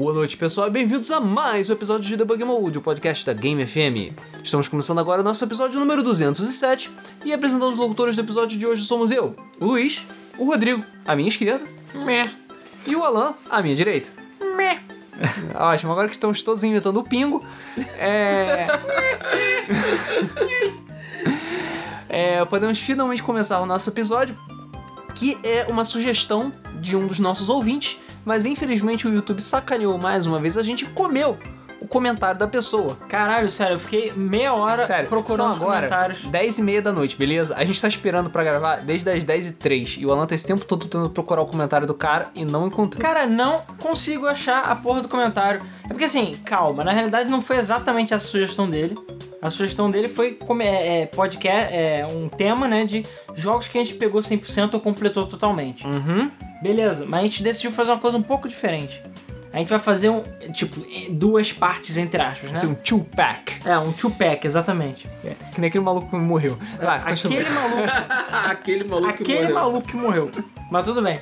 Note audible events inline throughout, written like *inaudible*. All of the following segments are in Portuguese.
Boa noite, pessoal, bem-vindos a mais um episódio de Debug Mode, o podcast da Game FM. Estamos começando agora o nosso episódio número 207 e apresentando os locutores do episódio de hoje somos eu, o Luiz, o Rodrigo, à minha esquerda, Meh. e o Alan, à minha direita. Meh. *laughs* Ótimo, agora que estamos todos inventando o pingo, é... *laughs* é, podemos finalmente começar o nosso episódio, que é uma sugestão de um dos nossos ouvintes, mas infelizmente o YouTube sacaneou mais uma vez, a gente comeu o comentário da pessoa. Caralho, sério, eu fiquei meia hora Sério, procurando são os agora comentários. 10 e meia da noite, beleza? A gente tá esperando pra gravar desde as 10 e 3 e o Alan tá esse tempo todo tentando procurar o comentário do cara e não encontrou. Cara, não consigo achar a porra do comentário. É porque assim, calma, na realidade não foi exatamente essa sugestão dele. A sugestão dele foi como é, é, podcast, é um tema, né, de jogos que a gente pegou 100% ou completou totalmente. Uhum. Beleza, mas a gente decidiu fazer uma coisa um pouco diferente. A gente vai fazer um, tipo, duas partes entre aspas, né? Assim, um two-pack. É, um two-pack, exatamente. É, que nem aquele maluco que morreu. Aquele maluco *laughs* Aquele maluco que Aquele morreu. maluco que morreu. Mas tudo bem.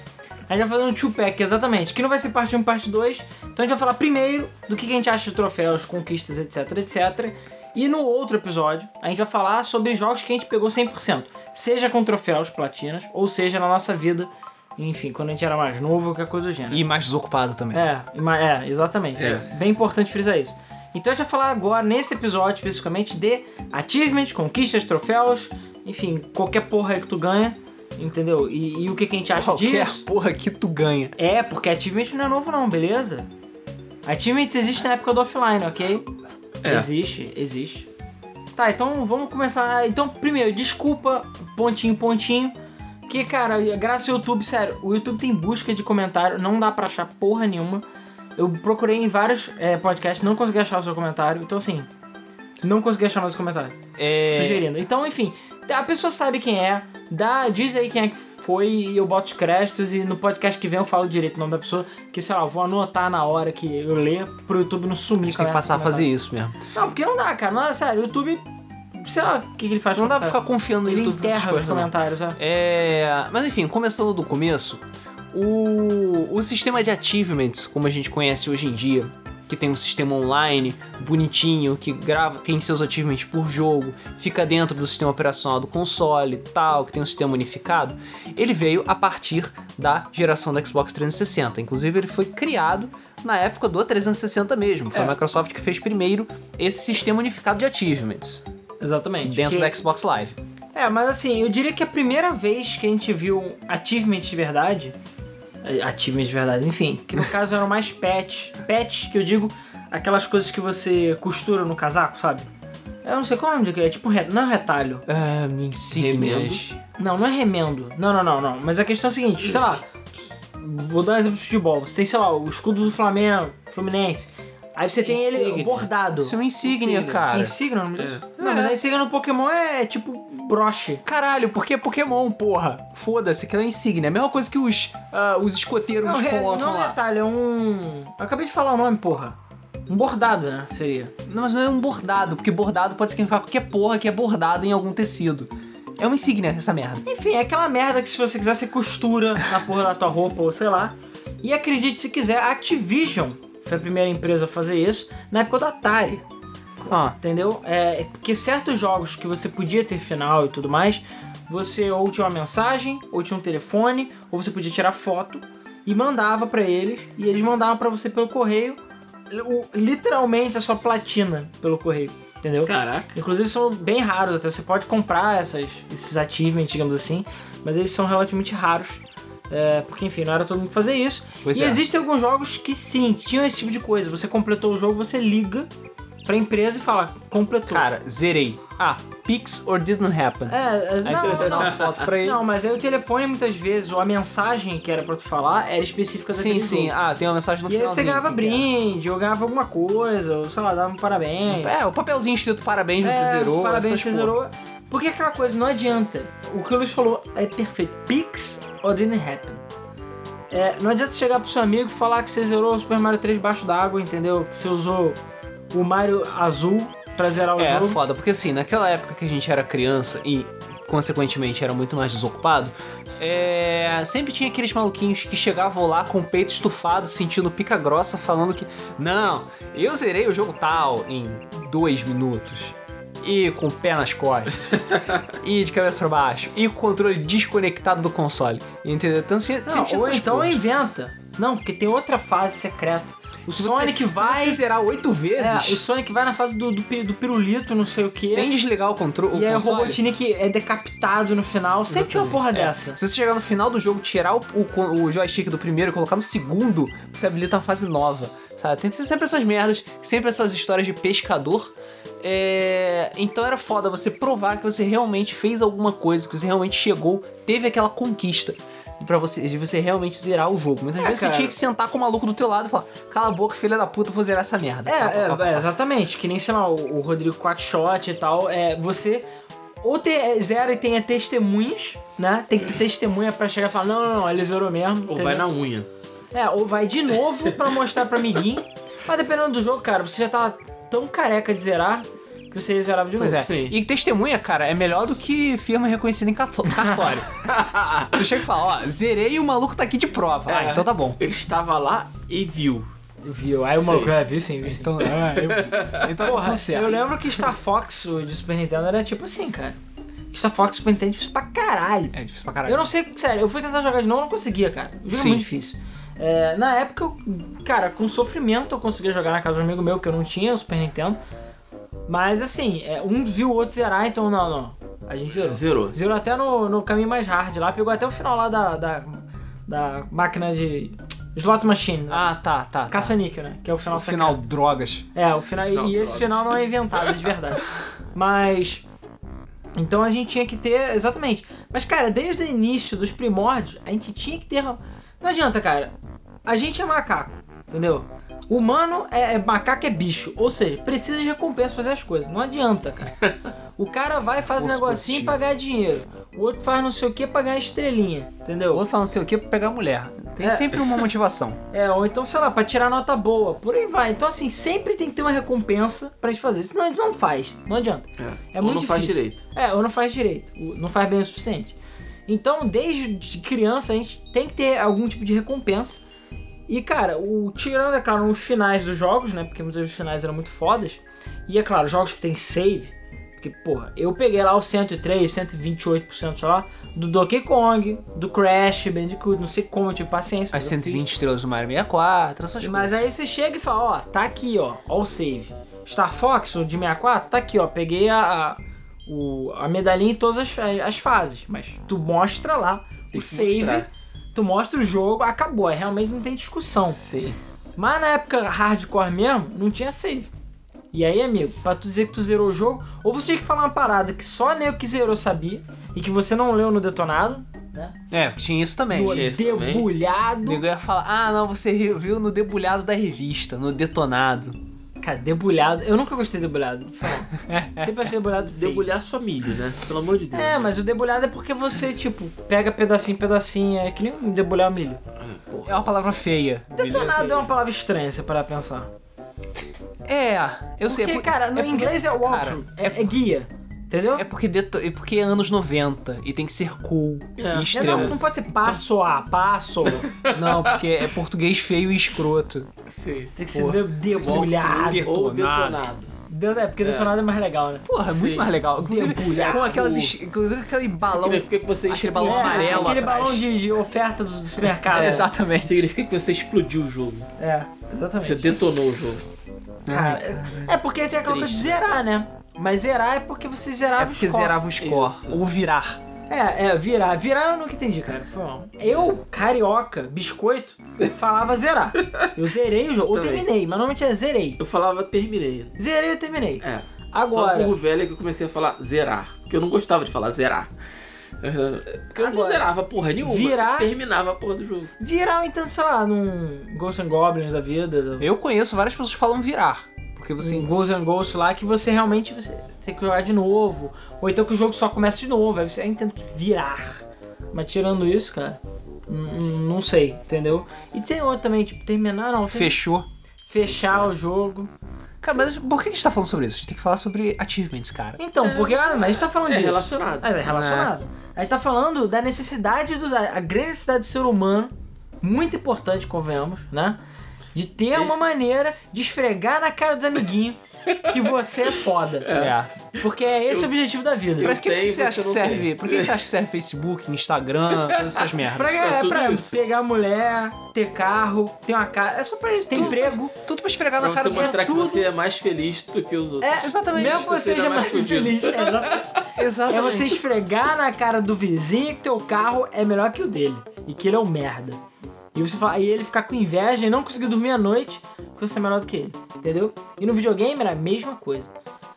A gente vai fazer um two-pack, exatamente. Que não vai ser parte 1 parte 2. Então a gente vai falar primeiro do que a gente acha de troféus, conquistas, etc, etc. E no outro episódio, a gente vai falar sobre jogos que a gente pegou 100%. Seja com troféus, platinas, ou seja na nossa vida, enfim, quando a gente era mais novo, qualquer coisa do gênero. E mais desocupado também. É, é, exatamente. É. Bem importante frisar isso. Então a gente vai falar agora, nesse episódio especificamente, de achievements, conquistas, troféus, enfim, qualquer porra aí que tu ganha, entendeu? E, e o que, que a gente acha Qualquer disso? porra que tu ganha. É, porque achievement não é novo não, beleza? Achievements existe na época do offline, ok? É. Existe, existe. Tá, então vamos começar. Então, primeiro, desculpa, pontinho, pontinho. Que, cara, graças ao YouTube, sério, o YouTube tem busca de comentário, não dá pra achar porra nenhuma. Eu procurei em vários é, podcasts, não consegui achar o seu comentário. Então, assim, não consegui achar mais o comentário. É... Sugerindo. Então, enfim, a pessoa sabe quem é, dá, diz aí quem é que foi e eu boto os créditos e no podcast que vem eu falo direito o nome da pessoa, que sei lá, vou anotar na hora que eu ler pro YouTube não A sumir. gente tem que passar a fazer isso mesmo. Não, porque não dá, cara. Não, é sério, o YouTube, sei lá o que, que ele faz Não dá pra ficar confiando no Ele YouTube nessas enterra os comentários, é. É, mas enfim, começando do começo, o, o sistema de achievements, como a gente conhece hoje em dia, que tem um sistema online bonitinho, que grava, tem seus achievements por jogo, fica dentro do sistema operacional do console e tal, que tem um sistema unificado, ele veio a partir da geração do Xbox 360. Inclusive, ele foi criado na época do 360 mesmo. Foi É. a Microsoft que fez primeiro esse sistema unificado de achievements Exatamente. dentro Que- do Xbox Live. É, mas assim, eu diria que a primeira vez que a gente viu achievements de verdade, eh, achievements de verdade, enfim, que no *laughs* caso eram mais patch, patch que eu digo, aquelas coisas que você costura no casaco, sabe? Eu não sei qual é o nome daquilo, é tipo, não é retalho. Ah, insígnias. Não, não é remendo. Não, não, não, não. Mas a questão é a seguinte, sei lá, vou dar um exemplo de futebol. Você tem, sei lá, o escudo do Flamengo, Fluminense. Aí você tem ele Insígnia. bordado. Isso é uma insígnia, cara. É insígnia o nome disso? Não, mas a insígnia no Pokémon é tipo broche. Caralho, porque é Pokémon, porra. Foda-se, aquela é insígnia. É a mesma coisa que os, ah, os escoteiros Não, colocam não é lá. retalho, é um. Eu acabei de falar o nome, porra. Um bordado, né? Seria. Não, mas não é um bordado, porque bordado pode significar qualquer porra que é bordado em algum tecido. É uma insígnia essa merda. Enfim, é aquela merda que se você quiser, você costura na porra da tua roupa ou sei lá. E acredite se quiser, a Activision foi a primeira empresa a fazer isso na época do Atari. Ah, Entendeu? É porque certos jogos que você podia ter final e tudo mais, você ou tinha uma mensagem, ou tinha um telefone, ou você podia tirar foto e mandava pra eles, e eles mandavam pra você pelo correio, literalmente a sua platina pelo correio, entendeu? Caraca. Inclusive são bem raros, até você pode comprar essas, esses achievements, digamos assim, mas eles são relativamente raros. É, porque, enfim, não era todo mundo fazer isso. Pois e é. existem alguns jogos que sim, que tinham esse tipo de coisa. Você completou o jogo, você liga pra empresa e fala, completou. cara, zerei. Ah, Pix or didn't happen. É, é, Aí você não, não, uma foto pra ele. não, mas aí o telefone muitas vezes, ou a mensagem que era pra tu falar, era específica sim, daquele sim. jogo. Ah, tem uma mensagem no E aí você ganhava é? brinde, ou ganhava alguma coisa, ou sei lá, dava um parabéns. É, o papelzinho escrito parabéns, você É, zerou. Parabéns, você porra. zerou. Porque aquela coisa não adianta. O que o Luiz falou é perfeito. Pix or didn't happen. É, não adianta você chegar pro seu amigo e falar que você zerou o Super Mario 3 debaixo d'água, entendeu? Que você usou o Mario azul pra zerar o É, jogo. foda, porque assim, naquela época que a gente era criança e consequentemente era muito mais desocupado, é, sempre tinha aqueles maluquinhos que chegavam lá com o peito estufado, sentindo pica grossa, falando que não, eu zerei o jogo tal em dois minutos. E com o pé nas costas. *laughs* e de cabeça pra baixo. E com o controle desconectado do console. Entendeu? Então sempre, Não, tinha ou então coisas. inventa. Não, porque tem outra fase secreta. O Se você- Sonic vai. Se você zerar oito É, vezes o Sonic vai na fase do, do, do pirulito, não sei o quê. sem desligar o controle. e aí o Robotnik é decapitado no final. Sempre tinha uma porra É. dessa. Se você chegar no final do jogo, tirar o, o, o joystick do primeiro e colocar no segundo, você habilita uma fase nova, sabe? Tem sempre essas merdas, sempre essas histórias de pescador. É, Então era foda você provar que você realmente fez alguma coisa, que você realmente chegou, teve aquela conquista. Pra você, de você realmente zerar o jogo. Muitas É, vezes cara. você tinha que sentar com o maluco do teu lado e falar: Cala a boca, filha da puta, eu vou zerar essa merda. Pá, pá, É, pá, pá, é, é, exatamente. Que nem, sei lá, o, o Rodrigo Quackshot e tal. É, você ou te, é, zera e tenha testemunhas, né? Tem que ter testemunha pra chegar e falar, não, não, não, ele zerou mesmo. Ou entendeu? vai na unha. É, ou vai de novo pra mostrar pra amiguinho. Mas dependendo do jogo, cara, você já tá tão careca de zerar que você zerava de Pois novo. é. Sim. E testemunha, cara, é melhor do que firma reconhecida em *laughs* cartório. tu chega e fala, ó, zerei e o maluco tá aqui de prova. Ah, É. então tá bom. Ele estava lá e viu. Viu? Aí o maluco, é, viu sim, viu sim. Então, é, eu... então tá Porra, certo. eu lembro que Star Fox, o de Super Nintendo, era tipo assim, cara. Star Fox Super Nintendo é difícil pra caralho. É difícil pra caralho. Eu não sei, sério, eu fui tentar jogar de novo, não conseguia, cara. O jogo é muito difícil. É, na época, eu, cara, com sofrimento eu conseguia jogar na casa de um amigo meu que eu não tinha o Super Nintendo. Mas assim, é, um viu o outro zerar, então não, não. A gente zerou. Zerou. Zerou até no, no caminho mais hard lá, pegou até o final lá da, da, da máquina de. Slot Machine. né? Ah, tá, tá. tá. Caça-níquel, né? Que é o final No final, secreto. drogas. É, o final. Final e esse drogas. final não é inventado, é de verdade. *laughs* Mas. Então a gente tinha que ter. Exatamente. Mas, cara, desde o início dos primórdios, a gente tinha que ter. Não adianta, cara. A gente é macaco, entendeu? Humano é, é macaco é bicho. Ou seja, precisa de recompensa fazer as coisas. Não adianta, cara. *laughs* O cara vai, faz um negocinho pra ganhar dinheiro. O outro faz não sei o que pra ganhar estrelinha, O entendeu? outro fala não sei o que pra pegar mulher. Tem É. sempre uma motivação. *laughs* É, ou então, sei lá, pra tirar nota boa, por aí vai. Então, assim, sempre tem que ter uma recompensa pra gente fazer. Senão a gente não faz. Não adianta. É. É Ou muito não faz difícil. direito. É, ou não faz direito. o- Não faz bem o suficiente. Então, desde de criança, a gente tem que ter algum tipo de recompensa. E, cara, o tirando, é claro, os finais dos jogos, né? Porque muitos dos finais eram muito fodas. E, é claro, jogos que tem save. Porque, porra, eu peguei lá o 103, 128%, sei lá, do Donkey Kong, do Crash, Bandicoot, não sei como eu tive paciência. As mas eu fiz. 120 estrelas do Mario 64, essas Mas coisas. aí você chega e fala, ó, tá aqui, ó, ó o save. Star Fox, o de 64, tá aqui, ó, peguei a, a, o- a medalhinha em todas as, as fases. Mas tu mostra lá Tem o save, mostrar. tu mostra o jogo, acabou. Aí realmente não tem discussão. Sim. Mas na época hardcore mesmo, não tinha save. E aí, amigo, pra tu dizer que tu zerou o jogo, ou você tinha que falar uma parada que só nego que zerou sabia, e que você não leu no detonado, né? É, tinha isso também. No tinha isso também. debulhado. O nego ia falar, ah, não, você viu no debulhado da revista, no detonado. Cara, debulhado. Eu nunca gostei de debulhado. *laughs* Sempre achei debulhado feio. Debulhar sua milho, né? Pelo amor de Deus. É, mas o debulhado é porque você, tipo, pega pedacinho, pedacinho. É que nem um debulhar milho. É uma palavra feia. Detonado é uma palavra estranha, se parar pra pensar. É, eu sei. Porque, é por- cara, no é porque- inglês é walkthrough. É, é guia. Entendeu? É porque, deto- é porque é anos 90 e tem que ser cool É. e É, extremo. não, não pode ser passo a passo. *laughs* Não, porque é português feio e escroto. Sim. Tem que ser Porra. de- debulhado. Detonado. Ou detonado. Deu- É, porque detonado é mais legal, né? Porra, é muito mais legal. Inclusive, Debulhado. com aquelas. aquele balão. Significa que você Aquele balão explodiu. amarelo aquele atrás. balão de, de oferta do do supermercado. É, *laughs* É, exatamente. Significa que você explodiu o jogo. exatamente. Você detonou o jogo. Cara, é porque tem aquela coisa de Triste. zerar, né? Mas zerar é porque você zerava É porque o score. zerava o score. Isso. Ou virar. É, é, virar. Virar eu nunca entendi, cara. Foi mal. Eu, carioca, biscoito, falava zerar. Eu zerei o jogo. Ou terminei, mas normalmente é zerei. Eu falava terminei. Zerei ou terminei. É. Agora- Só por velho que eu comecei a falar zerar. Porque eu não gostava de falar zerar. Eu- Porque eu não Agora, zerava porra nenhuma. virar- Terminava a porra do jogo. Virar, então, sei lá, num Ghosts and Goblins da vida. Do... Eu conheço várias pessoas que falam virar. Porque você. Em Ghosts and Ghosts lá, que você realmente você tem que jogar de novo. Ou então que o jogo só começa de novo. Aí você aí entendo que virar. Mas tirando isso, cara, não sei, entendeu? E tem outro também, tipo, terminar, não. tem- Fechou. fechar o jogo. Cara, mas por que a gente tá falando sobre isso? A gente tem que falar sobre achievements, cara. Então, porque ah, mas a gente tá falando É disso. relacionado. É, é relacionado. A gente tá falando da necessidade do. A grande necessidade do ser humano, muito importante, convenhamos, né? De ter uma maneira de esfregar na cara dos amiguinhos que você é foda. É. Porque é esse o objetivo da vida. Mas que, que tenho, você acha que você serve? tem. Por que você acha que serve Facebook, Instagram, todas essas merdas? Pra, é tudo pra isso. pegar mulher, ter carro, ter uma casa. É só pra isso. Ter emprego. Tudo pra esfregar Pra na cara você dos mostrar que tudo. você é mais feliz do que os outros. É, Exatamente. Mesmo que Você você seja seja mais mais fudido. feliz. É, *laughs* exatamente. É você esfregar na cara do vizinho que teu carro é melhor que o dele. E que ele é um merda. E, você fala, e ele ficar com inveja e não conseguir dormir à noite porque você é melhor do que ele. Entendeu? E no videogame era a mesma coisa.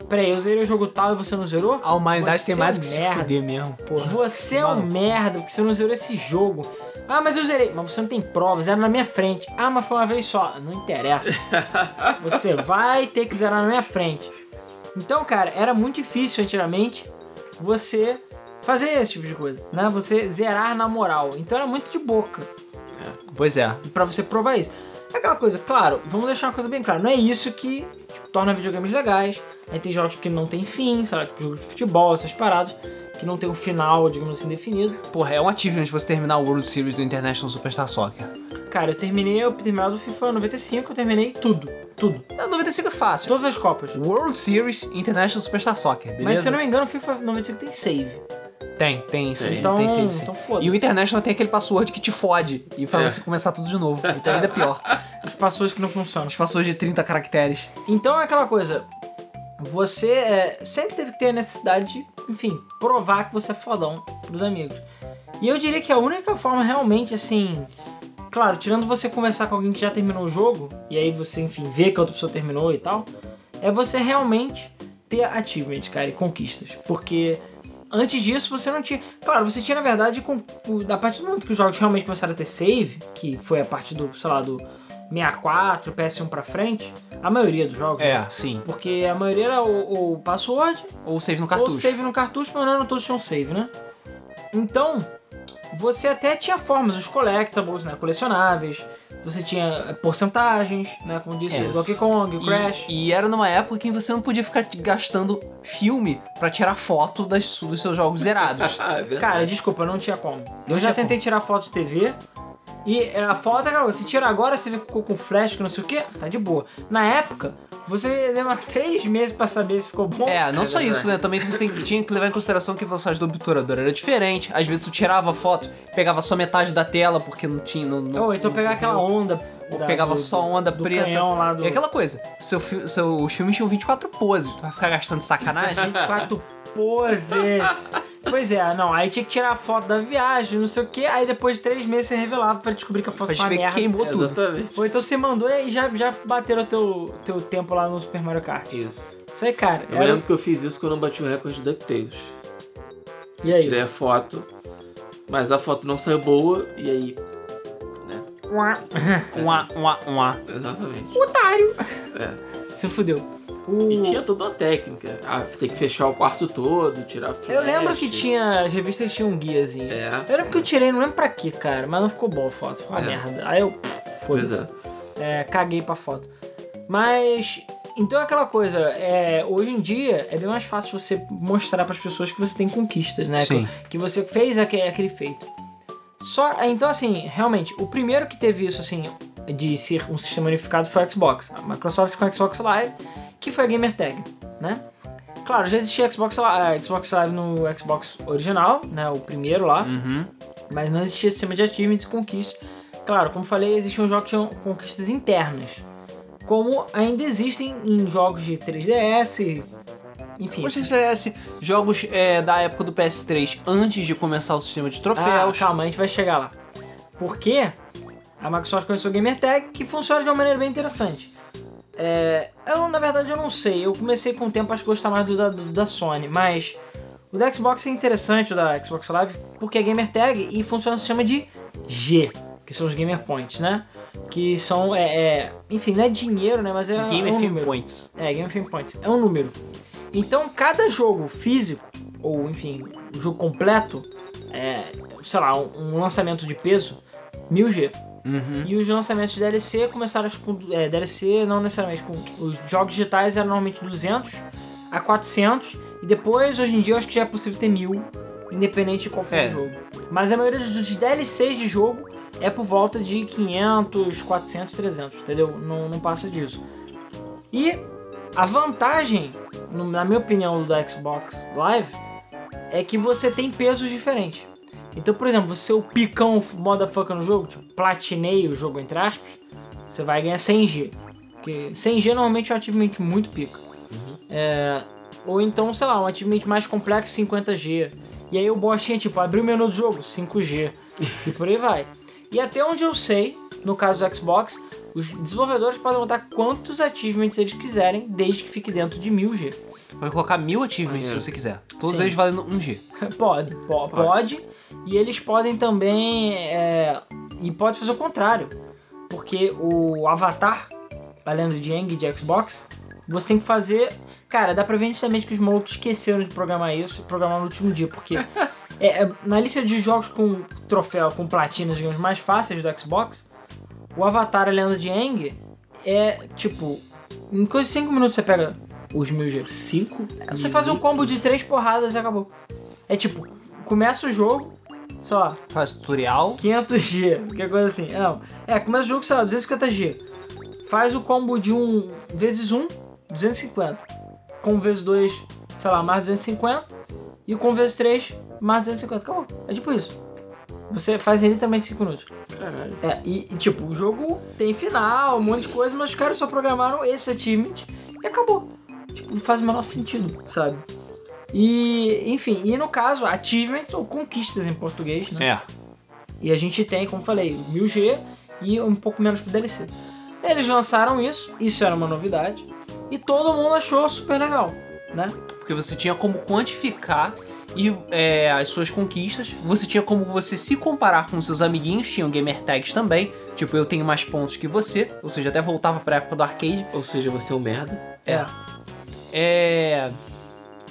Peraí, eu zerei o jogo tal e você não zerou? A humanidade Você tem mais é que se merda. fuder mesmo, porra. Você é um merda porque você não zerou esse jogo. Ah, mas eu zerei. Mas você não tem provas, era na minha frente. Ah, mas foi uma vez só. Não interessa. *laughs* você vai ter que zerar na minha frente. Então, cara, era muito difícil antigamente você fazer esse tipo de coisa, né? Você zerar na moral. Então era muito de boca Pois é. pra você provar isso. É aquela coisa, claro, vamos deixar uma coisa bem clara. Não é isso que tipo, torna videogames legais. Aí tem jogos que não tem fim, sei lá, tipo jogos de futebol, essas paradas, que não tem um final, digamos assim, definido. Porra, é um achievement você terminar o World Series do International Superstar Soccer. Cara, eu terminei o terminal do FIFA 95, eu terminei tudo. Tudo. É, 95 é fácil. Todas as copas. World Series International Superstar Soccer, beleza? Mas se eu não me engano, o FIFA 95 tem save. Tem, tem sim. Tem. Então- tem sim, sim. então foda-se. E o International tem aquele password que te fode e faz É. você começar tudo de novo. Então ainda é pior. *laughs* Os passwords que não funcionam. Os passwords de 30 caracteres. Então é aquela coisa. Você é, sempre teve que ter a necessidade de, enfim, provar que você é fodão pros amigos. E eu diria que a única forma realmente, assim. Claro, tirando você conversar com alguém que já terminou o jogo, e aí você, enfim, vê que a outra pessoa terminou e tal, é você realmente ter achievements, cara, e conquistas. Porque antes disso você não tinha. Claro, você tinha, na verdade, com, a partir do momento que os jogos realmente começaram a ter save, que foi a partir do, sei lá, do 64, PS1 pra frente, a maioria dos jogos. né? É, sim. Porque a maioria era o, password Ou save no ou cartucho. save no cartucho, mas não todos tinham save, né? Então, você até tinha formas, os collectibles, né? Colecionáveis. Você tinha eh, porcentagens, né? Como disse É. o Donkey Kong, o Crash. E, e era numa época que você não podia ficar gastando filme pra tirar foto das, dos seus jogos zerados. *laughs* Ah, é verdade. Cara, desculpa, não tinha como. Eu Não já tentei tirar foto de TV. E é, a foto, cara, se tira agora, você vê que ficou com flash, que não sei o que, tá de boa. Na época, você leva *laughs* três meses pra saber se ficou bom. É, não É só isso, né? Também você tinha que levar em consideração que a velocidade do obturador era diferente. Às vezes tu tirava a foto, pegava só metade da tela, porque não tinha. Não, não- Ou então pegar aquela onda. Ou da- pegava do- só onda do preta. do- E aquela coisa, seu, seu, os filmes tinham 24 poses. Tu vai ficar gastando sacanagem? *laughs* Quatro poses. Pois é, não, aí tinha que tirar a foto da viagem, não sei o que, aí depois de três meses você revelava pra descobrir que a foto Pra foi ver merda. queimou tudo. Exatamente. Ou então você mandou e já, já bateram o teu, teu tempo lá no Super Mario Kart. Isso. Isso aí, cara. Eu era- lembro que eu fiz isso quando eu bati o recorde de DuckTales. E aí? Tirei a foto, mas a foto não saiu boa, e aí. Né? Uá, *laughs* uá, uá. Exatamente. Otário! É. Se fudeu. O- E tinha toda uma técnica. Ah, tem que fechar o quarto todo, tirar flash. Eu lembro que tinha. As revistas tinham um guiazinho. É. Eu lembro que eu tirei, não lembro pra quê, cara, mas não ficou boa a foto, ficou uma É. merda. Aí eu. Foda-se. é. É, caguei pra foto. Mas. Então é aquela coisa, é, hoje em dia é bem mais fácil você mostrar pras pessoas que você tem conquistas, né? Sim. Que, que você fez aquele, aquele feito. Só, então assim, realmente, o primeiro que teve isso, assim, de ser um sistema unificado foi o Xbox. A Microsoft com o Xbox Live, que foi a Gamer Tag, né? Claro, já existia Xbox Live, Xbox Live no Xbox original, né? O primeiro lá. Uhum. Mas não existia sistema de achievements e conquistas. Claro, como falei, existiam jogos que tinham conquistas internas. Como ainda existem em jogos de 3DS, enfim. Você estabelece jogos é, da época do PS3 antes de começar o sistema de ah, troféus. calma, a gente vai chegar lá. Porque a Microsoft começou o Gamer Tag, que funciona de uma maneira bem interessante. É, eu, na verdade, eu não sei. Eu comecei com o tempo a gostar mais do da, do da Sony, mas o da Xbox é interessante, o da Xbox Live, porque é Gamer Tag e funciona no sistema de G, que são os Gamer Points, né? Que são, é, é- enfim, não é dinheiro, né? Mas é, Game é um número. Points. É, Game Points. É um número. Então, cada jogo físico, ou enfim, um jogo completo, é, sei lá, um, um lançamento de peso, 1000G. Uhum. E os lançamentos de DLC começaram com. É, DLC não necessariamente, com os jogos digitais eram normalmente 200 a 400. E depois, hoje em dia, eu acho que já é possível ter mil, independente de qual for É. o jogo. Mas a maioria dos DLCs de jogo é por volta de 500, 400, 300, entendeu? Não, não passa disso. E a vantagem, na minha opinião, do Xbox Live é que você tem pesos diferentes. Então, por exemplo, você é o picão motherfucker no jogo, tipo, platinei o jogo, entre aspas, você vai ganhar 100G. Porque 100G normalmente é um achievement muito pica. É, ou então, sei lá, um achievement mais complexo, 50G. E aí o boss tinha, tipo, abriu o menu do jogo, 5G. e por aí vai. E até onde eu sei, no caso do Xbox, os desenvolvedores podem botar quantos achievements eles quiserem, desde que fique dentro de 1000G. Pode colocar mil achievements Maneiro. se você quiser. Todos Sim. eles valendo 1G. *laughs* Pode, po- pode. E eles podem também. é, e pode fazer o contrário. Porque o Avatar, a lenda de Aang de Xbox, você tem que fazer. Cara, dá pra ver nitidamente que os malucos esqueceram de programar isso e programar no último dia. Porque *laughs* é, é, na lista de jogos com troféu, com platinas, digamos, mais fáceis do Xbox, o Avatar, a lenda de Aang, é tipo. Em coisa de 5 minutos você pega os mil G. Cinco? Você faz um combo de três porradas e acabou. É tipo, começa o jogo, sei lá, Faz tutorial. 500G, qualquer coisa assim. Não, é, começa o jogo, sei lá, 250G. Faz o combo de 1 vezes 1, 250. Com vezes 2, sei lá, mais 250. E com vezes 3, mais 250. Acabou. É tipo isso. Você faz ele também em 5 minutos. Caralho. É, e, e, tipo, o jogo tem final, um monte de coisa, mas os caras só programaram esse achievement e acabou. Tipo, não faz o menor sentido, sabe? E, enfim, e no caso, achievements ou conquistas em português, né? É. E a gente tem, como falei, 1000G e um pouco menos pro DLC. Eles lançaram isso, isso era uma novidade, e todo mundo achou super legal, né? Porque você tinha como quantificar e é, as suas conquistas. Você tinha como você se comparar com seus amiguinhos. Tinham gamer tags também. Tipo, eu tenho mais pontos que você. Ou seja, até voltava pra época do arcade. Ou seja, você é um merda. É. É.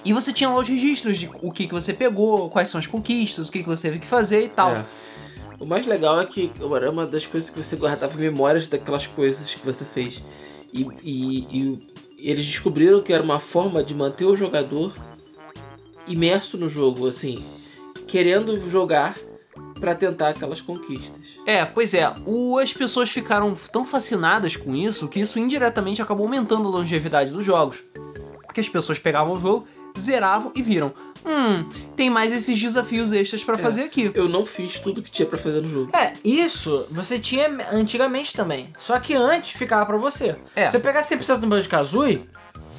E você tinha lá os registros de o que, que você pegou, quais são as conquistas, o que, que você teve que fazer e tal. É. O mais legal é que era uma das coisas que você guardava memórias daquelas coisas que você fez. E, e- e eles descobriram que era uma forma de manter o jogador imerso no jogo, assim, querendo jogar pra tentar aquelas conquistas. É, pois é, o- as pessoas ficaram tão fascinadas com isso que isso indiretamente acabou aumentando a longevidade dos jogos. Que as pessoas pegavam o jogo, zeravam e viram: hum, tem mais esses desafios extras pra fazer aqui. Eu não fiz tudo que tinha pra fazer no jogo. É, isso você tinha antigamente também. Só que antes ficava pra você. É. Se eu pegar 100% no Banjo Kazooie,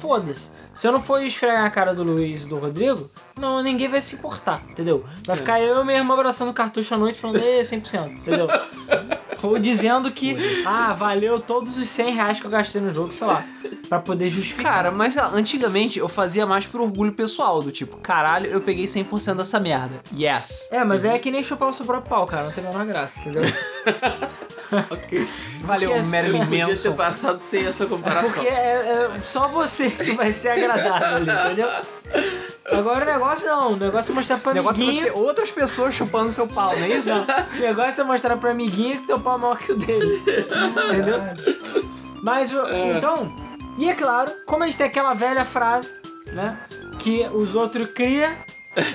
foda-se. Se eu não for esfregar a cara do Luiz e do Rodrigo, não, ninguém vai se importar, entendeu? Vai ficar eu mesmo abraçando cartucho à noite falando, "Ê, 100%, entendeu? *laughs* Ou dizendo que, ah, valeu todos os 100 reais que eu gastei no jogo, sei lá, pra poder justificar. Cara, mas ah, antigamente eu fazia mais por orgulho pessoal, do tipo, caralho, eu peguei 100% dessa merda. Yes. É, mas é que nem chupar o seu próprio pau, cara, não tem a menor graça, entendeu? *laughs* Ok. Valeu, Porque Marilyn Eu podia ter Manson. passado sem essa comparação. Porque é, é só você que vai ser agradável entendeu? Agora o negócio não, o negócio é mostrar pra O negócio é você amiguinho. ter outras pessoas chupando seu pau, não é isso? Não, o negócio é mostrar pra amiguinho que teu pau é maior que o dele. Entendeu? Mas, o- então, e é claro, como a gente tem aquela velha frase, né? Que os outros criam,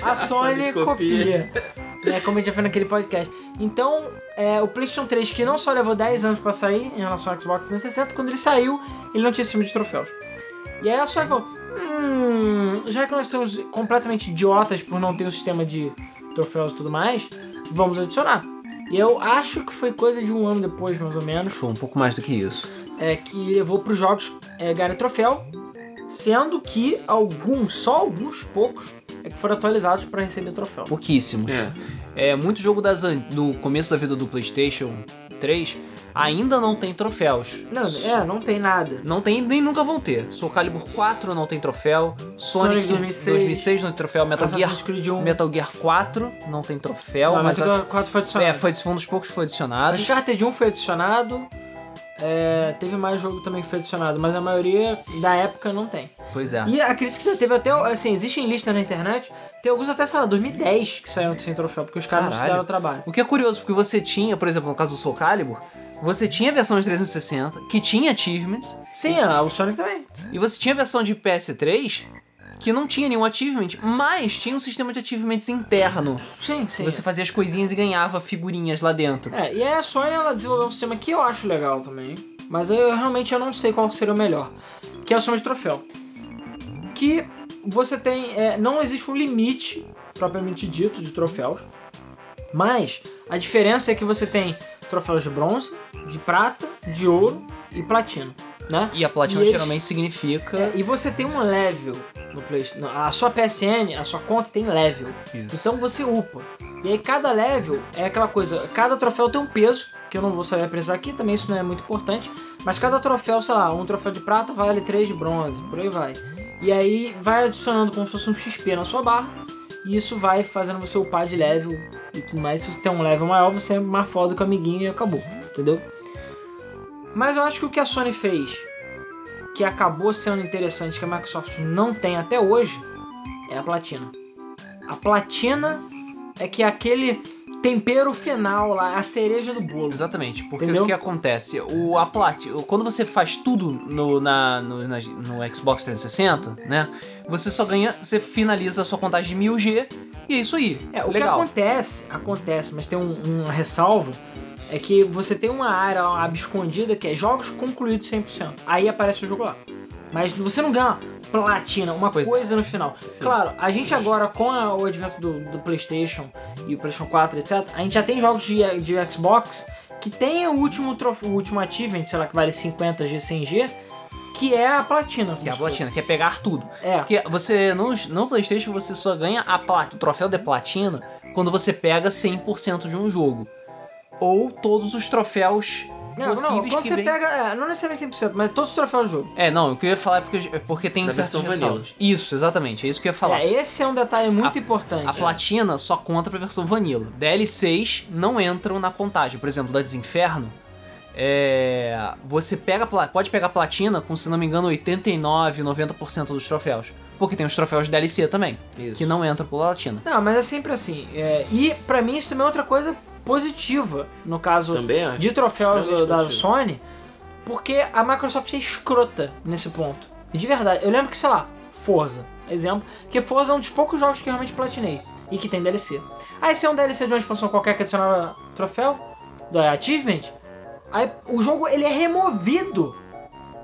a Sony *laughs* Sony copia. copia. né, como a gente já fez naquele podcast. Então, é, o PlayStation 3, que não só levou 10 anos pra sair em relação ao Xbox 360, quando ele saiu, ele não tinha sistema de troféus. E aí a Sony falou: hum, já que nós estamos completamente idiotas por não ter um sistema de troféus e tudo mais, vamos adicionar. E eu acho que foi coisa de um ano depois, mais ou menos, Foi um pouco mais do que isso. é, que levou para os jogos é, ganharem troféu, sendo que alguns, só alguns poucos, que foram atualizados para receber troféu. Pouquíssimos. É. É, muito jogo das, an- do começo da vida do PlayStation 3 ainda não tem troféus. Não, é, não tem nada. Não tem nem nunca vão ter. Soul Calibur 4 não tem troféu. Sonic, Sonic 2006, 2006 não tem troféu. Metal Gear, Assassin's Creed 1. Metal Gear 4 não tem troféu. Não, mas acho- o 4 foi adicionado. é, foi um dos poucos que foi adicionado. Uncharted 1 foi adicionado. É, teve mais jogo também que foi adicionado, mas a maioria da época não tem. Pois é. E a crítica que teve até, assim, existem listas na internet, tem alguns até, sei lá, 2010 que saíram sem troféu, porque os caras não se Caralho. deram o trabalho. O que é curioso, porque você tinha, por exemplo, no caso do Soul Calibur, você tinha a versão de 360, que tinha achievements, Sim, ah, o Sonic também. e você tinha a versão de PS3, que não tinha nenhum achievement, mas tinha um sistema de achievements interno. Sim, sim. Você fazia as coisinhas e ganhava figurinhas lá dentro. É, e aí a Sony ela desenvolveu um sistema que eu acho legal também, mas eu realmente eu não sei qual seria o melhor, que é o sistema de troféu. Que você tem, é, não existe um limite propriamente dito de troféus, mas a diferença é que você tem troféus de bronze, de prata, de ouro e platina, né? E a platina E eles- geralmente significa. É, e você tem um level no PlayStation. A sua PSN, a sua conta tem level. Isso. Então você upa. E aí cada level é aquela coisa, cada troféu tem um peso, que eu não vou saber precisar aqui, também isso não é muito importante. Mas cada troféu, sei lá, um troféu de prata vale 3 de bronze, por aí vai. E aí vai adicionando como se fosse um XP na sua barra. E isso vai fazendo você upar de level e tudo mais. Se você tem um level maior, você é mais foda que o amiguinho e acabou, entendeu? Mas eu acho que o que a Sony fez, que acabou sendo interessante, que a Microsoft não tem até hoje, é a platina. A platina é que é aquele tempero final lá, a cereja do bolo. Exatamente, porque Entendeu? o que acontece? O, a plat... Quando você faz tudo no, na, no, na- no Xbox 360, né? Você só ganha. Você finaliza a sua contagem de 1000G e é isso aí. É, o Legal. que acontece, acontece, mas tem um, uma ressalva, é que você tem uma área lá, escondida que é jogos concluídos 100%. Aí aparece o jogo lá. Mas você não ganha platina, uma Pois é. coisa no final. Claro, a gente agora, com a- o advento do, do PlayStation e o PlayStation 4, etc., a gente já tem jogos de, de Xbox que tem o último, trof- o último achievement, sei lá, que vale 50G, 100G, que é a platina. Que é a platina, que é pegar tudo. É. Porque você, no, no Playstation, você só ganha a plat... o troféu de platina quando você pega 100% de um jogo. Ou todos os troféus Não, não, possíveis quando que você vem... pega, é, não necessariamente 100%, mas todos os troféus do jogo. É, não, o que eu ia falar é porque, é porque tem Da certas ressalvas. Isso, exatamente, é isso que eu ia falar. É, esse é um detalhe muito importante. A platina só conta pra versão vanilla. DLCs não entram na contagem. Por exemplo, da Desinferno, é, você pega pode pegar platina com, se não me engano, 89, 90% dos troféus. Porque tem os troféus de DLC também, Isso. que não entram por platina. Não, mas é sempre assim. é, e pra mim isso também é outra coisa positiva, no caso Também de troféus da. Sony, porque a Microsoft é escrota nesse ponto. E de verdade, eu lembro que, sei lá, Forza, exemplo, que Forza é um dos poucos jogos que eu realmente platinei e que tem DLC. Aí se é um DLC de uma expansão qualquer que adicionava troféu, do Achievement, aí o jogo ele é removido.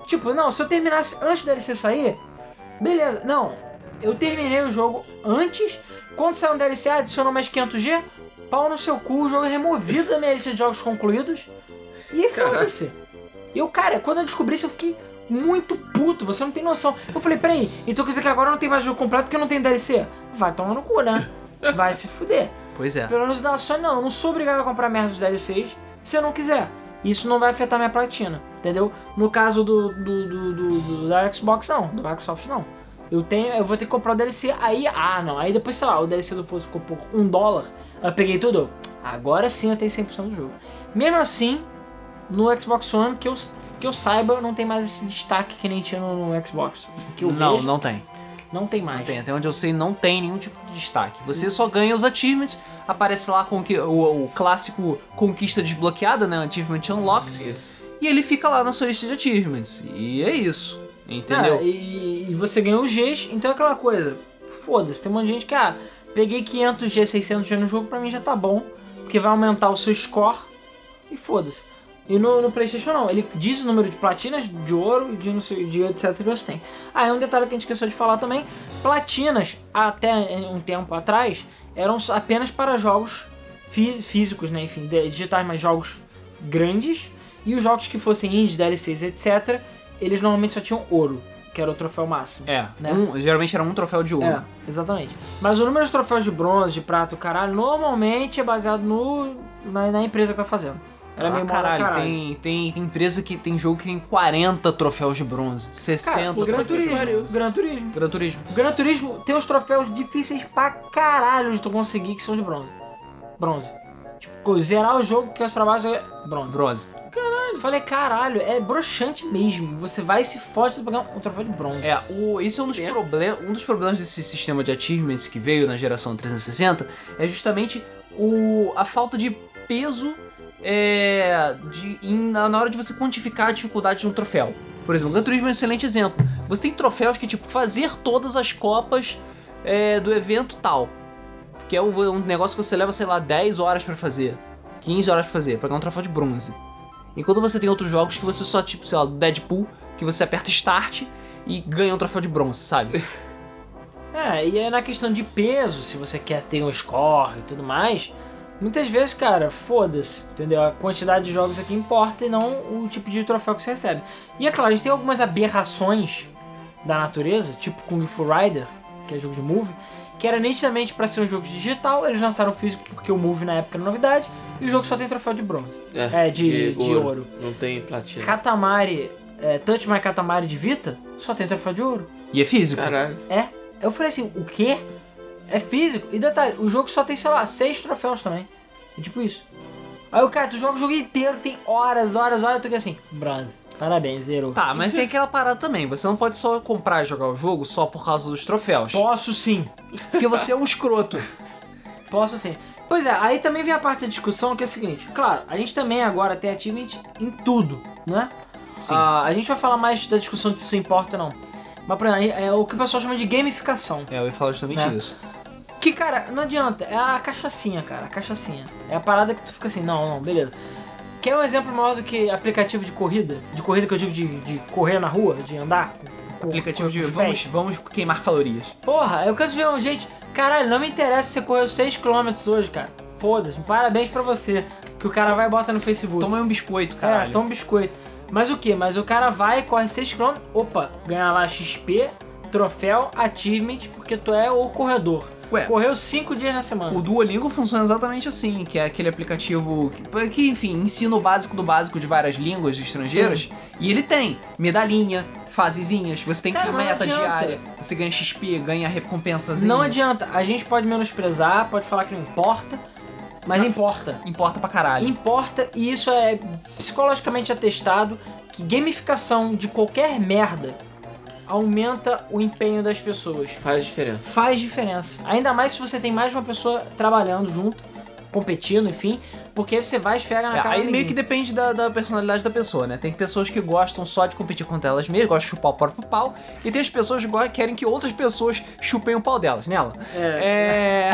Tipo, não, se eu terminasse antes do DLC sair, beleza. Não, eu terminei o jogo antes, quando sair um DLC, adicionou mais 500G, pau no seu cu, o jogo é removido da minha lista de jogos concluídos. E foda-se. E o cara, quando eu descobri isso, eu fiquei muito puto, você não tem noção. Eu falei, peraí, então quer dizer que agora não tem mais jogo completo porque não tem DLC? Vai tomar no cu, né? Vai se fuder. Pois é. Pelo menos da Sony, não, eu não sou obrigado a comprar merda dos DLCs se eu não quiser. Isso não vai afetar minha platina, entendeu? No caso do, do, do, do- da Xbox, não, do Microsoft, não. Eu tenho, eu vou ter que comprar o DLC, aí, ah, não, aí depois, sei lá, o DLC do Forza ficou por um dólar, eu peguei tudo, agora sim eu tenho 100% do jogo. Mesmo assim, no Xbox One, que eu, que eu saiba, não tem mais esse destaque que nem tinha no, no Xbox. Eu não, vejo, não tem. Não tem mais. Não tem. Até onde eu sei, não tem nenhum tipo de destaque. Você só ganha os achievements, aparece lá com que- o, o clássico conquista desbloqueada, né? Achievement Unlocked. Isso. E ele fica lá na sua lista de achievements. E é isso. Entendeu? É, e, e você ganha os Gs, então é aquela coisa. Foda-se, tem um monte de gente que, ah, peguei 500 G, 600 G no jogo, pra mim já tá bom, porque vai aumentar o seu score e foda-se. E no, no PlayStation não, ele diz o número de platinas, de ouro e de, sei, de etc que você tem. Ah, é um detalhe que a gente esqueceu de falar também: platinas, até um tempo atrás, eram apenas para jogos fí- físicos, né? Enfim, digitais, mas jogos grandes. E os jogos que fossem indies, DLCs, etc., eles normalmente só tinham ouro, que era o troféu máximo. É, né? um- geralmente era um troféu de ouro. É, exatamente. Mas o número de troféus de bronze, de prata, caralho, normalmente é baseado no, na, na empresa que tá fazendo. Era Ah, meio caralho, caralho, caralho. Tem, tem, tem empresa que tem jogo que tem 40 troféus de bronze, 60 Cara, o Gran troféus de Turismo, Gran Turismo. Gran Turismo. O Gran Turismo tem os troféus difíceis pra caralho de tu conseguir que são de bronze. Bronze. Tipo, zerar o jogo que é pra baixo é bronze. Bronze. Falei, caralho, é broxante mesmo. Você vai e se fode pra pegar um troféu de bronze. É, o, esse é um dos, problem, um dos problemas desse sistema de achievements que veio na geração 360 é justamente o, a falta de peso é, de, em- na, hora de você quantificar a dificuldade de um troféu. Por exemplo, o Gran Turismo é um excelente exemplo. Você tem troféus que, tipo, fazer todas as copas é, do evento tal. Que é um, um negócio que você leva, sei lá, 10 horas pra fazer. 15 horas pra fazer, pra ganhar um troféu de bronze. Enquanto você tem outros jogos que você só, tipo, sei lá, Deadpool, que você aperta Start e ganha um troféu de bronze, sabe? *laughs* É, e é na questão de peso, se você quer ter um score e tudo mais. Muitas vezes, cara, foda-se, entendeu? A quantidade de jogos aqui importa e não o tipo de troféu que você recebe. E é claro, a gente tem algumas aberrações da natureza, tipo Kung Fu Rider, que é jogo de move, que era nitidamente pra ser um jogo digital, eles lançaram o físico porque o move na época era novidade, e o jogo só tem troféu de bronze. É, de- de ouro. Não tem platina. Katamari, é, Touch My Katamari de Vita, só tem troféu de ouro. E é físico. Caralho. É. Eu falei assim, o quê? É físico? E detalhe, o jogo só tem, sei lá, seis troféus também. É tipo isso. Aí o cara, tu joga o jogo inteiro, tem horas, horas, horas, tô aqui assim, bronze. Parabéns, zerou. Tá, mas tem aquela parada também. Você não pode só comprar e jogar o jogo só por causa dos troféus. Posso sim. Porque você é um escroto. Posso sim. Pois é, aí também vem a parte da discussão que é o seguinte. Claro, a gente também agora tem achievement em tudo, né? Sim. Ah, a gente vai falar mais da discussão de se isso importa ou não. Mas, por exemplo, é o que o pessoal chama de gamificação. É, eu ia falar justamente É. isso. Que, cara, não adianta. É a cachaçinha, cara. A cachaçinha. É a parada que tu fica assim, não, não, beleza. Quer um exemplo maior do que aplicativo de corrida? De corrida que eu digo de, de correr na rua, de andar? com- Aplicativo com de os vamos, pés? vamos queimar calorias. Porra, eu quero ver um gente. Caralho, não me interessa se você correu 6km hoje, cara. Foda-se, parabéns pra você. Que o cara vai e bota no Facebook. Toma um biscoito, É, caralho. toma um biscoito. Mas o que? Mas o cara vai, corre 6km, opa, ganha lá XP, troféu, achievement, porque tu é o corredor. Ué. Correu 5 dias na semana. O Duolingo funciona exatamente assim, que é aquele aplicativo que, que, enfim, ensina o básico do básico de várias línguas estrangeiras. E ele tem medalhinha, fasezinhas, você tem Cara, que não meta diária, você ganha XP, ganha recompensazinha. Não adianta, a gente pode menosprezar, pode falar que não importa, mas importa. Importa pra caralho. Importa e isso é psicologicamente atestado que gamificação de qualquer merda aumenta o empenho das pessoas. Faz diferença. Faz diferença. Ainda mais se você tem mais de uma pessoa trabalhando junto, competindo, enfim, porque aí você vai esfrega na É, cara aí meio que depende da, da personalidade da pessoa, né? Tem pessoas que gostam só de competir contra elas mesmas, gostam de chupar o próprio pau, e tem as pessoas que querem que outras pessoas chupem o pau delas, nela. É.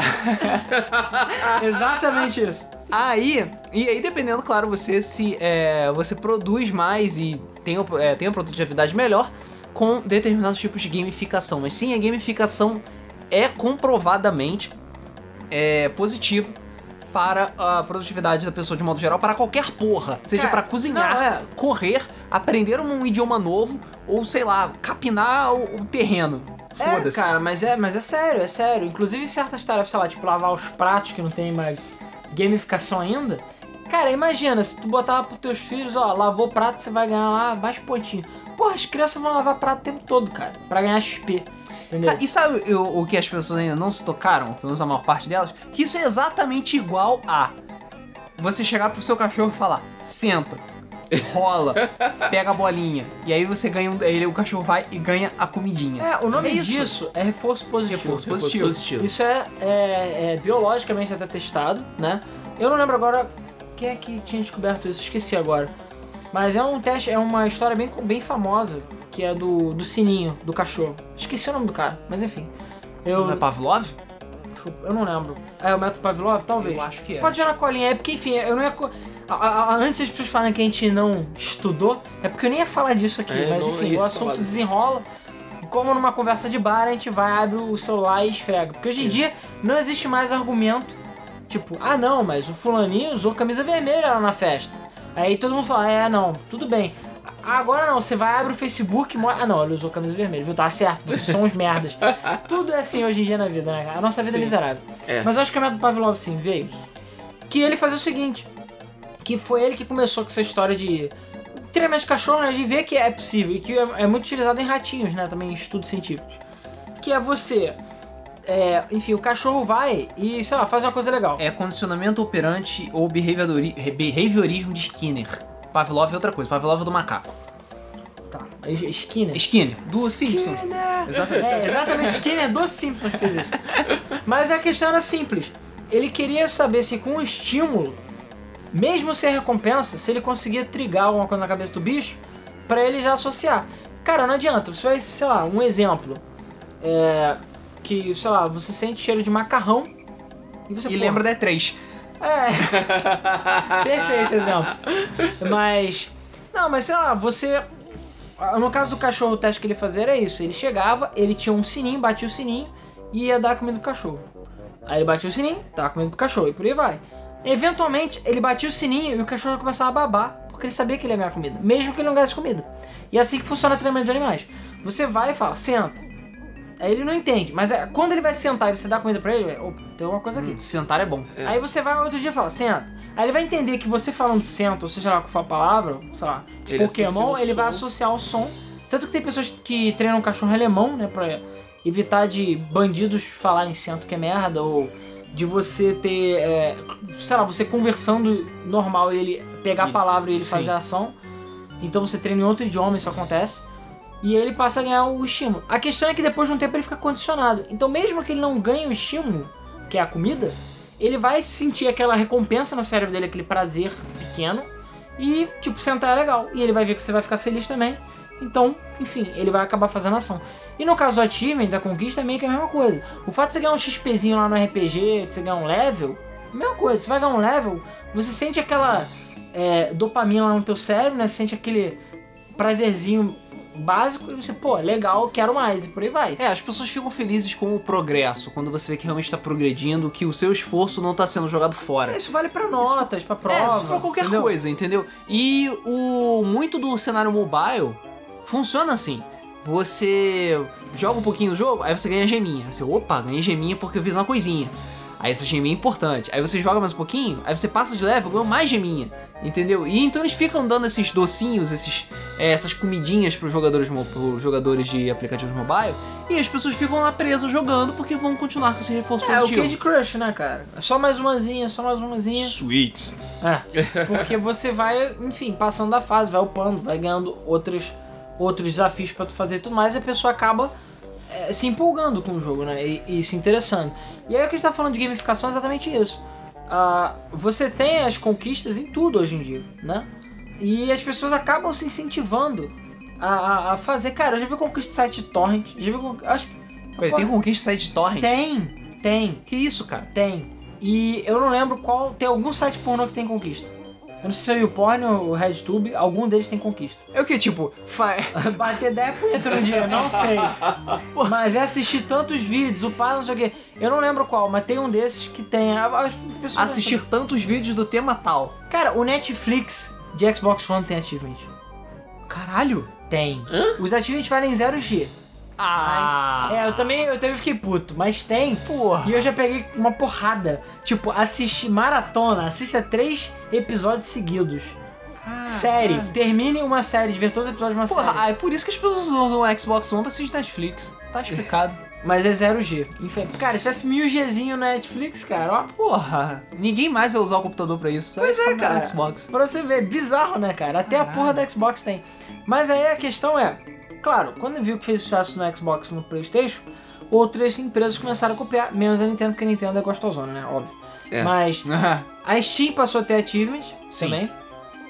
*laughs* Exatamente isso. Aí, e aí dependendo, claro, você se é, você produz mais e tem, o- é, tem uma produtividade melhor com determinados tipos de gamificação. Mas sim, a gamificação é comprovadamente é, positivo para a produtividade da pessoa de modo geral, para qualquer porra. Seja para cozinhar, não, é. correr, aprender um idioma novo ou, sei lá, capinar o, o terreno. É, cara, mas é, mas é sério, é sério. Inclusive certas tarefas, sei lá, tipo lavar os pratos que não tem uma gamificação ainda. Cara, imagina, se tu botar lá pros teus filhos, ó, lavou prato, você vai ganhar lá mais pontinho. Porra, as crianças vão lavar prato o tempo todo, cara, pra ganhar XP. Entendeu? E sabe o, o que as pessoas ainda não se tocaram, pelo menos a maior parte delas? Que isso é exatamente igual a você chegar pro seu cachorro e falar, senta, rola, *laughs* pega a bolinha, e aí você ganha um. Aí o cachorro vai e ganha a comidinha. É, o nome É isso. disso é reforço positivo. Reforço Reforço positivo. positivo. Isso é, é- é biologicamente até testado, né? Eu não lembro agora quem é que tinha descoberto isso, esqueci agora. Mas é um teste, é uma história bem, bem famosa, que é do, do sininho, do cachorro. Esqueci o nome do cara, mas enfim. Eu, Não é Pavlov? eu não lembro. É o método Pavlov? Talvez. Eu acho que é. Pode jogar colinha, é porque, enfim, eu não ia. a- a- a- antes das pessoas falarem que a gente não estudou, é porque eu nem ia falar disso aqui, É, mas enfim, o falar assunto disso. desenrola. Como numa conversa de bar, a gente vai, abre o celular e esfrega. Porque hoje em Isso. dia não existe mais argumento, tipo, ah não, mas o fulaninho usou camisa vermelha lá na festa. Aí todo mundo fala, é, não, tudo bem. Agora não, você vai, abre o Facebook e. Ah, não, ele usou camisa vermelha, viu? Tá certo, vocês são uns merdas. *laughs* Tudo é assim hoje em dia na vida, né, cara? A nossa vida é Sim. miserável. É. Mas eu acho que o método Pavlov, sim, veio. Que ele fazia o seguinte: que foi ele que começou com essa história de treinamento de cachorro, né? De ver que é possível e que é, é muito utilizado em ratinhos, né? Também em estudos científicos. Que é você. É, enfim, o cachorro vai e, sei lá, faz uma coisa legal. É condicionamento operante ou behaviori- behaviorismo de Skinner. Pavlov é outra coisa. Pavlov é do macaco. Tá. Skinner. Skinner, do Simpson. Skinner. Exatamente. É, exatamente. Skinner do Simpsons fez isso. Mas a questão era simples. Ele queria saber se com o estímulo, mesmo sem recompensa, se ele conseguia trigar alguma coisa na cabeça do bicho, pra ele já associar. Cara, não adianta. Você vai, sei lá, um exemplo. É. Que, sei lá, você sente cheiro de macarrão. E você E pô, lembra da E3. é. *laughs* Perfeito exemplo. Mas. Não, mas sei lá, você. No caso do cachorro, o teste que ele fazia era isso. Ele chegava, ele tinha um sininho, batia o sininho e ia dar comida pro cachorro. Aí ele batia o sininho, dava comida pro cachorro e por aí vai. Eventualmente, ele batia o sininho e o cachorro começava a babar, porque ele sabia que ele ia ganhar comida, mesmo que ele não ganhasse comida. E é assim que funciona o treinamento de animais. Você vai e fala, senta. Aí ele não entende, mas é, quando ele vai sentar e você dá comida pra ele, é, opa, tem alguma coisa aqui. Sentar é bom. Aí você vai outro dia e fala, senta. Aí ele vai entender que você falando senta, ou seja lá qual for a palavra, sei lá, Ele Pokémon, ele vai som. associar o som. Tanto que tem pessoas que treinam cachorro alemão, né, pra evitar de bandidos falarem sento que é merda, ou de você ter, é, sei lá, você conversando normal e ele pegar a palavra e ele sim. fazer a ação. Então você treina em outro idioma, isso acontece. E ele passa a ganhar o estímulo. A questão é que depois de um tempo ele fica condicionado. Então mesmo que ele não ganhe o estímulo, que é a comida, ele vai sentir aquela recompensa no cérebro dele, aquele prazer pequeno. E, tipo, sentar é legal. E ele vai ver que você vai ficar feliz também. Então, enfim, ele vai acabar fazendo ação. E no caso do achievement, da conquista, é meio que a mesma coisa. O fato de você ganhar um XPzinho lá no RPG, você ganhar um level, mesma coisa. Você vai ganhar um level, você sente aquela é, dopamina lá no teu cérebro, né? Você sente aquele prazerzinho básico e você, pô, legal, quero mais, e por aí vai. É, as pessoas ficam felizes com o progresso, quando você vê que realmente está progredindo, que o seu esforço não está sendo jogado fora. Isso vale pra notas, pra prova. É, isso pra qualquer entendeu? coisa, entendeu? E o muito do cenário mobile funciona assim. Você joga um pouquinho o jogo, aí você ganha geminha. Você, opa, ganhei geminha porque eu fiz uma coisinha. Aí essa geminha é importante. Aí você joga mais um pouquinho, aí você passa de level, ganha mais geminha. Entendeu? E então eles ficam dando esses docinhos, esses, é, essas comidinhas pros jogadores, mo- pros jogadores de aplicativos mobile. E as pessoas ficam lá presas jogando porque vão continuar com esse reforço É, o positivo. Candy Crush, né, cara? É Só mais umazinha, só mais umazinha. Sweet. É, porque você vai, enfim, passando da fase, vai upando, vai ganhando outros, outros desafios pra tu fazer e tudo mais, e a pessoa acaba é, se empolgando com o jogo, né? E, e se interessando. E aí o que a gente tá falando de gamificação é exatamente isso. Ah, você tem as conquistas em tudo hoje em dia, né? E as pessoas acabam se incentivando a, a- a fazer. Cara, eu já vi conquista de site de torrent, já vi acho Peraí, tem conquista site de torrent? Tem, tem. Que isso, cara? Tem. E eu não lembro qual. Tem algum site pornô que tem conquista. Eu não sei se é o YouPorn ou o RedTube, algum deles tem conquista. É o que, tipo, fa... *laughs* Bater 10 punheta no dia, não sei. Mas é assistir tantos vídeos, o pai não sei o quê. Eu não lembro qual, mas tem um desses que tem. As pessoas assistir tantos vídeos do tema tal. Cara, o Netflix de Xbox One tem achievement. Caralho. Tem. Os achievements valem 0G. Ah. É, eu também, eu também fiquei puto, mas tem. Porra. E eu já peguei uma porrada. Tipo, assistir maratona, assista três episódios seguidos. série. Termine uma série, de ver todos os episódios de uma Porra, série. ah, é por isso que as pessoas usam o Xbox One pra assistir Netflix. Tá explicado. *laughs* Mas é 0G. Infe- Cara, se tivesse 1000Gzinho na Netflix, cara, ó. Porra, ninguém mais vai usar o computador pra isso. Só Pois ia é, cara. Xbox. Pra você ver, bizarro, né, cara? Até a Caralho. porra da Xbox tem. Mas aí a questão é, claro, quando viu que fez sucesso no Xbox e no Playstation, outras empresas começaram a copiar, menos a Nintendo, porque a Nintendo é gostosona, né? Óbvio. É. Mas *laughs* a Steam passou a ter achievements Sim. também,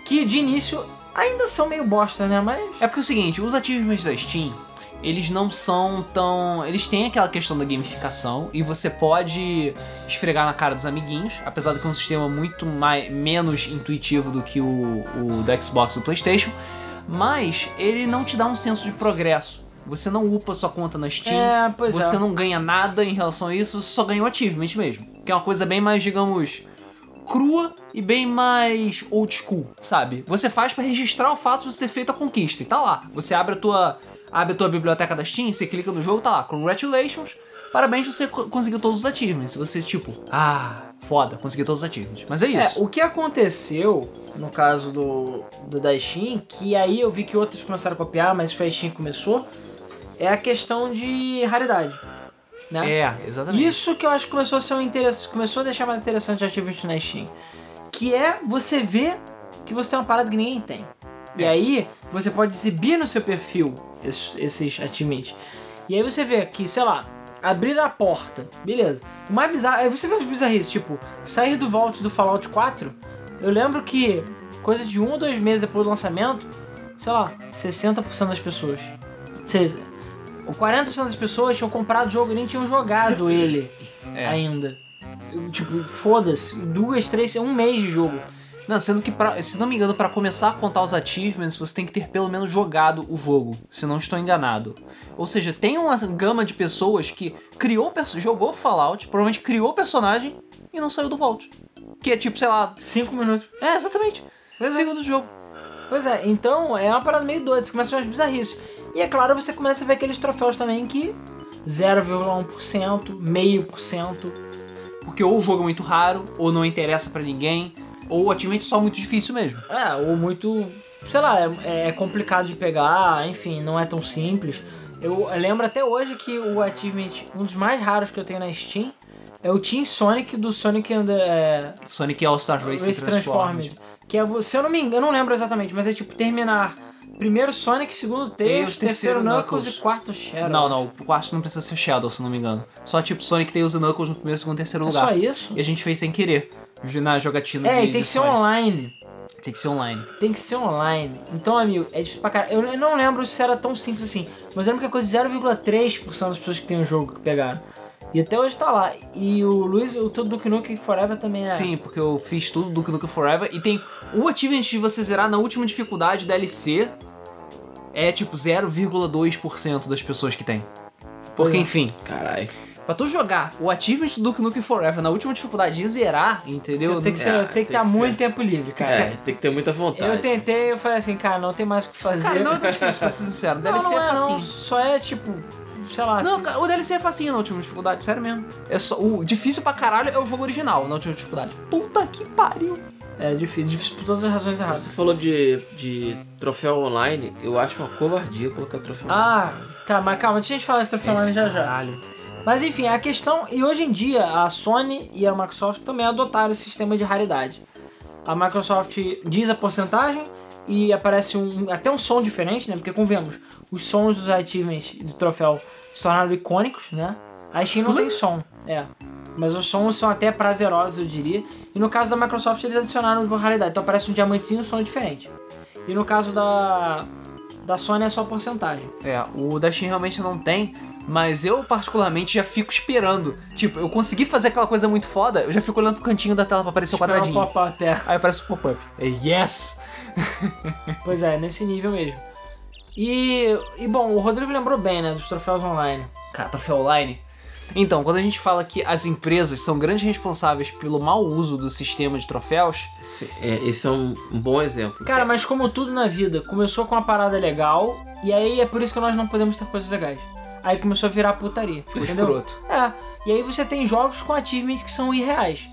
que de início ainda são meio bosta, né? Mas É porque é o seguinte, os achievements da Steam, eles não são tão. Eles têm aquela questão da gamificação e você pode esfregar na cara dos amiguinhos, apesar de que é um sistema muito mais, menos intuitivo do que o, o da Xbox e do PlayStation, mas ele não te dá um senso de progresso. Você não upa sua conta na Steam, É, pois você é. não ganha nada em relação a isso, você só ganha o achievement mesmo. Que é uma coisa bem mais, digamos, crua e bem mais old school, sabe? Você faz pra registrar o fato de você ter feito a conquista e tá lá. Você abre a tua, abre a tua biblioteca da Steam, você clica no jogo, tá lá. Congratulations, parabéns, você co- conseguiu todos os achievements. Você tipo, ah, foda, consegui todos os achievements. Mas é É, isso. o que aconteceu no caso do, do da Steam, que aí eu vi que outros começaram a copiar, mas foi a Steam que começou, é a questão de raridade. Né? É, exatamente. Isso que eu acho que começou a ser um interesse, começou a deixar mais interessante o Activity na Steam. Que é você ver que você tem uma parada que ninguém tem. E É. aí, você pode exibir no seu perfil esses, esses achievements. E aí você vê que, sei lá, abrir a porta, beleza. O mais bizarro, aí você vê os bizarrices, tipo, sair do vault do Fallout 4. Eu lembro que, coisa de um ou dois meses depois do lançamento, sei lá, 60% das pessoas. Seja, 40% das pessoas tinham comprado o jogo e nem tinham jogado *laughs* ele É. ainda. Tipo, foda-se, duas, três, um mês de jogo. Não, sendo que, pra, se não me engano, pra começar a contar os achievements, você tem que ter pelo menos jogado o jogo, se não estou enganado. Ou seja, tem uma gama de pessoas que criou, jogou Fallout, provavelmente criou o personagem e não saiu do Vault. Que é tipo, sei lá. Cinco minutos. É, exatamente. Pois é. Segundo jogo. Pois é, então é uma parada meio doida, você começa a ver umas bizarrices. E é claro, você começa a ver aqueles troféus também que 0,1%, meio por cento. Porque ou o jogo é muito raro, ou não interessa pra ninguém, ou o achievement é só muito difícil mesmo. É, ou muito. Sei lá, é, é complicado de pegar, enfim, não é tão simples. Eu lembro até hoje que o Achievement, um dos mais raros que eu tenho na Steam, é o Team Sonic do Sonic and the, é, Sonic All-Star Race, Race Transformed. Transformed. Que é, se eu não me engano, eu não lembro exatamente, mas é tipo terminar primeiro Sonic, segundo Tails, Tails, terceiro terceiro Knuckles, Knuckles. e quarto Shadow. Não, não, o quarto não precisa ser Shadow, se não me engano. Só tipo Sonic, Tails e Knuckles no primeiro, segundo e terceiro É lugar. só isso? E a gente fez sem querer, na jogatina É, de e tem que ser Sonic. online. Tem que ser online. Tem que ser online. Então, amigo, é difícil pra caralho. Eu não lembro se era tão simples assim, mas eu lembro que é coisa de 0,3% das pessoas que tem o jogo que pegaram. E até hoje tá lá. E o Luiz, o Tudo Duke Nukem Forever também é. Sim, porque eu fiz tudo do Nukem Forever e tem o achievement de você zerar na última dificuldade DLC é tipo 0,2% das pessoas que tem. Porque, é. enfim, Caralho. Pra tu jogar o achievement do Duke Nukem Forever na última dificuldade e zerar, entendeu? Tem que, ser, É, tem que tem ter que muito ser. tempo livre, cara. É, tem que ter muita vontade. Eu tentei, eu falei assim, cara, não tem mais o que fazer. Cara, não é tão difícil, pra ser sincero. Não, DLC não é é, não. facinho. Só é tipo, sei lá. Não, o DLC é facinho na última dificuldade, sério mesmo. É só, o difícil pra caralho é o jogo original na última dificuldade. Puta que pariu. É difícil, difícil por todas as razões erradas. Você falou de, de troféu online, eu acho uma covardia colocar troféu Ah, tá, mas calma, deixa a gente falar de troféu online já já. Caralho. Mas enfim, a questão. E hoje em dia, a Sony e a Microsoft também adotaram esse sistema de raridade. A Microsoft diz a porcentagem e aparece um, até um som diferente, né? Porque, convenhamos, os sons dos achievements do troféu se tornaram icônicos, né? A Steam não tem som, é. Mas os sons são até prazerosos, eu diria. E no caso da Microsoft, eles adicionaram uma raridade. Então aparece um diamantezinho e um som diferente. E no caso da, da Sony é só porcentagem. É, o da Steam realmente não tem, mas eu particularmente já fico esperando. Tipo, eu consegui fazer aquela coisa muito foda, eu já fico olhando pro cantinho da tela pra aparecer o quadradinho. o pop-up, é. Aí aparece o pop-up. É yes! *laughs* Pois é, nesse nível mesmo. E, e bom, o Rodrigo lembrou bem, né, dos troféus online. Cara, troféu online. Então, quando a gente fala que as empresas são grandes responsáveis pelo mau uso do sistema de troféus, Esse é, esse é um, um bom exemplo. Cara, mas como tudo na vida, começou com uma parada legal, e aí é por isso que nós não podemos ter coisas legais. Aí começou a virar putaria. ficou entendeu? escroto. É, e aí você tem jogos com achievements que são irreais.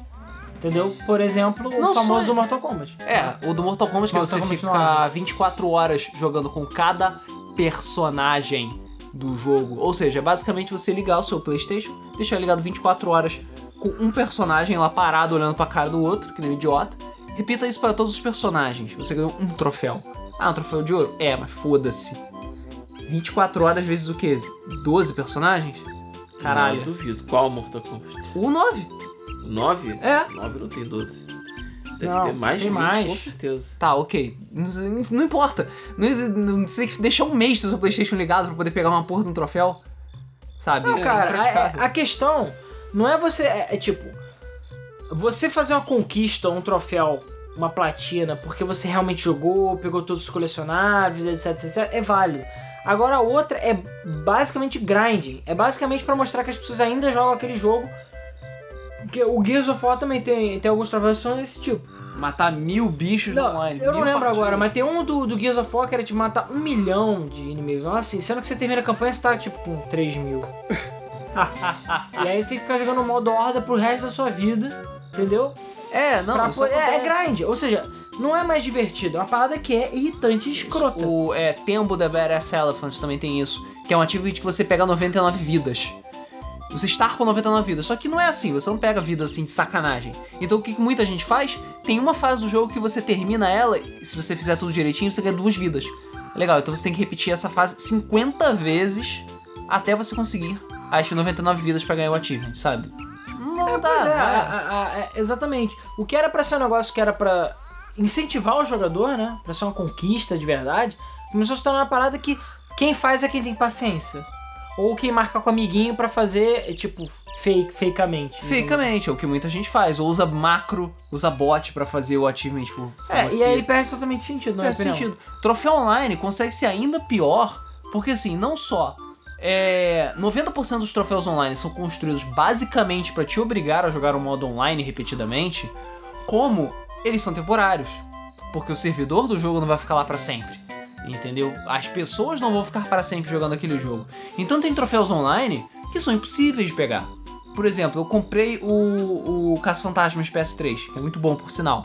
Entendeu? Por exemplo, o só famoso é- do Mortal Kombat. É, o do Mortal Kombat que Mortal você Kombat fica 24 horas jogando com cada personagem do jogo. Ou seja, é basicamente você ligar o seu PlayStation, deixar ligado 24 horas com um personagem lá parado olhando pra cara do outro, que nem um idiota. Repita isso para todos os personagens. Você ganhou um troféu. Ah, um troféu de ouro? É, mas foda-se. 24 horas vezes o quê? 12 personagens? Caralho. Não, duvido. Qual Mortal Kombat? O 9. 9? É. 9 não tem 12. Deve Não, ter mais tem de 20, mais. com certeza. Tá, ok. Não, não importa. Não, não, você tem que deixar um mês do seu Playstation ligado pra poder pegar uma porra de um troféu. Sabe? Não, É cara, impraticável. a, a questão não é você. É, é tipo. Você fazer uma conquista, um troféu, uma platina, porque você realmente jogou, pegou todos os colecionáveis, etc, etc, é válido. Agora a outra é basicamente grinding. É basicamente pra mostrar que as pessoas ainda jogam aquele jogo. Porque o Gears of War também tem, tem alguns são desse tipo. Matar mil bichos no Não, online. eu não lembro partidas. agora, mas tem um do, do Gears of War que era de matar um milhão de inimigos. Nossa, assim, sendo que você termina a campanha, você tá tipo com 3 mil. *laughs* e aí você tem que ficar jogando modo horda pro resto da sua vida, entendeu? É, não, Pra é, é grind, ou seja, não é mais divertido, é uma parada que é irritante e escrota. O é, Tembo da Badass Elephant também tem isso. Que é um ativo que você pega 99 vidas. Você estar com 99 vidas. Só que não é assim, você não pega vida assim de sacanagem. Então o que muita gente faz? Tem uma fase do jogo que você termina ela, e se você fizer tudo direitinho, você ganha duas vidas. Legal, então você tem que repetir essa fase 50 vezes até você conseguir as 99 vidas pra ganhar o achievement, sabe? Não dá, Pois é, não a- é. a- a- é, exatamente. O que era pra ser um negócio que era pra incentivar o jogador, né? Pra ser uma conquista de verdade, começou a se tornar uma parada que quem faz é quem tem paciência. Ou quem marca com o amiguinho pra fazer, é, tipo, fake, fakeamente. Fakamente, é o que muita gente faz. Ou usa macro, usa bot pra fazer o achievement por por É, você. e aí perde totalmente sentido, não é? Faz sentido. Troféu online consegue ser ainda pior, porque assim, não só é, 90% dos troféus online são construídos basicamente pra te obrigar a jogar o modo online repetidamente, como eles são temporários, porque o servidor do jogo não vai ficar lá pra sempre. Entendeu? As pessoas não vão ficar para sempre jogando aquele jogo. Então tem troféus online que são impossíveis de pegar. Por exemplo, eu comprei o, o Caça Fantasmas PS3, que é muito bom por sinal.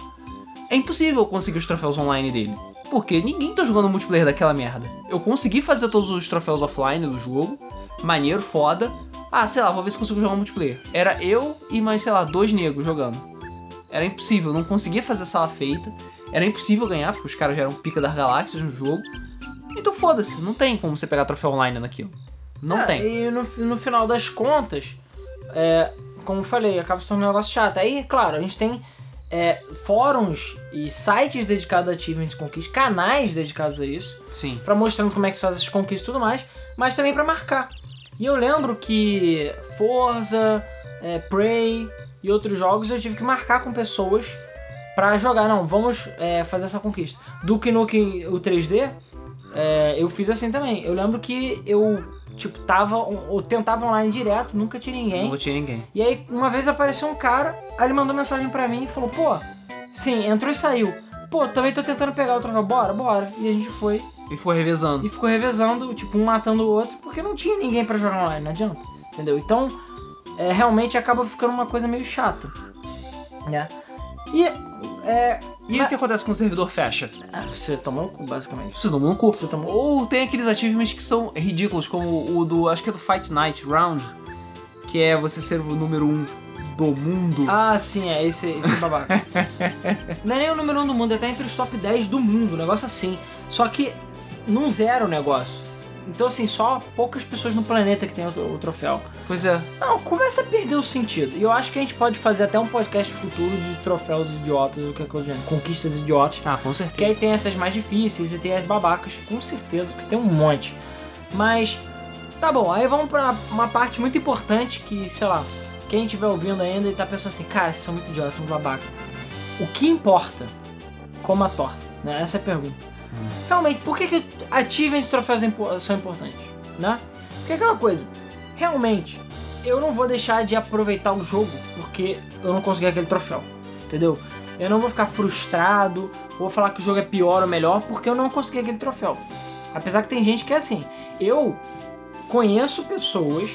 É impossível conseguir os troféus online dele. Porque ninguém tá jogando multiplayer daquela merda. Eu consegui fazer todos os troféus offline do jogo. Maneiro, foda. Ah, sei lá, vou ver se consigo jogar multiplayer. Era eu e mais, sei lá, dois negros jogando. Era impossível, não conseguia fazer sala feita. Era impossível ganhar, porque os caras já eram pica das galáxias no jogo. Então foda-se, não tem como você pegar troféu online naquilo. Não É, tem. E no, no final das contas, é, como eu falei, acaba se tornando um negócio chato. Aí, claro, a gente tem é, fóruns e sites dedicados a achievements e conquistas, canais dedicados a isso, Sim. pra mostrando como é que se faz essas conquistas e tudo mais, mas também pra marcar. E eu lembro que Forza, é, Prey e outros jogos eu tive que marcar com pessoas pra jogar. Não, vamos é, fazer essa conquista. Duke Nukem o 3D, é, eu fiz assim também. Eu lembro que eu, tipo, tava, eu tentava online direto, nunca tinha ninguém. Não tirar ninguém. E aí, uma vez apareceu um cara, aí ele mandou mensagem pra mim e falou, pô, sim, entrou e saiu. Pô, também tô tentando pegar o troféu, bora, bora. E a gente foi E foi revezando. e ficou revezando, tipo, um matando o outro, porque não tinha ninguém pra jogar online, não adianta. Entendeu? Então, é, realmente acaba ficando uma coisa meio chata. Né? E, é... E aí o que acontece quando o servidor fecha? ah, Você tomou o cu, basicamente. Você tomou no cu. Você tomou- Ou tem aqueles achievements que são ridículos, como o do. Acho que é do Fight Night Round. Que é você ser o número um do mundo. Ah, sim, é esse, esse babaca. *laughs* não é nem o número 1 um do mundo, é até entre os top 10 do mundo, um negócio assim. Só que não zera o negócio. Então, assim, só poucas pessoas no planeta que tem o, o troféu. Pois é. Não, começa a perder o sentido. E eu acho que a gente pode fazer até um podcast futuro de troféus idiotas, o que é que eu digo, conquistas idiotas. Ah, com Que certeza. aí tem essas mais difíceis e tem as babacas, com certeza, porque tem um monte. Mas, tá bom, aí vamos pra uma parte muito importante que, sei lá, quem estiver ouvindo ainda e tá pensando assim, cara, esses são muito idiotas, são muito babacas. O que importa? Como a torta, né? Essa é a pergunta. Realmente, por que, que achievements e troféus são importantes, né? Porque é aquela coisa, realmente, eu não vou deixar de aproveitar o jogo porque eu não consegui aquele troféu, entendeu? Eu não vou ficar frustrado, vou falar que o jogo é pior ou melhor porque eu não consegui aquele troféu. Apesar que tem gente que é assim. Eu conheço pessoas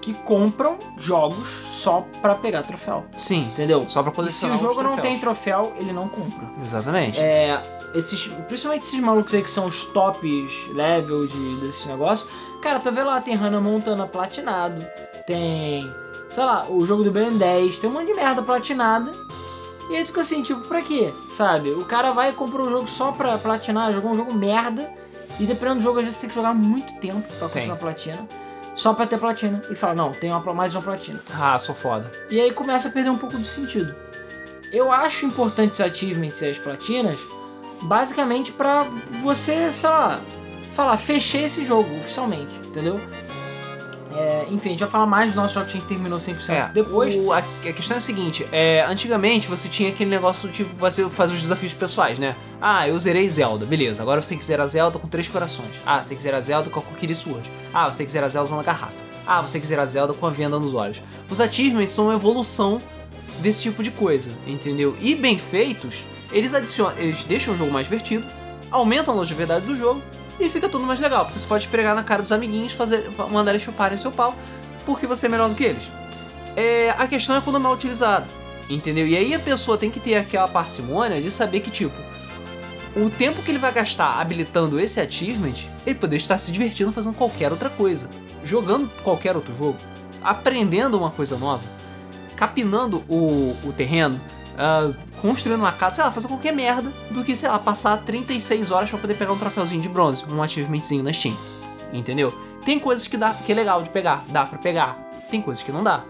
que compram jogos só pra pegar troféu, Sim. entendeu? Só pra E se colecionar o jogo não tem troféu, ele não compra. Exatamente. É, esses, principalmente esses malucos aí que são os tops level de, desse negócio. Cara, tu vê lá, tem Hannah Montana platinado, tem, sei lá, o jogo do Ben 10, tem um monte de merda platinada. E aí tu fica assim, tipo, pra quê? Sabe? O cara vai e compra um jogo só pra platinar, jogar um jogo merda. E dependendo do jogo, às vezes você tem que jogar muito tempo pra conseguir Tem. platina. Só pra ter platina. E fala, não, tem uma, mais uma platina. Ah, sou foda. E aí começa a perder um pouco de sentido. Eu acho importante os achievements e as platinas, basicamente pra você, sei lá, falar, fechei esse jogo oficialmente, entendeu? É, enfim, a gente vai falar mais do nosso jogo que a gente terminou 100% É, depois. o- a, a questão é a seguinte: é, antigamente você tinha aquele negócio tipo você fazer os desafios pessoais, né? Ah, eu zerei Zelda, beleza. Agora você tem que zerar Zelda com três corações. Ah, você tem que zerar Zelda com a Kokiri Sword. Ah, você tem que zerar Zelda usando a garrafa. Ah, você tem que zerar Zelda com a venda nos olhos. Os achievements são uma evolução desse tipo de coisa, entendeu? E bem feitos, eles adicionam, eles deixam o jogo mais divertido, aumentam a longevidade do jogo e fica tudo mais legal, porque você pode esfregar na cara dos amiguinhos, fazer, mandar eles chuparem seu pau, porque você é melhor do que eles. É, a questão é quando é mal utilizado, entendeu? E aí a pessoa tem que ter aquela parcimônia de saber que, tipo, o tempo que ele vai gastar habilitando esse achievement, ele poderia estar se divertindo fazendo qualquer outra coisa, jogando qualquer outro jogo. aprendendo uma coisa nova, capinando o, o terreno, ah, construindo uma casa, sei lá, fazer qualquer merda, do que, sei lá, passar 36 horas pra poder pegar um troféuzinho de bronze, um achievementzinho na Steam. Entendeu? Tem coisas que, dá, que é legal de pegar, dá pra pegar. Tem coisas que não dá.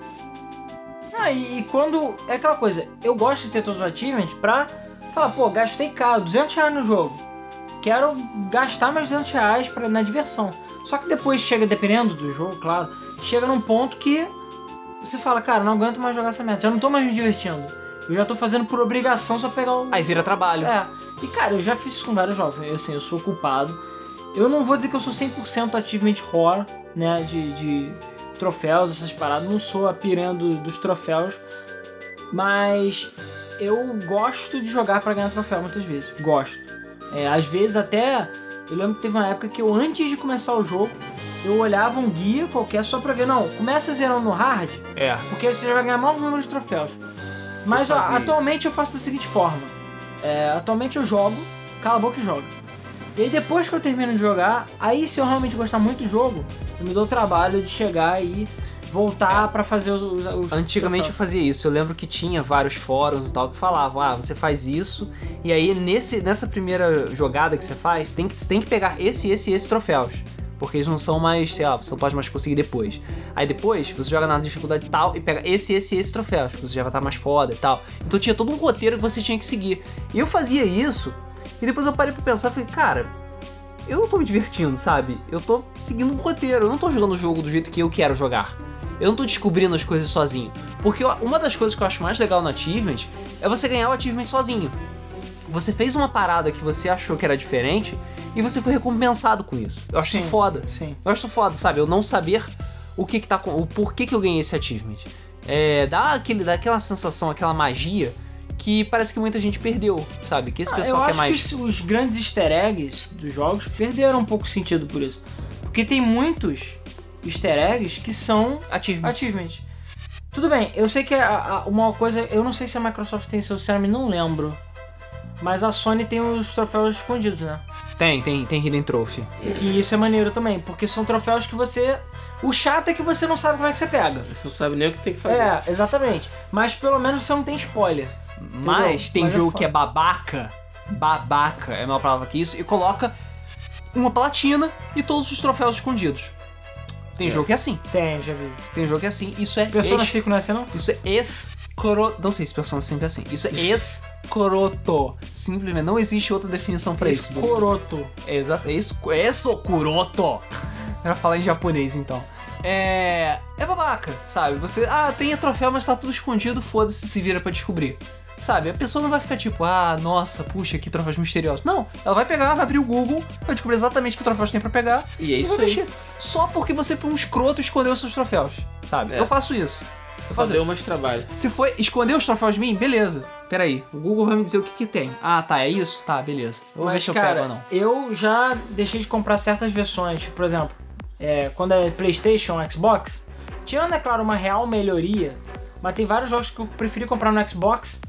Ah, e, e quando. É aquela coisa, eu gosto de ter todos os achievements pra falar, pô, gastei caro, 200 reais no jogo. Quero gastar meus 200 reais pra, na diversão. Só que depois chega, dependendo do jogo, claro, chega num ponto que você fala, cara, não aguento mais jogar essa merda, já não tô mais me divertindo. Eu já tô fazendo por obrigação só pegar o. Aí vira trabalho. É. E cara, eu já fiz isso com vários jogos. Eu, assim, eu sou culpado. Eu não vou dizer que eu sou 100% achievement horror, né? De, de troféus, essas paradas. Não sou a piranha do- dos troféus. Mas eu gosto de jogar pra ganhar troféu muitas vezes. Gosto. É, às vezes até. Eu lembro que teve uma época que eu, antes de começar o jogo, eu olhava um guia qualquer só pra ver, não, começa zerando no hard, É. porque você já vai ganhar maior número de troféus. Mas ó, atualmente eu faço da seguinte forma: É, atualmente eu jogo, cala a boca e joga. E aí depois que eu termino de jogar, aí se eu realmente gostar muito do jogo, eu me dou o trabalho de chegar e voltar pra fazer os, os, Antigamente eu fazia isso. Eu lembro que tinha vários fóruns e tal que falavam: ah, você faz isso, e aí nesse, nessa primeira jogada que você faz, tem que, você tem que pegar esse, esse e esse troféus. Porque eles não são mais, sei lá, você não pode mais conseguir depois. Aí depois, você joga na dificuldade tal e pega esse, esse esse troféus, que você já vai estar mais foda e tal. Então tinha todo um roteiro que você tinha que seguir. E eu fazia isso, e depois eu parei pra pensar e falei, cara, eu não tô me divertindo, sabe? Eu tô seguindo um roteiro, eu não tô jogando o jogo do jeito que eu quero jogar. Eu não tô descobrindo as coisas sozinho. Porque uma das coisas que eu acho mais legal no Achievement é você ganhar o Achievement sozinho. Você fez uma parada que você achou que era diferente e você foi recompensado com isso. Eu acho Sim, isso foda. Sim. Eu acho isso foda, sabe? Eu não saber o que que tá com. o porquê que eu ganhei esse achievement. É, dá, aquele, dá aquela sensação, aquela magia que parece que muita gente perdeu, sabe? Que esse Ah, pessoal quer acho mais. que os, grandes easter eggs dos jogos perderam um pouco sentido por isso. Porque tem muitos easter eggs que são Achievement. achievements. Tudo bem, eu sei que a- a- uma coisa, eu não sei se a Microsoft tem seu CRM, não lembro. Mas a Sony tem os troféus escondidos, né? Tem, tem, tem Hidden Trophy. Que isso é maneiro também, porque são troféus que você. O chato é que você não sabe como é que você pega. Você não sabe nem o que tem que fazer. É, exatamente. Mas pelo menos você não tem spoiler. Mas tem Mas é jogo foda. que é babaca. Babaca é a maior palavra que isso. E coloca uma platina e todos os troféus escondidos. Tem É. jogo que é assim. Tem, já vi. Tem jogo que é assim. Isso é. Persona es- 5 não é assim, não? Isso é escroto. Não sei se Persona 5 é assim. Isso é escroto. Simplesmente não existe outra definição pra isso. Escoroto. É exato. É es- é escroto. Era falar em japonês então. É. É babaca, sabe? Você. Ah, tem troféu, mas tá tudo escondido, foda-se, se vira pra descobrir. Sabe? A pessoa não vai ficar tipo, ah, nossa, puxa, que troféus misteriosos. Não, ela vai pegar, vai abrir o Google, vai descobrir exatamente que troféus tem pra pegar. E é isso vai mexer. Só porque você foi um escroto e escondeu seus troféus. Sabe? É. Eu faço isso. Só faço deu mais trabalho. se foi esconder os troféus de mim, beleza. Peraí, o Google vai me dizer o que que tem. Ah, tá, é isso? Tá, beleza. Eu vou ver se eu pego ou não. eu já deixei de comprar certas versões. Por exemplo, é, quando é PlayStation, Xbox, tirando, é claro, uma real melhoria, mas tem vários jogos que eu preferi comprar no Xbox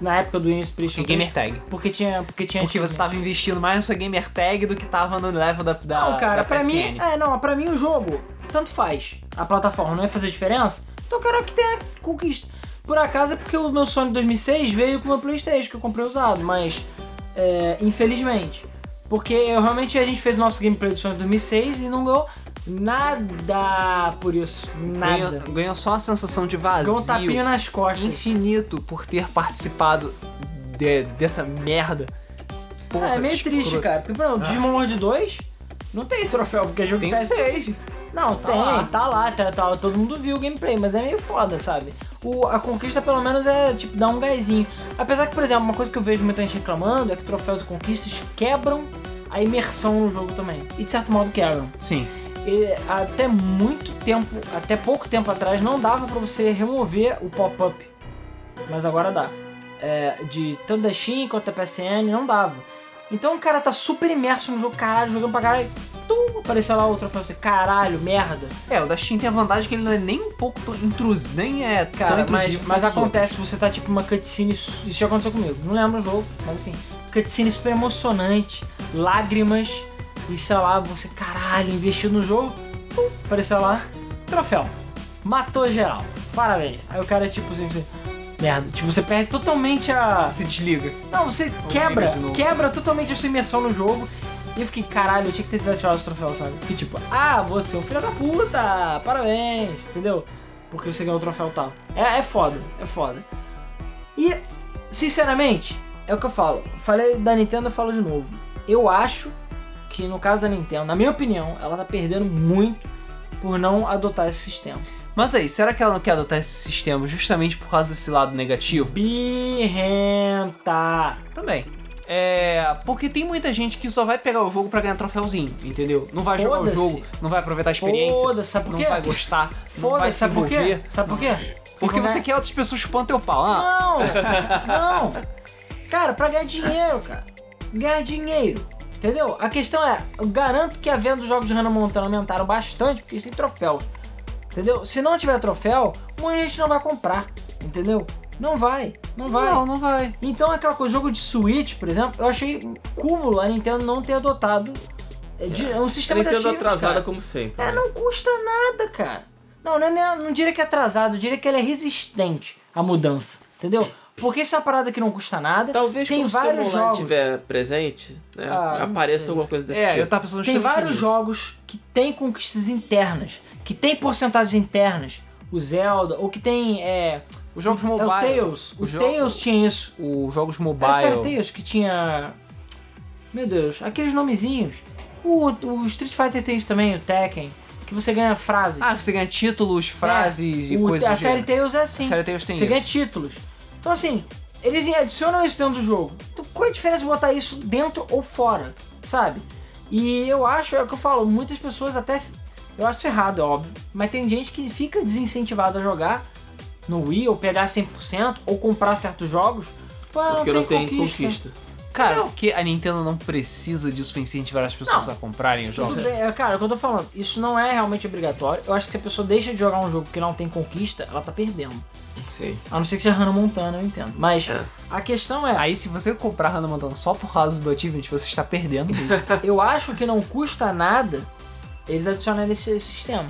na época do início do PlayStation E gamer 3, tag. Porque tinha. Porque tinha Porque você achievement. tava investindo mais nessa gamer tag do que tava no level da, da Não, cara, da pra mim. PSN. É, não, pra mim o jogo, tanto faz. A plataforma não ia fazer diferença. Então eu quero que tenha conquista. Por acaso é porque o meu Sony 2006 veio com o meu PlayStation, que eu comprei usado, mas. é, infelizmente. Porque eu, realmente a gente fez nosso gameplay do Sony 2006 e não ganhou nada por isso. Nada. ganha só a sensação de vazio Ganhou um tapinha nas costas. infinito por ter participado de- dessa merda. Porra, Ah, é meio triste, escroto. cara. Porque, por exemplo, Digimon World 2 não tem troféu, porque é jogo Tem o save. Não, Tá tem, lá. tá lá, tá, tá- todo mundo viu o gameplay, mas é meio foda, sabe? O, a conquista pelo menos é tipo dar um gásinho. Apesar que, por exemplo, uma coisa que eu vejo muita gente reclamando é que troféus e conquistas quebram a imersão no jogo também. E de certo modo quebram. Sim. E até muito tempo, até pouco tempo atrás, não dava pra você remover o pop-up. Mas agora dá. É, de tanto da Steam quanto da PSN, não dava. Então o cara tá super imerso no jogo, caralho, jogando pra caralho. Tum, apareceu lá o troféu, você, caralho, merda. É, o da Steam tem a vantagem que ele não é nem um pouco intrusivo, nem é tão Cara, mas, intrusivo. mas os acontece, você tá tipo uma cutscene, isso já aconteceu comigo, não lembro o jogo, mas enfim, cutscene super emocionante, lágrimas, e sei lá, você, caralho, investiu no jogo, pum, apareceu lá, troféu. matou geral. Parabéns. Aí o cara é tipo assim, assim, merda. Tipo, você perde totalmente a. Se desliga. Não, você quebra, de novo. quebra totalmente a sua imersão no jogo. E eu fiquei, caralho, eu tinha que ter desativado os troféus, sabe? Que tipo, ah, você é um filho da puta, parabéns, entendeu? Porque você ganhou o troféu tal. É, é foda, é foda. E, sinceramente, é o que eu falo. Falei da Nintendo, eu falo de novo. Eu acho que no caso da Nintendo, na minha opinião, ela tá perdendo muito por não adotar esse sistema. Mas aí, será que ela não quer adotar esse sistema justamente por causa desse lado negativo? Birrenta! Também. É. Porque tem muita gente que só vai pegar o jogo pra ganhar troféuzinho, entendeu? Não vai jogar o jogo, não vai aproveitar a experiência. Foda-se, sabe por não quê? vai gostar, não vai Foda-se, se sabe por quê? envolver. Sabe por quê? Porque você quer outras pessoas chupando teu pau. Ah, Não, não. Cara, pra ganhar dinheiro, cara. Ganhar dinheiro. Entendeu? A questão é, eu garanto que a venda dos jogos de Hannah Montana aumentaram bastante porque eles têm troféus. Entendeu? Se não tiver troféu, muita gente não vai comprar. Entendeu? Não vai. Não vai. não, não vai. Então aquela coisa, jogo de Switch, por exemplo, eu achei um cúmulo a Nintendo não ter adotado é, de- é um sistema de Nintendo atrasada cara. como sempre. É, não custa nada, cara. Não, não, é- não, não diria que é atrasado, eu diria que ele é resistente à mudança, entendeu? Porque isso é uma parada que não custa nada. Talvez tem vários jogos. estiver presente, né, Ah, apareça alguma coisa desse É, tipo. eu tava pensando Tem vários nisso. jogos que tem conquistas internas, que tem porcentagens internas. O Zelda, ou que tem. É, Os jogos é o mobile. Tails. O os jo- Tails tinha isso. Os jogos Era mobile. sério Tails que tinha. Meu Deus, aqueles nomezinhos. O, o Street Fighter tem isso também, o Tekken. Que você ganha frases. Ah, você ganha títulos, frases É, e o- coisas A série. Tails é assim. A série Tails tem Você ganha isso. títulos. Então assim, eles adicionam isso dentro do jogo. Então qual é a diferença de botar isso dentro ou fora? Sabe? E eu acho, é o que eu falo, muitas pessoas até. Eu acho errado, é óbvio. Mas tem gente que fica desincentivada a jogar no Wii, ou pegar 100%, ou comprar certos jogos. Pô, ah, Porque não tem conquista. conquista. Cara, Não. porque a Nintendo não precisa disso pra incentivar as pessoas Não. a comprarem os Tudo jogos. bem, é, cara, é o que eu tô falando, isso não é realmente obrigatório. Eu acho que se a pessoa deixa de jogar um jogo que não tem conquista, ela tá perdendo. Sim. A não ser que seja Hannah Montana, eu entendo. Mas É. a questão é, Aí, se você comprar Hannah Montana só por causa do achievement, você está perdendo. *laughs* eu acho que não custa nada eles adicionarem esse, esse sistema.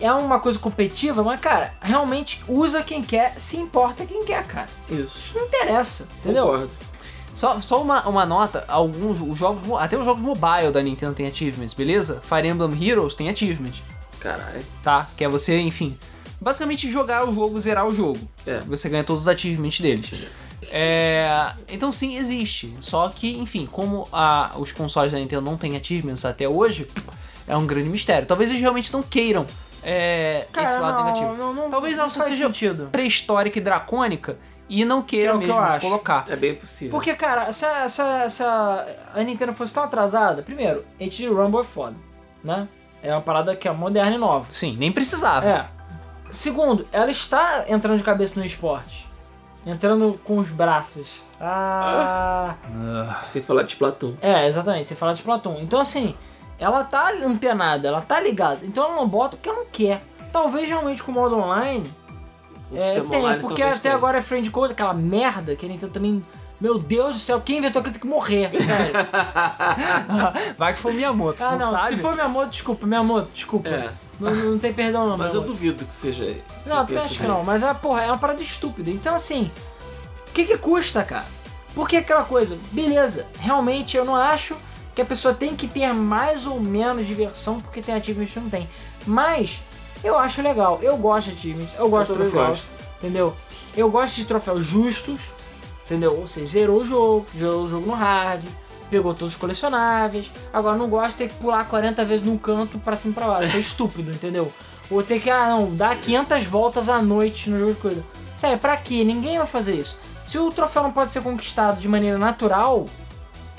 É uma coisa competitiva, mas, cara, realmente usa quem quer, se importa quem quer, cara. Isso. Isso não interessa, entendeu? Concordo. só só uma, uma nota: alguns os jogos, até os jogos mobile da Nintendo tem achievements, beleza? Fire Emblem Heroes tem achievement, Caralho. tá? Que é você, enfim, basicamente jogar o jogo, zerar o jogo. É. Você ganha todos os achievements deles. É, então sim, existe. Só que, enfim, como a- os consoles da Nintendo não têm achievements até hoje, é um grande mistério. Talvez eles realmente não queiram é, Cara, esse lado não, negativo. não, não, Talvez não ela só seja sentido. pré-histórica e dracônica e não queira Que é que mesmo acho. colocar. É bem possível. Porque, cara, se a, se, a, se a- Nintendo fosse tão atrasada, primeiro, HD Rumble é foda, né? É uma parada que é moderna e nova. Sim, nem precisava. É. Segundo, ela está entrando de cabeça no esporte. Entrando com os braços. Ah. Sem falar de Splatoon. É, exatamente, você fala de Platão. Então, assim, ela tá antenada, ela tá ligada. Então ela não bota porque ela não quer. Talvez realmente com o modo online. O é, tem, online porque até tenha. agora é friend code, aquela merda que a Nintendo também. Meu Deus do céu, quem inventou aquilo tem que morrer, sério. *laughs* Vai que foi Miyamoto, ah, não, não, sabe? se for Miyamoto, desculpa, Miyamoto, desculpa. É. Não, não tem perdão não, Mas eu duvido que seja. Não, eu que tenha acho que não, mas é, porra, é uma parada estúpida. Então, assim, o que que custa, cara? Porque aquela coisa, beleza, realmente eu não acho que a pessoa tem que ter mais ou menos diversão porque tem achievements que não tem. Mas, eu acho legal, eu gosto de achievements, eu gosto Eu de troféus, gosto. entendeu? Eu gosto de troféus justos, entendeu? Ou seja, zerou o jogo, zerou o jogo no hard, pegou todos os colecionáveis. Agora não gosto de ter que pular 40 vezes num canto pra cima e pra baixo. Isso é estúpido, entendeu? Ou ter que, ah não, dar 500 voltas à noite no jogo de coisa. Sério, pra quê? Ninguém vai fazer isso. Se o troféu não pode ser conquistado de maneira natural,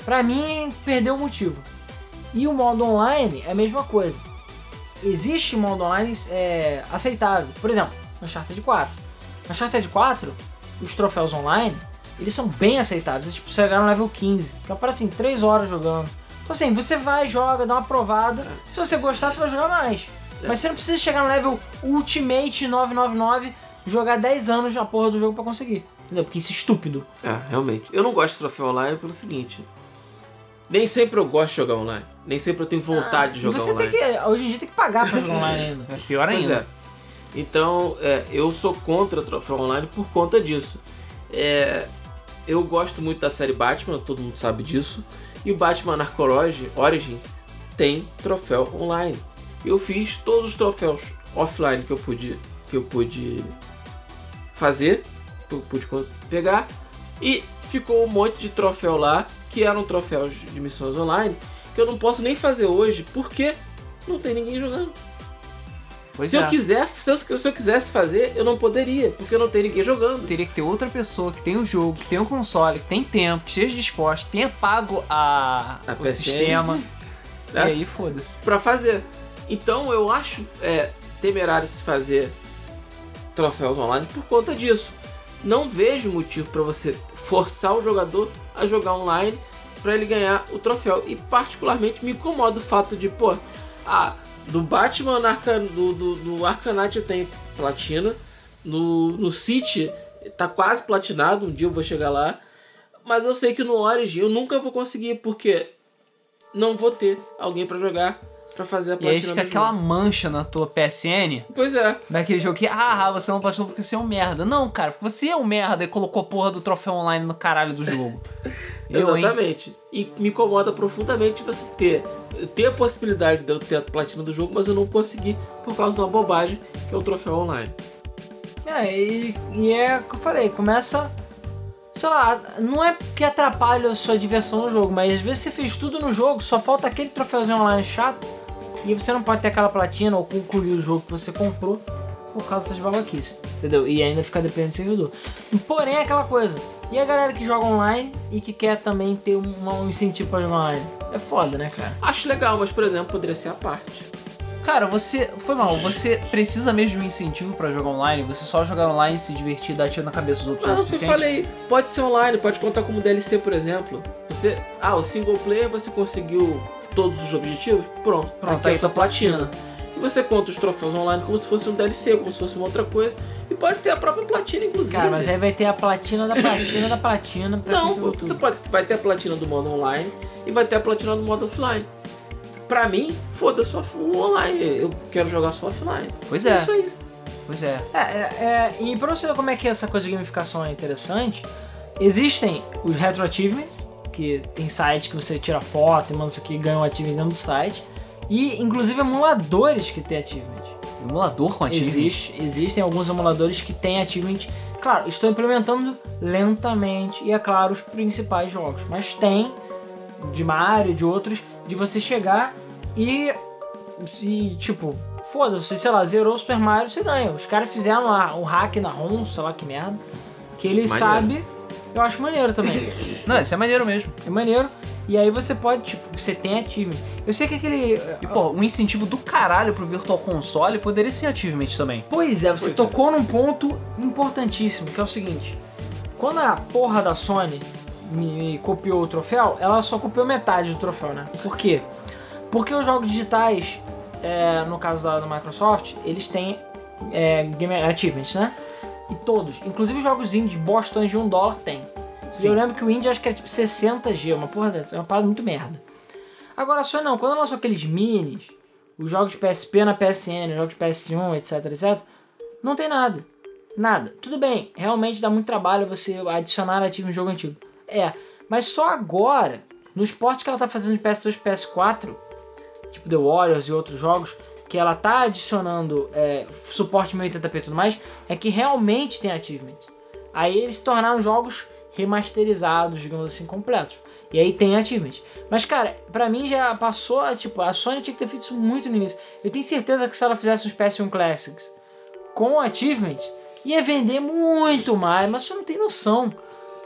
pra mim perdeu o motivo. E o modo online é a mesma coisa. Existe modo online é, aceitável. Por exemplo, no Uncharted 4. No Uncharted 4, os troféus online, eles são bem aceitáveis. É tipo, você chegar no level 15. Então, para assim, 3 horas jogando. Então, assim, você vai, joga, dá uma provada. Se você gostar, você vai jogar mais. Mas você não precisa chegar no level Ultimate 999, jogar 10 anos na porra do jogo pra conseguir. Entendeu? Porque isso é estúpido. É, realmente. Eu não gosto de troféu online pelo seguinte. Nem sempre eu gosto de jogar online. Nem sempre eu tenho vontade de E jogar você online. tem que, hoje em dia, tem que pagar pra jogar online ainda. É *laughs* pior Pois ainda. é. Então, é, eu sou contra troféu online por conta disso. É, eu gosto muito da série Batman, todo mundo sabe disso. E o Batman Arkham Origin tem troféu online. Eu fiz todos os troféus offline que eu pude, que eu pude fazer, que eu pude pegar. E ficou um monte de troféu lá, que eram troféus de missões online, que eu não posso nem fazer hoje, porque não tem ninguém jogando. Pois se é. eu quiser, se eu, se eu quisesse fazer, eu não poderia, porque não tem ninguém jogando. Teria que ter outra pessoa que tem o jogo, que tem o console, que tem tempo, que esteja disposta, que tenha pago a, A o sistema. *laughs* E É. aí, foda-se. Pra fazer. Então eu acho é, temerário se fazer troféus online por conta disso. Não vejo motivo pra você forçar o jogador a jogar online pra ele ganhar o troféu. E particularmente me incomoda o fato de, pô, ah, do Batman do, do, do eu tenho platina. No, no City tá quase platinado, um dia eu vou chegar lá. Mas eu sei que no Origin eu nunca vou conseguir, porque não vou ter alguém pra jogar pra fazer a E platina aí fica aquela jogo. mancha na tua PSN, Pois é. daquele jogo que, ah, você não platinou porque você é um merda. Não, cara, porque você é um merda e colocou a porra do troféu online no caralho do jogo. *laughs* Eu, hein? Exatamente. E me incomoda profundamente você ter, ter a possibilidade de eu ter a platina do jogo, mas eu não consegui por causa de uma bobagem que é o troféu online. É, e, e é o que eu falei, começa. Sei lá, não é que atrapalha a sua diversão no jogo, mas às vezes você fez tudo no jogo, só falta aquele troféuzinho online chato, e você não pode ter aquela platina ou concluir o jogo que você comprou por causa dessas babaquices, entendeu? E ainda ficar dependendo do servidor. Porém, é aquela coisa. E a galera que joga online e que quer também ter um, um incentivo pra jogar online? É foda, né, cara? Acho legal, mas por exemplo, poderia ser a parte. Cara, você. Foi mal, você precisa mesmo de um incentivo pra jogar online? Você só jogar online, se divertir, dar tiro na cabeça dos outros Mas é é o que eu falei, pode ser online, pode contar como DLC, por exemplo. Você, ah, o single player você conseguiu todos os objetivos? Pronto, Pronto, aqui é aí a sua tá platina. platina. E você conta os troféus online como se fosse um DLC, como se fosse uma outra coisa. E pode ter a própria platina, inclusive. Cara, mas aí vai ter a platina da platina da platina Não, você pode, vai ter a platina do modo online e vai ter a platina do modo offline. Pra mim, foda-se o online. Eu quero jogar só offline. Pois é. isso aí. Pois é. É, é, é, e pra você ver como é que essa coisa de gamificação é interessante, existem os retro que tem site que você tira foto e manda isso aqui ganha um achievement dentro do site. E inclusive emuladores que tem achievement. Emulador com achievement. Existe, existem alguns emuladores que têm achievement. Claro, estou implementando lentamente e é claro os principais jogos, mas tem de Mario, de outros, de você chegar e, e tipo, foda-se, sei lá, zerou o Super Mario, você ganha. Os caras fizeram lá um hack na ROM, sei lá que merda, que ele Maneiro. sabe, eu acho maneiro também. Não, isso é maneiro mesmo. é maneiro. E aí você pode, tipo, você tem achievement. Eu sei que aquele. E, pô, um incentivo do caralho pro Virtual Console poderia ser achievement também. Pois é, você Pois é. tocou num ponto importantíssimo, que é o seguinte. Quando a porra da Sony me, me copiou o troféu, ela só copiou metade do troféu, né? Por quê? Porque os jogos digitais, é, no caso da, da Microsoft, eles têm é, game achievements, né? E todos, inclusive os jogos indie bostões de um dólar tem. E eu lembro que o indie acho que era tipo 60G, uma porra dessa, é uma parada muito merda. Agora Sony não, quando ela lançou aqueles minis, os jogos de PSP na PSN, os jogos de PS1, etc, etc, não tem nada. Nada. Tudo bem, realmente dá muito trabalho você adicionar ativo no jogo antigo. É, mas só agora, nos portes que ela tá fazendo de PS2 e PS4, tipo The Warriors e outros jogos, que ela tá adicionando é, suporte 1080p e tudo mais, é que realmente tem achievement. Aí eles se tornaram jogos remasterizados, digamos assim, completos. E aí tem achievement. Mas, cara, pra mim já passou, tipo, a Sony tinha que ter feito isso muito no início. Eu tenho certeza que se ela fizesse uns PS1 Classics com achievement, ia vender muito mais, mas você não tem noção.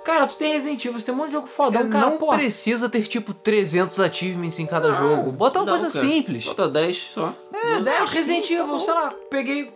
Cara, tu tem Resident Evil, você tem um monte de jogo fodão, É, cara, não pô. precisa ter tipo 300 achievements em cada jogo. Bota uma Não, coisa cara. simples. Bota 10 só. É, Duas. 10 Resident tá Evil, sei lá, peguei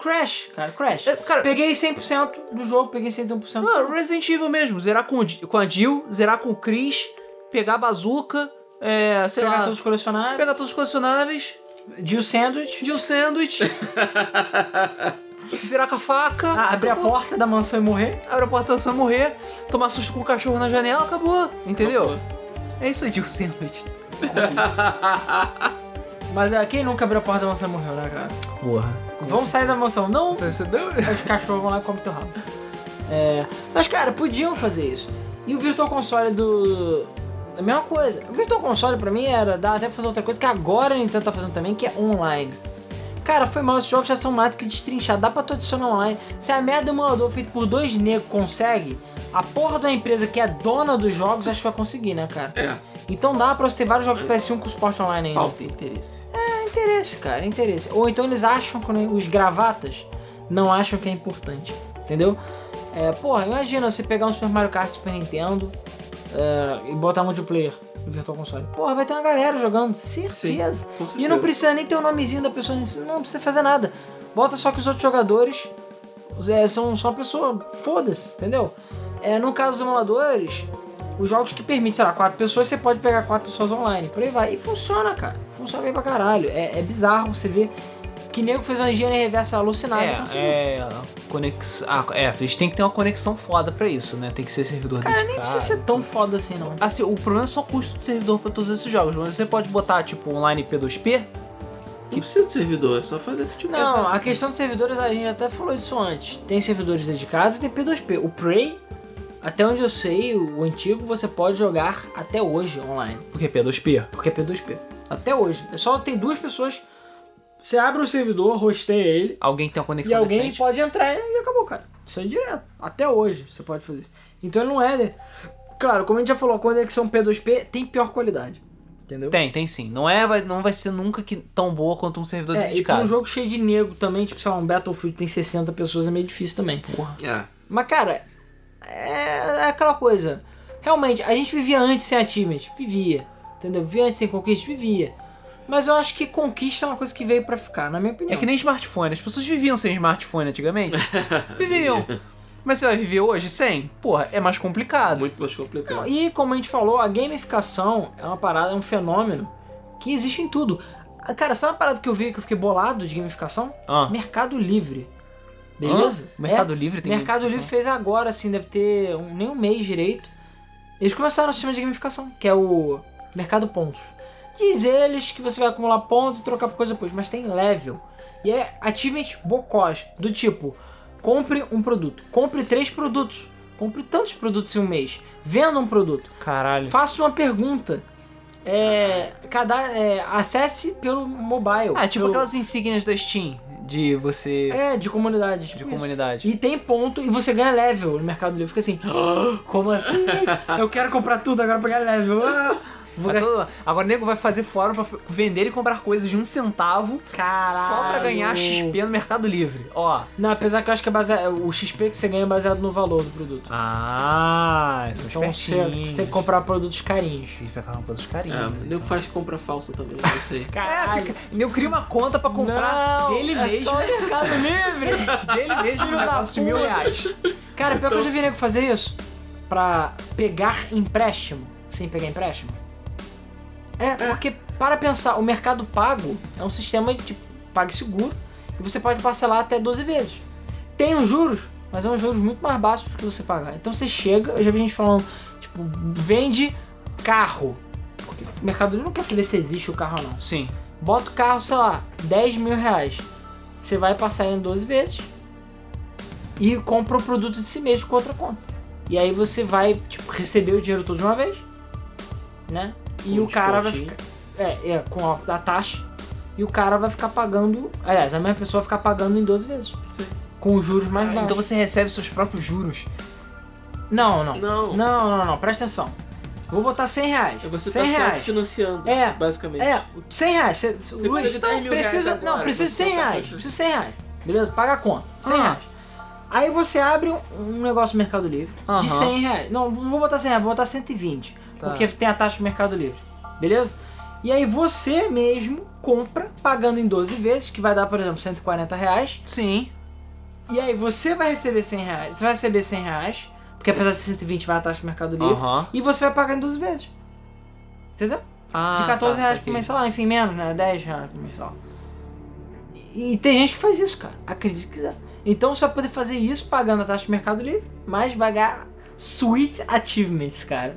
Crash, cara, Crash. É, cara- peguei 100% do jogo, peguei 101%. Ah, Resident Evil mesmo, zerar com, com a Jill, zerar com o Chris, pegar a bazuca, é, sei pegar lá, todos os colecionáveis. pegar todos os colecionáveis, Jill Sandwich. Jill Sandwich, *laughs* zerar com a faca, Ah, abrir a porta da mansão e morrer. abre a porta, você vai morrer, tomar susto com o cachorro na janela, acabou, entendeu? Acabou. É isso aí, Jill Sandwich. *laughs* Mas é, quem nunca abriu a porta da mansão morreu, né, cara? Porra. Vamos sair da mansão. Não, Você, você deu... os cachorros vão lá e comem teu rabo. É, mas, cara, podiam fazer isso. E o Virtual Console do... A mesma coisa. O Virtual Console pra mim era dar até pra fazer outra coisa que agora a Nintendo tá fazendo também, que é online. Cara, foi mal, esses jogos já são mais do que destrinchados. Dá pra tu adicionar online. Se a merda do emulador feito por dois negros consegue, a porra de uma empresa que é dona dos jogos acho que vai conseguir, né, cara? É, Então dá pra você ter vários jogos PS1 com suporte online ainda. falta interesse. É interesse, cara, é interesse. Ou então eles acham, quando os gravatas não acham que é importante, entendeu? É, porra, imagina você pegar um Super Mario Kart Super Nintendo é, e botar multiplayer Virtual Console. Porra, vai ter uma galera jogando, certeza. e certeza. não precisa nem ter o nomezinho da pessoa, não precisa fazer nada. Bota só que os outros jogadores é, são só pessoa, foda-se, entendeu? É, no caso dos emuladores, os jogos que permitem, sei lá, quatro pessoas, você pode pegar quatro pessoas online, por aí vai. E funciona, cara. Funciona bem pra caralho. É, é bizarro você ver que nego fez uma higiene reversa alucinada e É, conseguiu. é. Conexão. Ah, é, eles têm que ter uma conexão foda pra isso, né? Tem que ser servidor Cara, nem dedicado. precisa ser tão foda assim, não. Assim, o problema é só o custo de servidor pra todos esses jogos. Mas você pode botar, tipo, online P2P. Não precisa de servidor, é só fazer tipo Não, a questão dos servidores, a gente até falou isso antes. Tem servidores dedicados e tem P2P. O Prey, até onde eu sei, o antigo, você pode jogar até hoje online. Porque P2P. Porque é P2P. Até hoje. É só tem duas pessoas. Você abre o servidor, rosteia ele, Alguém tem uma e conexão alguém decente. pode entrar e acabou, cara. Isso é direto. Até hoje você pode fazer isso. Então ele não é. né? Claro, como a gente já falou, a conexão P2P tem pior qualidade. Entendeu? Tem, tem sim. Não, é, vai- não vai ser nunca que, tão boa quanto um servidor É, e dedicado. um jogo cheio de nego também, tipo, sei lá, um Battlefield tem 60 pessoas, é meio difícil também. Porra. É. Mas, cara, é, é aquela coisa. Realmente, a gente vivia antes sem achievement. Vivia. Entendeu? Vivia antes sem conquista? Vivia. Mas eu acho que conquista é uma coisa que veio pra ficar, na minha opinião. É que nem smartphone. As pessoas viviam sem smartphone antigamente. *laughs* viviam. Mas você vai viver hoje sem? Porra, é mais complicado. Muito mais complicado. E como a gente falou, a gamificação é uma parada, é um fenômeno que existe em tudo. Ah, Cara, sabe uma parada que eu vi que eu fiquei bolado de gamificação? Ah. Mercado Livre. Beleza? Hã? Mercado É, Livre tem Mercado? Livre fez agora, assim, deve ter um- nem um mês direito. Eles começaram o sistema de gamificação, que é o Mercado Pontos. Diz eles que você vai acumular pontos e trocar por coisa depois, mas tem level. E é achievement bocós, do tipo, compre um produto, compre três produtos, compre tantos produtos em um mês, venda um produto, Caralho. faça uma pergunta, é, cada, é, acesse pelo mobile. Ah, tipo pelo- aquelas insígnias da Steam. De você... É, de comunidade. Tipo de isso. comunidade. E tem ponto e você ganha level no Mercado Livre. Fica assim, "Ah, como assim? *laughs* Eu quero comprar tudo agora pra ganhar level. Vou gastar... todo- Agora o nego vai fazer fórum pra vender e comprar coisas de um centavo Caralho. só pra ganhar XP no Mercado Livre. Ó. Não, apesar que eu acho que é baseado, o XP que você ganha é baseado no valor do produto. Ah, são então você, você tem que comprar produtos carinhos. Tem que uma dos carinhos. É, o nego faz compra falsa também, não sei. É, *laughs* fica, eu crio uma conta pra comprar Não, dele é mesmo. só Mercado Livre. *laughs* Dele mesmo, um negócio de mil reais. Cara, pior que eu já vi nego fazer isso. Pra pegar empréstimo sem pegar empréstimo. É, porque, para pensar, o mercado pago é um sistema de tipo, PagSeguro e você pode parcelar até 12 vezes. Tem os juros, mas é um juros muito mais baixos do que você pagar. Então você chega, eu já vi gente falando, tipo, vende carro. Porque o mercado não quer saber se existe o carro ou não. Sim. Bota o carro, sei lá, 10 mil reais. Você vai passar em 12 vezes e compra o produto de si mesmo com outra conta. E aí você vai, tipo, receber o dinheiro todo de uma vez, né? E o cara vai descontinho. ficar. É, é, com a, a taxa. E o cara vai ficar pagando. Aliás, a mesma pessoa vai ficar pagando em 12 vezes. Sim. Com os juros mais baixos. Então você recebe seus próprios juros. Não, não. Não. Não, não, não. Presta atenção. Vou botar 100 reais. É você 100 tá reais. autofinanciando, É. basicamente. É, 100 reais. Você, Você precisa de 10 mil precisa, reais agora, Não, precisa de você 100 tá reais. Precisa de 100 reais. Beleza? Paga a conta. 100 Ah. reais. Aí você abre um, negócio no Mercado Livre Aham. de 100 reais. Não, não vou botar 100 reais, vou botar 120. Tá. Porque tem a taxa do Mercado Livre. Beleza? E aí você mesmo compra, pagando em 12 vezes, que vai dar, por exemplo, 140 reais. Sim. E aí você vai receber 100 reais. Você vai receber 100 reais, porque apesar de 120 vai a taxa do Mercado Livre. Aham. E você vai pagar em 12 vezes. Entendeu? Ah, de 14 tá, reais por lá, enfim, menos, né? 10 reais por mensal. E, e tem gente que faz isso, cara. Acredite que quiser. Então você vai poder fazer isso pagando a taxa do Mercado Livre, mas vai ganhar Sweet Achievements, cara.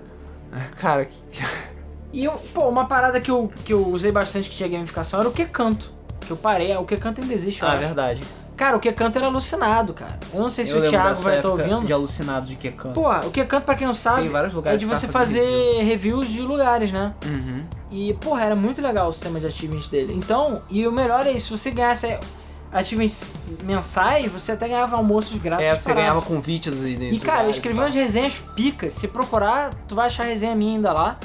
Cara, que... E, eu- pô, uma parada que eu, que eu usei bastante que tinha gamificação era o que canto. Que eu parei, o que canto ainda existe, eu Ah, acho. verdade. Cara, o que canto era alucinado, cara. Eu não sei se Eu o lembro Thiago dessa vai estar época ouvindo. De alucinado de que canto. Pô, o que canto, pra quem não sabe, em vários é lugares de você fazer fazer reviews de lugares, né? Uhum. E, porra, era muito legal o sistema de achievements dele. Então, e o melhor é isso, se você ganhasse achievements mensais, você até ganhava almoços grátis. É, você ganhava convites e E, cara, eu escrevi umas resenhas picas. Se procurar, tu vai achar resenha minha ainda lá.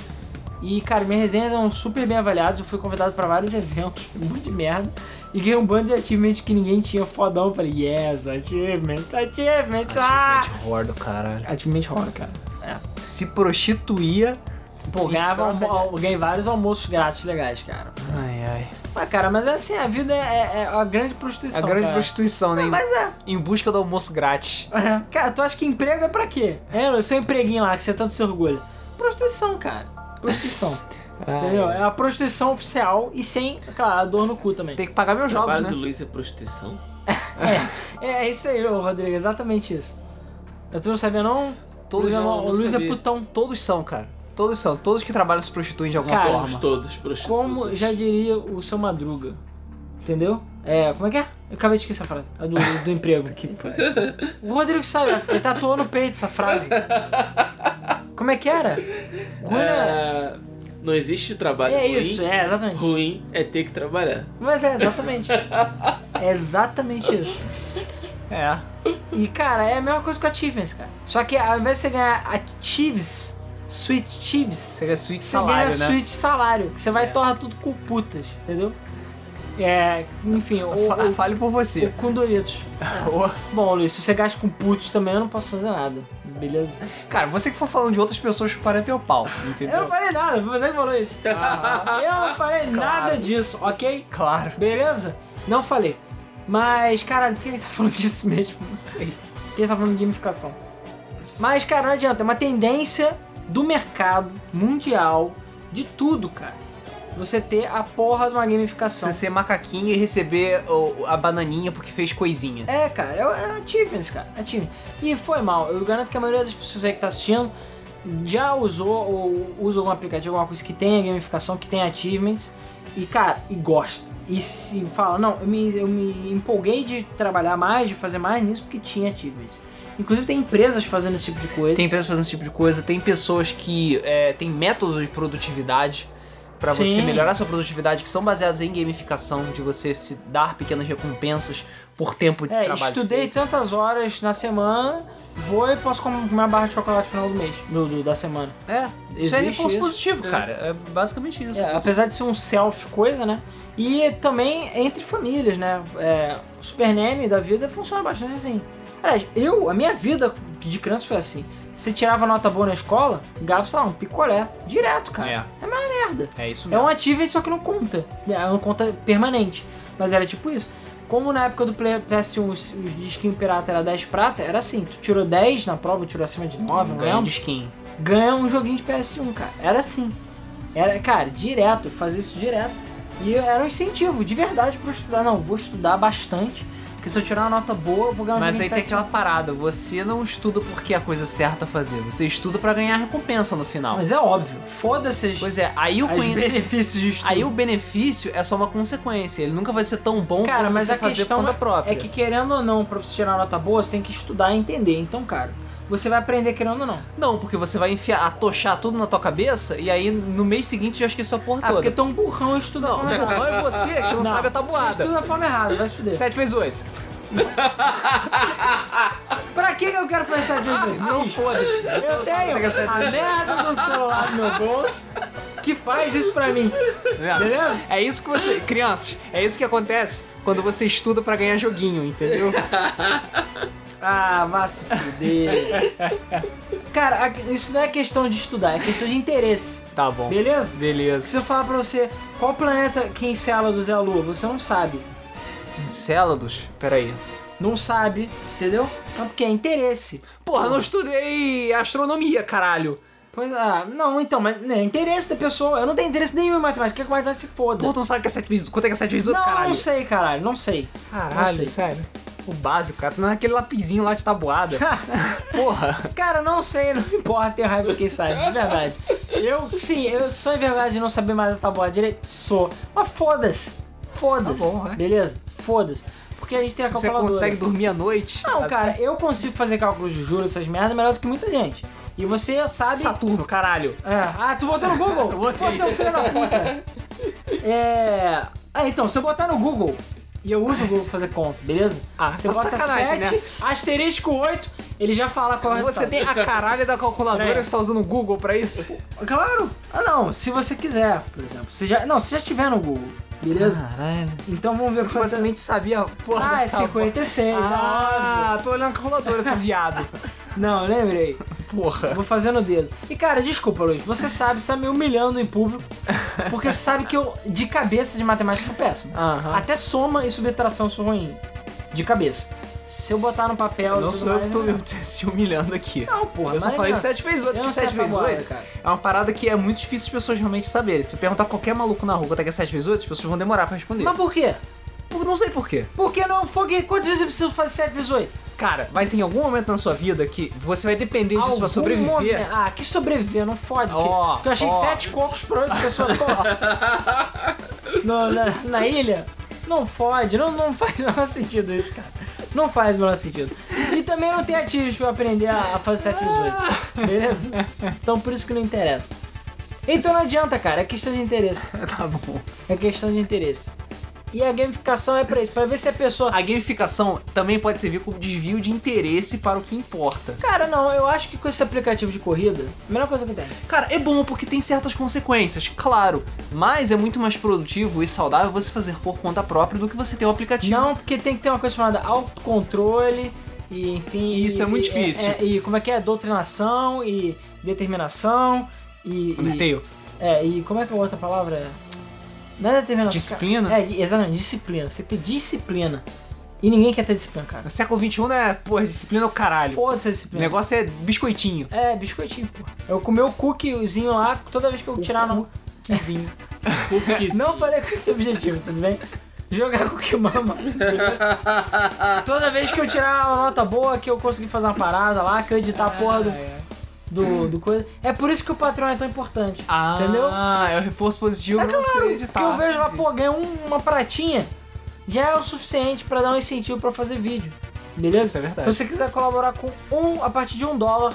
E, cara, minhas resenhas eram super bem avaliadas. Eu fui convidado pra vários eventos, *laughs* um monte de merda. E ganhei um bando de achievements que ninguém tinha fodão. Eu falei, yes, achievements, achievements, ah! Achievement horror do caralho. Achievement horror, cara. É. Se prostituía. Pô, ganhava ganhei vários almoços grátis legais, cara. Ai, ai. Mas, cara, mas assim, a vida é, é a grande prostituição. A grande cara. prostituição, né? Não, mas é. Em busca do almoço grátis. É. Cara, tu acha que emprego é pra quê? É, o seu empreguinho lá que você tanto se orgulha. Prostituição, cara. Prostituição. *laughs* Entendeu? É a prostituição oficial e sem, claro, a dor no cu também. Tem que pagar meus jogos, né? do Luiz é prostituição? *laughs* É, é isso aí, Rodrigo, exatamente isso. Eu tu não sabia não? Todos Luiz é, não, o Luiz é sabia. putão. Todos são, cara. Todos são. Todos que trabalham se prostituem de alguma Cara, forma. Somos todos prostitutos. Como já diria o seu Madruga. Entendeu? É, como é que é? Eu acabei de esquecer a frase. A do, do emprego. *laughs* o Rodrigo sabe, ele tatuou no peito essa frase. Como é que era? Ruim é... É, não existe trabalho é ruim. isso, é, exatamente. Ruim é ter que trabalhar. Mas é, exatamente. é exatamente isso. É. E, cara, é a mesma coisa com achievements, cara. Só que ao invés de você ganhar achieves, sweet achieves, Você ganha suíte você salário, ganha né? sweet salário. Que você vai É. torrar tudo com putas, entendeu? É, enfim, o, Fa- o, Fale por você. com Doritos. *laughs* Ô, Bom, Luiz, se você gasta com putos também, eu não posso fazer nada. Beleza? Cara, você que for falando de outras pessoas chuparem teu pau, Eu entendeu? não falei nada, foi você que falou isso. *laughs* Eu não falei nada disso, ok? Claro. Beleza? Não falei. Mas, caralho, por que ele tá falando disso mesmo? Não sei. Por que ele tá falando de gamificação? Mas, cara, não adianta. É uma tendência do mercado mundial, de tudo, cara. Você ter a porra de uma gamificação. Você ser macaquinho e receber a bananinha porque fez coisinha. É, cara, é, é achievements, cara. Achievements. E foi mal. Eu garanto que a maioria das pessoas aí que tá assistindo já usou ou usa algum aplicativo, alguma coisa que tenha gamificação, que tenha achievements. E, cara, e gosta. E se fala, não, eu me, eu me empolguei de trabalhar mais, de fazer mais nisso, porque tinha achievements. Inclusive tem empresas fazendo esse tipo de coisa. Tem empresas fazendo esse tipo de coisa, tem pessoas que é, tem métodos de produtividade pra você melhorar sua produtividade que são baseados em gamificação, de você se dar pequenas recompensas por tempo de É, trabalho. estudei feito. tantas horas na semana, vou e posso comer uma barra de chocolate no final do mês, do, do- da semana. É, isso é reforço positivo, cara. É basicamente isso. É, apesar de ser um self coisa, né? E também entre famílias, né? É, o Super Nene da vida funciona bastante assim. Aliás, eu, a minha vida de criança foi assim. Você tirava nota boa na escola, ganhava, sei lá, um picolé. Direto, cara. É. É uma merda. É isso É mesmo. um achievement, só que não conta. É, não conta permanente. Mas era tipo isso. Como na época do Play- PS1 os, os disquinhos pirata era 10 prata, era assim, tu tirou 10 na prova, tirou acima de 9, não lembro de skin. ganha um joguinho de PS1, cara. Era assim. Era, cara, direto, fazia isso direto. E era um incentivo, de verdade, pra eu estudar. Não, vou estudar bastante, porque se eu tirar uma nota boa, eu vou ganhar um Mas aí tem aquela PS1. parada, você não estuda porque é a coisa certa a fazer, você estuda pra ganhar recompensa no final. Mas é óbvio, foda-se as, Pois é, aí o benefícios de estudo. Aí o benefício é só uma consequência, ele nunca vai ser tão bom Cara, quanto mas você a fazer por conta própria. é que querendo ou não, pra você tirar uma nota boa, você tem que estudar e entender. Então, cara, você vai aprender querendo ou não. Não, porque você vai enfiar, atochar tudo na tua cabeça e aí no mês seguinte já esqueceu a porra Ah, toda. porque tu é um burrão e estuda Não, forma burrão é você que não, sabe a tabuada. Estuda da forma errada, vai se fuder. 7 vezes 8. *laughs* Pra que eu quero fazer essa dica? Não foda-se. Eu tenho a merda do celular no meu bolso que faz isso pra mim. Beleza? É isso que você. Crianças, é isso que acontece quando você estuda pra ganhar joguinho, entendeu? *laughs* Ah, vá se fuder. *laughs* Cara, isso não é questão de estudar, é questão de interesse. Tá bom. Beleza? Beleza. Se eu falar pra você qual planeta que Encélados é a Lua, você não sabe. Encélados? Peraí. Não sabe, entendeu? Não, porque é interesse. Porra, eu não estudei astronomia, caralho. Pois ah, não, então, mas né, é interesse da pessoa. Eu não tenho interesse nenhum em matemática, quer que matemática se foda. Porra, tu não sabe que é 7 vezes. Quanto é que é 7 vezes 8, não, caralho? não sei, caralho, não sei. Não Caralho, sei. sério. O básico, cara. Não é aquele lapisinho lá de tabuada. *laughs* Porra. Cara, não sei, não importa ter raiva de quem sabe, de verdade. Eu, sim, eu sou envergonhado de não saber mais a tabuada direito. Sou. Mas foda-se. Foda-se. Tá bom, é. Beleza? Foda-se. Porque a gente tem a Se você calculadora. consegue dormir à noite. Não, assim, cara, eu consigo fazer cálculos de juros, essas merdas, melhor do que muita gente. E você sabe. Saturno, caralho. É. Ah, tu botou no Google? *laughs* Eu botei. Você é um filho da puta. É. Ah, então, se eu botar no Google, e eu uso o Google pra fazer conta, beleza? Ah, você tá bota sacanagem, 7, né? asterisco 8, ele já fala qual é o Você tem a caralho da calculadora e você tá usando o Google pra isso? Claro! Ah, não, se você quiser, por exemplo. Você já... Não, se já tiver no Google, beleza? Caralho. Então vamos ver Você facilmente sabia porra Ah, é tábua. 56, Ah, tô olhando a calculadora, seu viado. *laughs* Não, lembrei. Porra. Vou fazer no dedo. E cara, desculpa, Luiz, você sabe, você tá me humilhando em público. Porque você sabe que eu, de cabeça de matemática, sou péssimo. Aham. Até soma e subtração sou ruim. De cabeça. Se eu botar no papel. e Não sou eu que tô eu- *laughs* me se humilhando aqui. Não, porra. Eu só falei de 7 vezes 8, Eu porque não sei 7 vezes tabuada, 8 cara. é uma parada que é muito difícil as pessoas realmente saberem. Se eu perguntar pra qualquer maluco na rua quanto é que é 7 vezes 8, as pessoas vão demorar pra responder. Mas por quê? Por- não sei por quê. Por que não foguei? Quantas vezes eu preciso fazer 7 vezes 8? Cara, vai ter algum momento na sua vida que você vai depender disso pra sobreviver. momento- Ah, que sobreviver, não fode. porque- Ó, porque eu achei ó. sete cocos por oito pessoas. No- na, na ilha. Não fode, não, não *laughs* faz o menor sentido isso, cara. Não faz o menor sentido. E também não tem ativos pra eu aprender a, a fazer 7 vezes 8. Beleza? Então por isso que não interessa. Então não adianta, cara. É questão de interesse. *laughs* tá bom. É questão de interesse. E a gamificação é pra isso, pra ver se a pessoa. A gamificação também pode servir como desvio de interesse para o que importa. Cara, não, eu acho que com esse aplicativo de corrida, a melhor coisa que tem. Cara, é bom porque tem certas consequências, claro. Mas é muito mais produtivo e saudável você fazer por conta própria do que você ter o aplicativo. Não, porque tem que ter uma coisa chamada autocontrole e enfim. E isso é muito e- difícil. é- e como é que é? Doutrinação e determinação e. e Undertale. é, e como é que é a outra palavra? Não é determinação. Disciplina? É, exatamente, disciplina. Você tem disciplina. E ninguém quer ter disciplina, cara. No século XXI é, porra, disciplina é o caralho. Foda-se a O disciplina. negócio é biscoitinho. É, biscoitinho, pô. Eu comi o cookiezinho lá toda vez que eu tirar no. Cookiezinho. *laughs* Cookies. Não falei com esse objetivo, tudo bem? Jogar cookie mama. *laughs* Toda vez que eu tirar uma nota boa, que eu conseguir fazer uma parada lá, que eu editar a porra do, do, do coisa. É por isso que o patrão é tão importante. Ah, Entendeu? é o reforço positivo É pra você claro, editar. porque eu vejo lá, pô, ganhar um- uma pratinha já é o suficiente pra dar um incentivo pra fazer vídeo. Beleza? Isso é verdade. Então se você quiser colaborar com um, a partir de um dólar.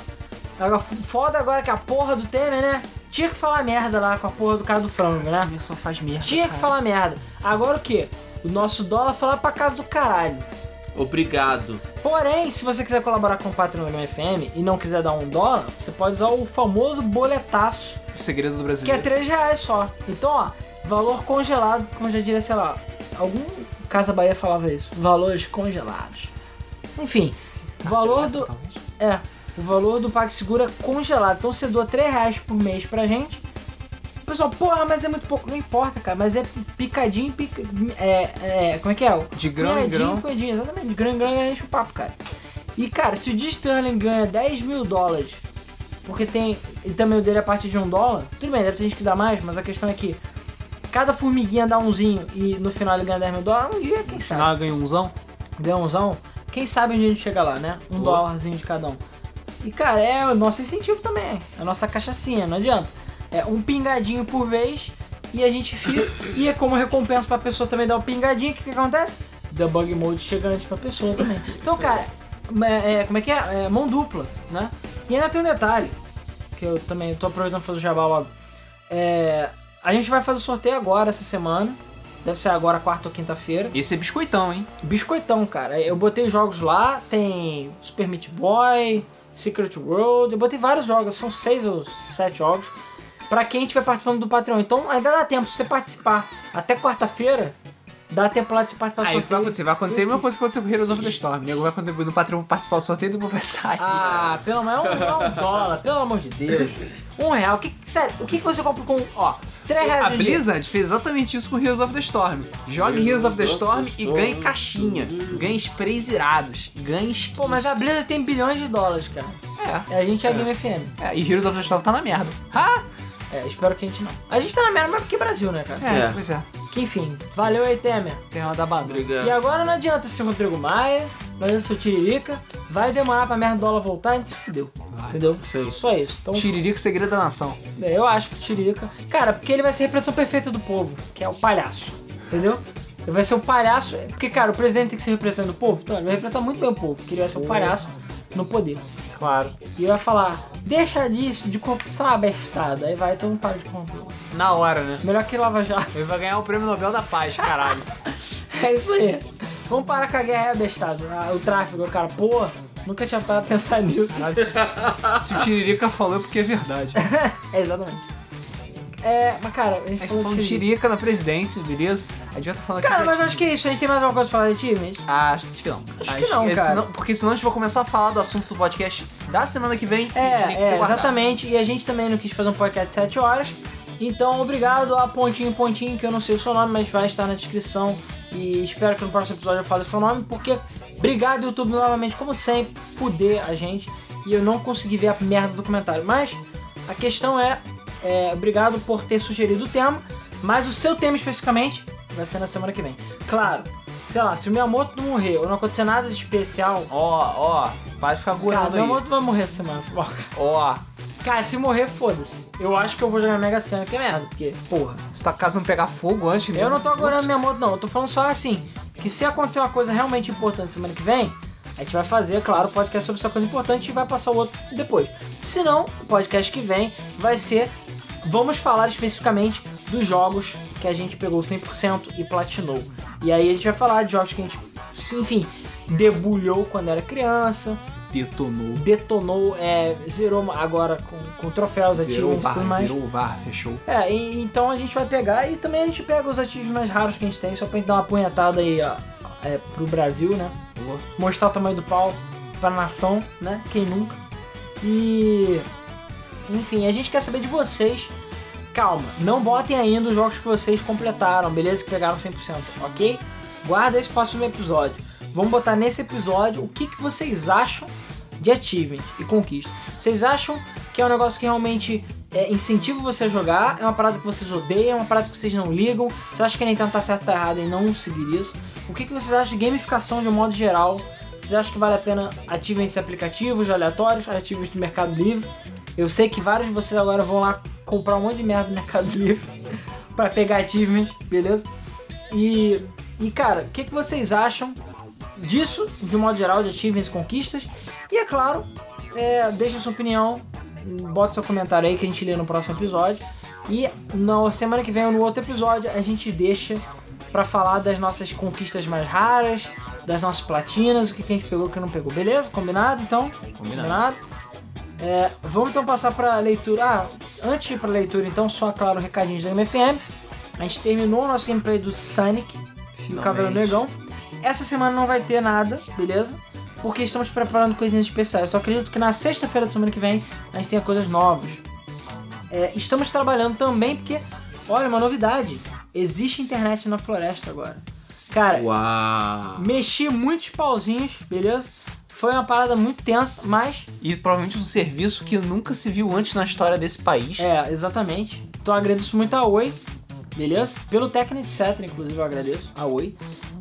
Agora, foda agora que a porra do Temer, né? Tinha que falar merda lá com a porra do cara do frango, né? Só faz merda. Tinha que cara. falar merda. Agora o que? O nosso dólar foi lá pra casa do caralho. Obrigado. Porém, se você quiser colaborar com o Patreon do FM e não quiser dar um dólar, você pode usar o famoso boletaço, O segredo do que é brasileiro. 3 reais só. Então, ó, valor congelado, como já diria, sei lá, algum Casa Bahia falava isso. Valores congelados. Enfim, o valor do. Talvez. É, o valor do PagSeguro é congelado. Então você doa 3 reais por mês pra gente. Pessoal, porra, mas é muito pouco. Não importa, cara, mas é picadinho, pica, é, é, como é que é? De grão em grão. punhadinho, exatamente. De grão em grão enche o papo, cara. E, cara, se o G Sterling ganha 10 mil dólares, porque tem. E também o dele é a partir de um dólar, tudo bem, deve ter gente que dá mais, mas a questão é que cada formiguinha dá umzinho e no final ele ganha 10 mil dólares, um dia, quem sabe? Final ganha umzão. Ganha umzão, quem sabe onde a gente chega lá, né? Um Boa. dólarzinho de cada um. E, cara, é o nosso incentivo também, é a nossa cachaçinha, não adianta. É um pingadinho por vez e a gente fica. e é como recompensa pra pessoa também dar um pingadinho, o que, que acontece? Debug mode chega antes pra pessoa também. Então, cara, é, é, como é que é? é? Mão dupla, né? E ainda tem um detalhe, que eu também tô aproveitando pra fazer o jabá logo. É, a gente vai fazer o sorteio agora, essa semana. Deve ser agora, quarta ou quinta-feira. Esse é biscoitão, hein? Biscoitão, cara. Eu botei jogos lá, tem Super Meat Boy, Secret World, eu botei vários jogos, são seis ou sete jogos. Pra quem estiver participando do Patreon. Então ainda dá tempo, se você participar até quarta-feira, dá tempo lá de você participar do Aí o que vai sorteio. acontecer? Vai acontecer a mesma coisa que aconteceu com o Heroes of the Storm. Nego vai contribuir no patrão participar do sorteio e depois vai sair. Ah, pelo menos um, um dólar, pelo amor de Deus. Um real. O que, sério, o que que você compra com, ó, três reais A em dia? Blizzard fez exatamente isso com Heroes of the Storm. Jogue Heroes of the Storm e ganhe caixinha. Ganhe sprays irados. Ganhe skin. Pô, mas a Blizzard tem bilhões de dólares, cara. É. A gente é, Game FM. é. E Heroes of the Storm tá na merda. Ah! É, espero que a gente não. A gente tá na merda, mas porque Brasil, né, cara? É, É. pois é. Que enfim, valeu aí, Temer. Tem uma da. Obrigado. E agora não adianta ser Rodrigo Maia, não adianta ser o Tiririca, vai demorar pra merda do dólar voltar, a gente se fudeu. Entendeu? Isso aí. Só isso. Então, Tiririca, segredo da nação. é, eu acho que o Tiririca. Cara, porque ele vai ser a representação perfeita do povo, que é o palhaço. Entendeu? Ele vai ser o palhaço. Porque, cara, o presidente tem que ser representante do povo. Então, ele vai representar muito bem o povo, porque ele vai ser o palhaço no poder. Claro. E vai falar, deixa disso, de corrupção abestada. Aí vai todo mundo para de corromper. Na hora, né? Melhor que Lava Jato. Ele vai ganhar o prêmio Nobel da Paz, caralho. *laughs* É isso aí. Vamos parar com a guerra abestada. Ah, o tráfico, o cara, pô, nunca tinha parado pra pensar nisso. Se o Tiririca falou é porque é verdade. *laughs* É, exatamente. É, mas cara, a gente A gente tá falou de Tiririca na presidência, beleza? A gente vai estar falando Cara, mas acho que é isso. A gente tem mais alguma coisa pra falar de achievement? Ah, acho que não. Acho que não, é, cara. senão- porque senão a gente vai começar a falar do assunto do podcast da semana que vem. e tem que É, é, exatamente. E a gente também não quis fazer um podcast de 7 horas. Então, obrigado a Pontinho Pontinho, que eu não sei o seu nome, mas vai estar na descrição. E espero que no próximo episódio eu fale o seu nome, porque obrigado, YouTube, novamente, como sempre, fuder a gente. E eu não consegui ver a merda do comentário. Mas a questão é, é, obrigado por ter sugerido o tema, mas o seu tema especificamente vai ser na semana que vem. Claro, sei lá, se o Miyamoto não morrer ou não acontecer nada de especial, Ó, ó, vai ficar cara, o gorando aí. Miyamoto vai morrer essa semana. Ó, Cara, se morrer, foda-se. Eu acho que eu vou jogar Mega Sena, que é merda, porque, porra. se tua casa não pegar fogo antes... Eu não tô agorando minha moto, não. Eu tô falando só assim, que se acontecer uma coisa realmente importante semana que vem, a gente vai fazer, claro, o podcast sobre essa coisa importante e vai passar o outro depois. Se não, o podcast que vem vai ser... Vamos falar especificamente dos jogos que a gente pegou 100% e platinou. E aí a gente vai falar de jogos que a gente, enfim, debulhou quando era criança, Detonou. detonou, é, zerou agora com, com troféus, Zerou achievements e tudo mais. virou o bar, fechou. É, e- então a gente vai pegar e também a gente pega os ativos mais raros que a gente tem, só pra gente dar uma punhetada aí ó, é, pro Brasil, né? Mostrar o tamanho do pau pra nação, né? Quem nunca. E. Enfim, a gente quer saber de vocês. Calma, não botem ainda os jogos que vocês completaram, beleza? Que pegaram 100%, ok? Guarda esse próximo episódio. Vamos botar nesse episódio o que, que vocês acham de achievement e conquista. Vocês acham que é um negócio que realmente é, incentiva você a jogar? É uma parada que vocês odeiam? É uma parada que vocês não ligam? Você acha que a Nintendo tá certo ou tá errado em não seguir isso? O que, que vocês acham de gamificação de um modo geral? Vocês acham que vale a pena achievements aplicativos, aleatórios, achievements do Mercado Livre? Eu sei que vários de vocês agora vão lá comprar um monte de merda no Mercado Livre *laughs* pra pegar achievements, beleza? E, e cara, o que, que vocês acham disso, de um modo geral, de achievements, conquistas? E é claro, é, deixa sua opinião, bota seu comentário aí que a gente lê no próximo episódio. E na semana que vem ou no outro episódio a gente deixa pra falar das nossas conquistas mais raras, das nossas platinas, o que, que a gente pegou e o que não pegou. Beleza? Combinado então? Combinado. É, vamos então passar pra leitura. Ah, antes de ir pra leitura, então, só claro, recadinhos da MFM. A gente terminou o nosso gameplay do Sonic o Cavaleiro Negão. Essa semana não vai ter nada, beleza? Porque estamos preparando coisinhas especiais. Só acredito que na sexta-feira da semana que vem a gente tenha coisas novas. É, estamos trabalhando também porque, olha, uma novidade. Existe internet na floresta agora. Cara, Uau! mexi muitos pauzinhos, beleza? Foi uma parada muito tensa, mas E provavelmente um serviço que nunca se viu antes na história desse país. É, exatamente. Então agradeço muito a Oi, beleza? Pelo Tecno etc, inclusive eu agradeço a Oi.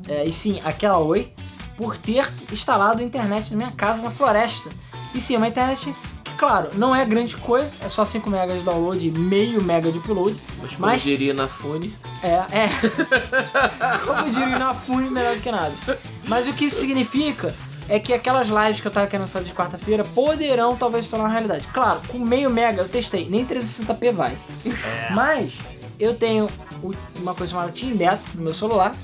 É, e sim, aquela Oi, por ter instalado a internet na minha casa na floresta. E sim, é uma internet claro, não é grande coisa, é só 5 MB de download e meio mega de upload. Mas como Mas- diria na Fune, É, é. *laughs* Como diria na Fune, melhor do que nada. Mas o que isso significa é que aquelas lives que eu tava querendo fazer de quarta-feira poderão talvez se tornar uma realidade. Claro, com meio mega eu testei, nem 360p vai. Mas eu tenho uma coisa chamada Team Beta no meu celular,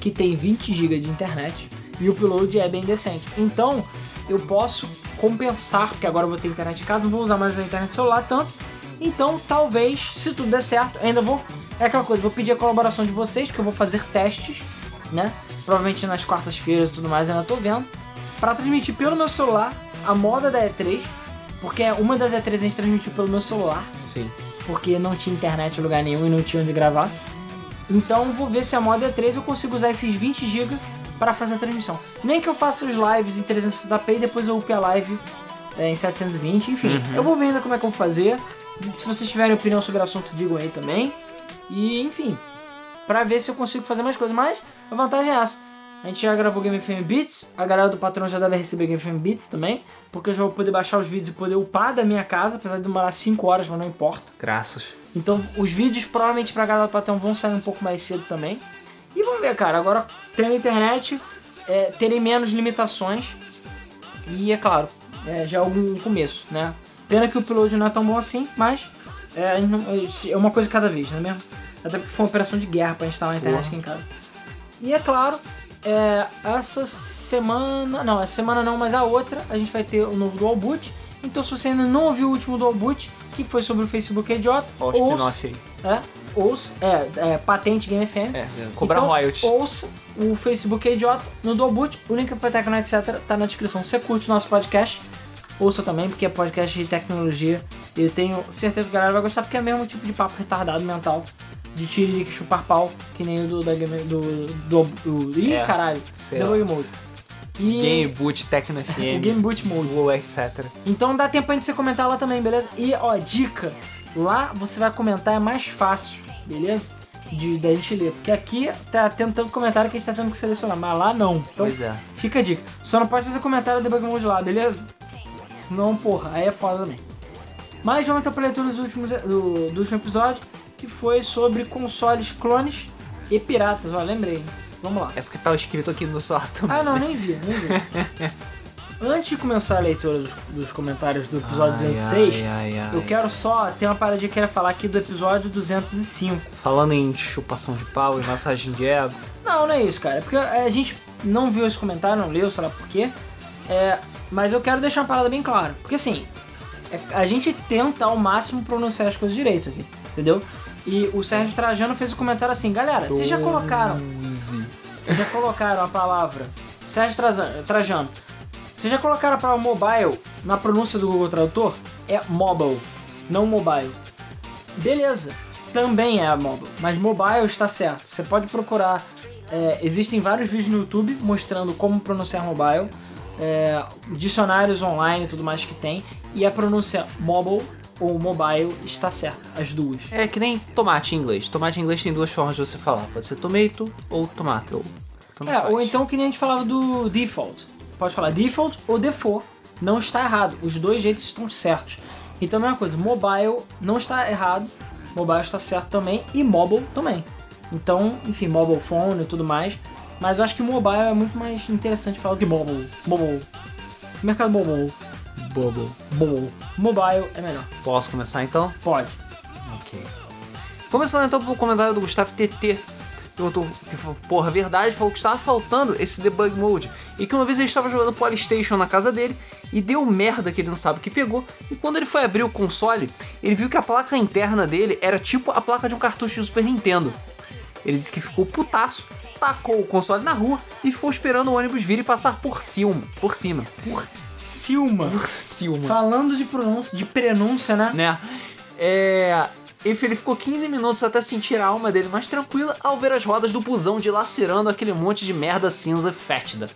que tem 20 GB de internet e o upload é bem decente. Então eu posso compensar, porque agora eu vou ter internet em casa, não vou usar mais a internet celular tanto. Então talvez, se tudo der certo, ainda vou. É aquela coisa, vou pedir a colaboração de vocês, porque eu vou fazer testes, né? Provavelmente nas quartas-feiras e tudo mais, ainda tô vendo. Pra transmitir pelo meu celular a moda da E3, porque uma das E3 a gente transmitiu pelo meu celular sim. porque não tinha internet em lugar nenhum e não tinha onde gravar. Então vou ver se a moda E3 eu consigo usar esses 20 GB para fazer a transmissão. Nem que eu faça os lives em 360p e depois eu upe a live é, em 720, enfim. Eu vou ver ainda como é que eu vou fazer. Se vocês tiverem opinião sobre o assunto, digam aí também. E enfim, para ver se eu consigo fazer mais coisas. Mas a vantagem é essa. A gente já gravou Game FM Beats, a galera do patrão já deve receber Game FM Beats também, porque eu já vou poder baixar os vídeos e poder upar da minha casa, apesar de demorar 5 horas, mas não importa. Graças. Então os vídeos provavelmente pra galera do patrão vão sair um pouco mais cedo também. E vamos ver, cara, agora tendo internet, é, terem menos limitações. E é claro, é, já é algum começo, né? Pena que o upload não é tão bom assim, mas é, não- é uma coisa cada vez, não é mesmo? Até porque foi uma operação de guerra pra instalar a internet aqui em casa. E é claro, é, essa semana. Não, essa semana não, mas a outra a gente vai ter o novo Dual Boot. Então se você ainda não ouviu o último Dual Boot, que foi sobre o Facebook é idiota, Ó, o spin-off aí. é, ouça, é, é, patente Game FM. É, cobrar então, royalties. Ouça o Facebook é idiota no Boot, o link pra Tecno, etc. tá na descrição. Você curte o nosso podcast, ouça também, porque é podcast de tecnologia. E eu tenho certeza que a galera vai gostar, porque é o mesmo tipo de papo retardado mental. De tiririca chupar pau, que nem o do, da do, do, do, Ih, É, caralho. Debug Mode. E Game Boot, Tecno *laughs* FM, Game Boot Mode. Google, etc. Então dá tempo pra gente você comentar lá também, beleza? E ó, dica, lá você vai comentar, é mais fácil, beleza? De da gente ler. Porque aqui tá tendo tanto comentário que a gente tá tendo que selecionar, mas lá não. Então Pois é. fica a dica. Só não pode fazer comentário do Debug Mode lá, beleza? Senão, porra, aí é foda também. Mas vamos então pra leitura dos últimos, do, do último episódio, que foi sobre consoles clones e piratas. Ó, lembrei. Vamos lá. É porque tá escrito aqui no celular também. Ah, não, nem vi, nem vi. *laughs* Antes de começar a leitura dos, dos comentários do episódio 206, Ai, ai, ai. eu quero só. Tem uma paradinha que eu quero falar aqui do episódio 205. Falando em chupação de pau e massagem de ego. Não, não é isso, cara. É porque a gente não viu esse comentário, não leu, sei lá por quê. É, mas eu quero deixar uma parada bem clara. Porque assim, é- a gente tenta ao máximo pronunciar as coisas direito aqui, entendeu? E o Sérgio Trajano fez um comentário assim, galera, vocês já colocaram. Vocês já colocaram a palavra. Sérgio Trajano. Vocês já colocaram a palavra mobile na pronúncia do Google Tradutor? É mobile, não mobile. Beleza, também é mobile, mas mobile está certo. Você pode procurar. é, existem vários vídeos no YouTube mostrando como pronunciar mobile, é, dicionários online e tudo mais que tem, e a pronúncia mobile ou mobile está certa, as duas. É que nem tomate em inglês. Tomate em inglês tem duas formas de você falar. Pode ser tomato ou tomato. Tanto É, faz. ou então que nem a gente falava do default. Pode falar default ou default. Não está errado. Os dois jeitos estão certos. Então a mesma coisa, mobile não está errado. Mobile está certo também. E mobile também. Então, enfim, mobile phone e tudo mais. Mas eu acho que mobile é muito mais interessante falar do que mobile. Mobile. Mercado mobile. Bobo. Mobile. Mobile é melhor. Posso começar então? Pode. Ok. Começando então pelo comentário do Gustavo TT. Perguntou que, porra, verdade, falou que estava faltando esse debug mode. E que uma vez ele estava jogando Polystation na casa dele e deu merda que ele não sabe o que pegou. E quando ele foi abrir o console, ele viu que a placa interna dele era tipo a placa de um cartucho de Super Nintendo. Ele disse que ficou putaço, tacou o console na rua e ficou esperando o ônibus vir e passar por cima. Por cima. Silma. Por cima. Falando de pronúncia, de prenúncia, né? né? É. Enfim, ele ficou 15 minutos até sentir a alma dele mais tranquila ao ver as rodas do busão dilacerando aquele monte de merda cinza fétida.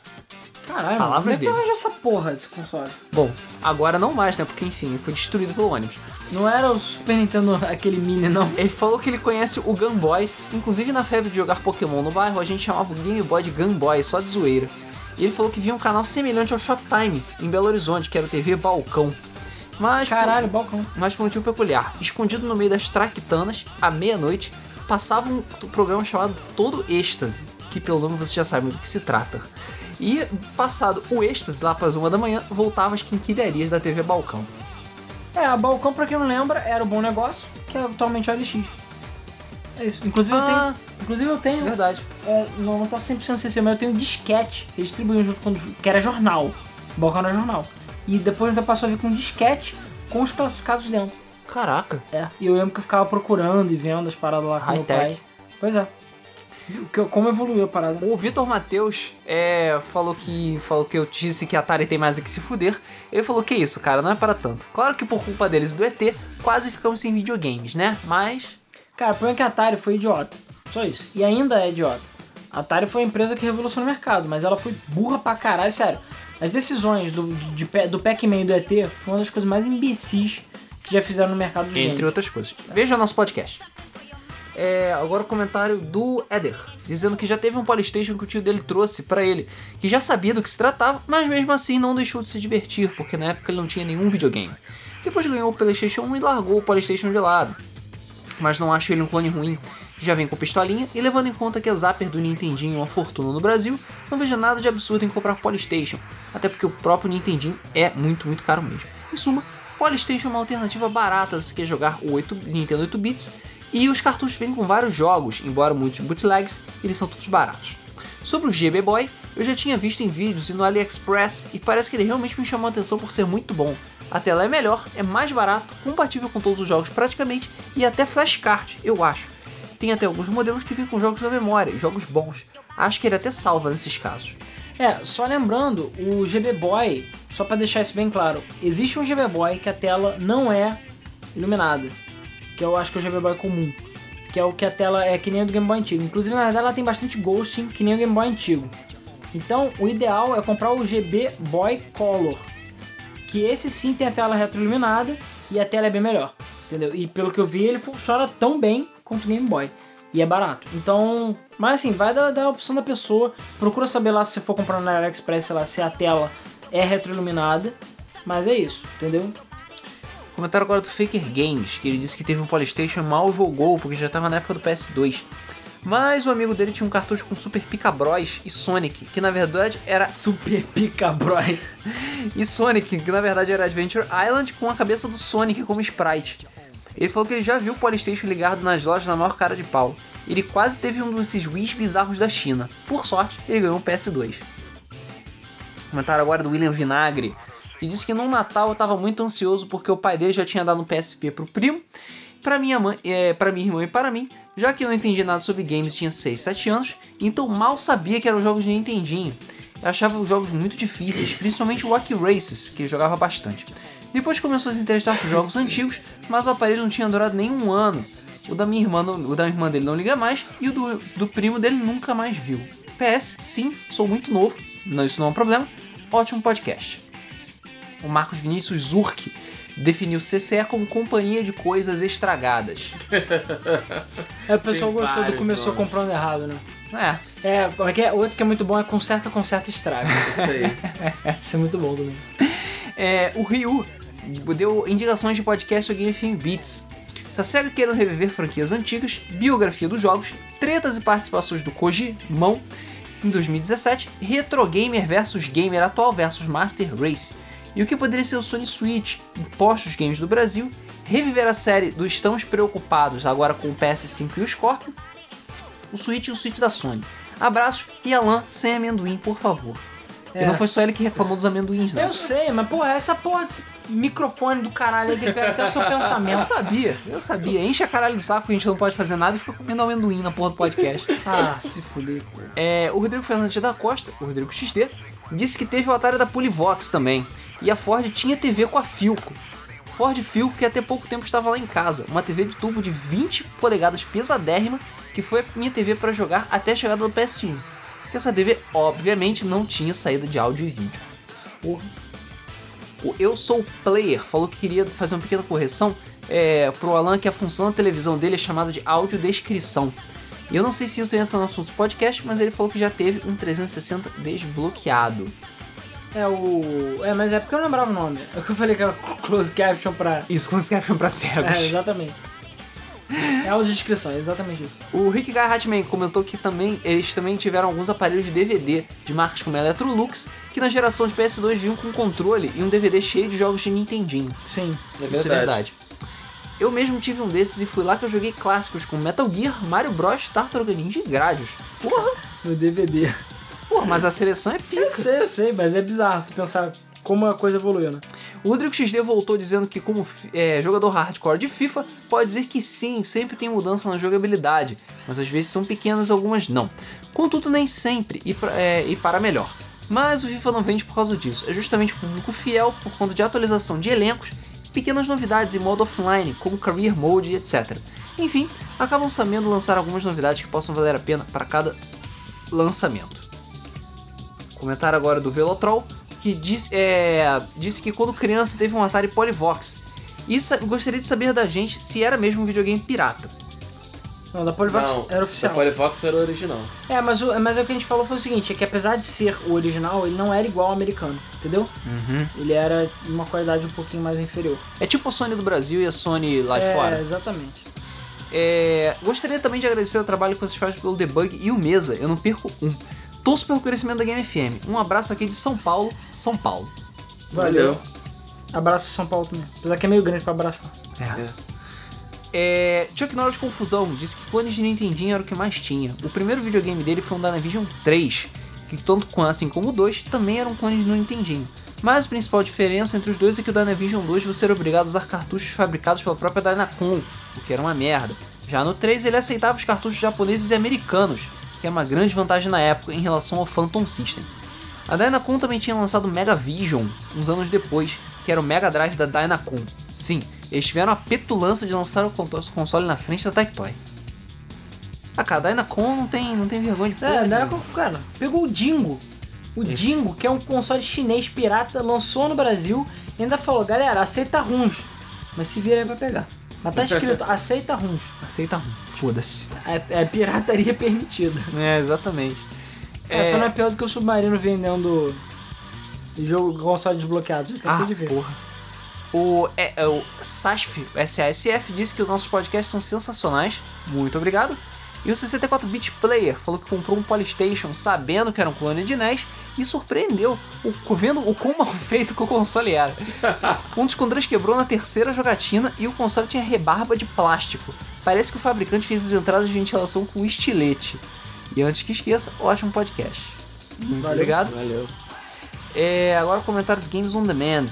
Caralho, mano. Palavras Como é dele. essa porra desse console? Bom, agora não mais, né? Porque enfim, foi destruído pelo ônibus. Não era o Super Nintendo aquele mini, não. Ele falou que ele conhece o Game Boy, inclusive na febre de jogar Pokémon no bairro, a gente chamava o Game Boy de Game Boy, só de zoeira. E ele falou que via um canal semelhante ao Shoptime, em Belo Horizonte, que era o TV Balcão. Mas, por- Caralho, balcão. mas por um motivo peculiar. Escondido no meio das traquitanas, à meia-noite, passava um programa chamado Todo Êxtase, que pelo nome você já sabe do que se trata. E passado o êxtase, lá para as uma da manhã, voltava às quinquilharias da TV Balcão. É, a balcão, pra quem não lembra, era o Bom Negócio, que é atualmente o LX. É isso. Inclusive eu Ah. tenho. Inclusive eu tenho. Verdade. é, não, não tá 100% acessível, mas eu tenho um disquete que eles distribuíam junto com. que era jornal. Balcão era jornal. E depois então passou a vir com um disquete com os classificados dentro. Caraca. É. E eu lembro que eu ficava procurando e vendo as paradas lá com meu pai. Pois é. Como evoluiu a parada. O Vitor Matheus é, falou que falou que eu disse que a Atari tem mais é que se fuder. Ele falou que isso, cara, não é para tanto. Claro que por culpa deles e do ET, quase ficamos sem videogames, né? Mas Cara, o problema é que a Atari foi idiota. Só isso. E ainda é idiota. A Atari foi a empresa que revolucionou o mercado, mas ela foi burra pra caralho, sério. As decisões do, de, de- do Pac-Man e do ET foram uma das coisas mais imbecis que já fizeram no mercado de entre outras coisas. Veja nosso podcast. É, agora o comentário do Eder, dizendo que já teve um Polystation que o tio dele trouxe pra ele, que já sabia do que se tratava, mas mesmo assim não deixou de se divertir, porque na época ele não tinha nenhum videogame. Depois ganhou o Playstation 1 e largou o Polystation de lado. Mas não acho ele um clone ruim, já vem com pistolinha, e levando em conta que a Zapper do Nintendinho é uma fortuna no Brasil, não vejo nada de absurdo em comprar Polystation, até porque o próprio Nintendinho é muito, muito caro mesmo. Em suma, Polystation é uma alternativa barata se quer jogar o 8, Nintendo 8 bits, e os cartuchos vêm com vários jogos, embora muitos bootlegs, eles são todos baratos. Sobre o GB Boy, eu já tinha visto em vídeos e no AliExpress e parece que ele realmente me chamou a atenção por ser muito bom. A tela é melhor, é mais barato, compatível com todos os jogos praticamente e até flashcard, eu acho. Tem até alguns modelos que vêm com jogos da memória, jogos bons. Acho que ele até salva nesses casos. É, só lembrando, o GB Boy, só para deixar isso bem claro, existe um GB Boy que a tela não é iluminada, que eu acho que é o GB Boy comum, que é o que a tela é que nem a do Game Boy antigo. Inclusive, na verdade, ela tem bastante ghosting, que nem o Game Boy antigo. Então, o ideal é comprar o GB Boy Color, que esse sim tem a tela retroiluminada e a tela é bem melhor, entendeu? E pelo que eu vi, ele funciona tão bem quanto o Game Boy. E é barato. Então, mas assim, vai da, da opção da pessoa. Procura saber lá se você for comprar na AliExpress, sei lá, se a tela é retroiluminada. Mas é isso, entendeu? Comentário agora do Faker Games, que ele disse que teve um Polystation e mal jogou porque já estava na época do PS2. Mas o amigo dele tinha um cartucho com Super Pica Bros e Sonic, que na verdade era. Super Pica Bros. *laughs* e Sonic, que na verdade era Adventure Island com a cabeça do Sonic como sprite. Ele falou que ele já viu o Polystation ligado nas lojas na maior cara de pau. Ele quase teve um desses Wii's bizarros da China. Por sorte, ele ganhou um PS2. Comentário agora do William Vinagre, que disse que no Natal eu estava muito ansioso porque o pai dele já tinha dado um PSP pro primo, para minha mãe, é, para minha irmã e para mim, já que eu não entendia nada sobre games tinha 6, 7 anos, então mal sabia que eram jogos de Nintendinho. Eu achava os jogos muito difíceis, principalmente o Wacky Races, que ele jogava bastante. Depois começou a se interessar por jogos antigos, mas o aparelho não tinha durado nem um ano. O da minha irmã, o da irmã dele não liga mais e o do, do primo dele nunca mais viu. PS, sim, sou muito novo, não, isso não é um problema. Ótimo podcast. O Marcos Vinícius Zurk definiu CCE como companhia de coisas estragadas. É, o pessoal Tem gostou do começou nomes. comprando errado, né? É, É, como é que é? outro que é muito bom é conserta, conserta, estraga. Isso aí. *laughs* Isso é muito bom também. É, o Ryu deu indicações de podcast do Game FM Beats. Se a SEGA querendo reviver franquias antigas, biografia dos jogos, tretas e participações do Kojimão em 2017, Retro Gamer versus Gamer atual versus Master Race, e o que poderia ser o Sony Switch, impostos games do Brasil, reviver a série do Estamos Preocupados agora com o PS5 e o Scorpio, o Switch e o Switch da Sony. Abraços e Alan sem amendoim, por favor. É. E não foi só ele que reclamou dos amendoins, não. Eu sei, mas porra, essa porra desse microfone do caralho aí que pega até o seu Eu pensamento. sabia, eu sabia. Enche a caralho de saco que a gente não pode fazer nada e fica comendo amendoim na porra do podcast. Ah, se fuder. É, o Rodrigo Fernandes da Costa, o Rodrigo XD, disse que teve o Atari da Polivox também. E a Ford tinha TV com a Filco. Ford Filco que até pouco tempo estava lá em casa. Uma TV de tubo de 20 polegadas pesadérrima, que foi a minha TV para jogar até a chegada do PS1. Que essa TV, obviamente, não tinha saída de áudio e vídeo. Porra. O Eu Sou Player falou que queria fazer uma pequena correção é, pro Alan que a função da televisão dele é chamada de audiodescrição. E eu não sei se isso entra no assunto do podcast, mas ele falou que já teve um 360 desbloqueado. É o. É, mas é porque eu não lembrava o nome. É o que eu falei que era close caption pra. Isso quando você pra cegos. É, exatamente. É audiodescrição, é exatamente isso. O Rick Guy Hatman comentou que também eles também tiveram alguns aparelhos de DVD de marcas como Electrolux, que na geração de PS2 vinham com controle e um DVD cheio de jogos de Nintendinho. Sim. É Isso é verdade. Eu mesmo tive um desses e fui lá que eu joguei clássicos como Metal Gear, Mario Bros, Tartaruga Ninja e Gradius. Porra! No DVD. Porra, mas a seleção é Eu pica. sei, eu sei, mas é bizarro se pensar como a coisa evoluiu, né? O Rodrigo XD voltou dizendo que, como é, jogador hardcore de FIFA, pode dizer que sim, sempre tem mudança na jogabilidade, mas às vezes são pequenas algumas não. Contudo, nem sempre e, pra- é, e para melhor. Mas o FIFA não vende por causa disso, é justamente um público fiel por conta de atualização de elencos pequenas novidades em modo offline, como Career Mode etc. Enfim, acabam sabendo lançar algumas novidades que possam valer a pena para cada lançamento. Comentário agora do Velotrol, que diz, é, disse que quando criança teve um Atari Polyvox. E sa- gostaria de saber da gente se era mesmo um videogame pirata. Não, da Polivox Não, era oficial. A Polivox era o original. É, mas o, mas é o que a gente falou foi o seguinte, é que apesar de ser o original, ele não era igual ao americano, entendeu? Uhum. Ele era de uma qualidade um pouquinho mais inferior. É tipo a Sony do Brasil e a Sony lá de é, fora. exatamente. É, gostaria também de agradecer o trabalho que vocês fazem pelo debug e o Mesa, eu não perco um. Torço pelo crescimento da Game FM. Um abraço aqui de São Paulo, São Paulo. Valeu. Abraço pro São Paulo também. Apesar que é meio grande pra abraçar. É. É, Chuck Norris Confusão disse que clones de Nintendinho era o que mais tinha. O primeiro videogame dele foi um Dynavision 3, que tanto assim como o 2 também era um clone do Nintendinho. Mas a principal diferença entre os dois é que o Dynavision 2 você era obrigado a usar cartuchos fabricados pela própria Dynacon, o que era uma merda. Já no 3 ele aceitava os cartuchos japoneses e americanos, que é uma grande vantagem na época em relação ao Phantom System. A Dynacon também tinha lançado o Mega Vision uns anos depois, que era o Mega Drive da Dynacon. Sim, eles tiveram a petulância de lançar o con- console na frente da Tectoy. Ah, cara, a Dynacon não tem, não tem vergonha de porra É, era nenhuma. com- cara, pegou o Dingo. O Dingo, que é um console chinês pirata, lançou no Brasil e ainda falou, galera, aceita runs. Mas se vira aí pra pegar. Mas tá escrito, aceita runs. Aceita, foda-se. É, é pirataria permitida. *laughs* É, exatamente. Cara, Só não é pior do que o Submarino vendendo jogo console desbloqueado. Já cansei Ah, de ver. porra. O, é, é, o SASF, SASF, disse que os nossos podcasts são sensacionais. Muito obrigado. E o 64-bit Player falou que comprou um Polystation sabendo que era um clone de NES e surpreendeu o, vendo o quão *laughs* mal feito que o console era. Um dos controles quebrou na terceira jogatina e o console tinha rebarba de plástico. Parece que o fabricante fez as entradas de ventilação com estilete. E antes que esqueça, ótimo podcast. Muito Valeu. obrigado. Valeu. É, agora o comentário do Games on Demand.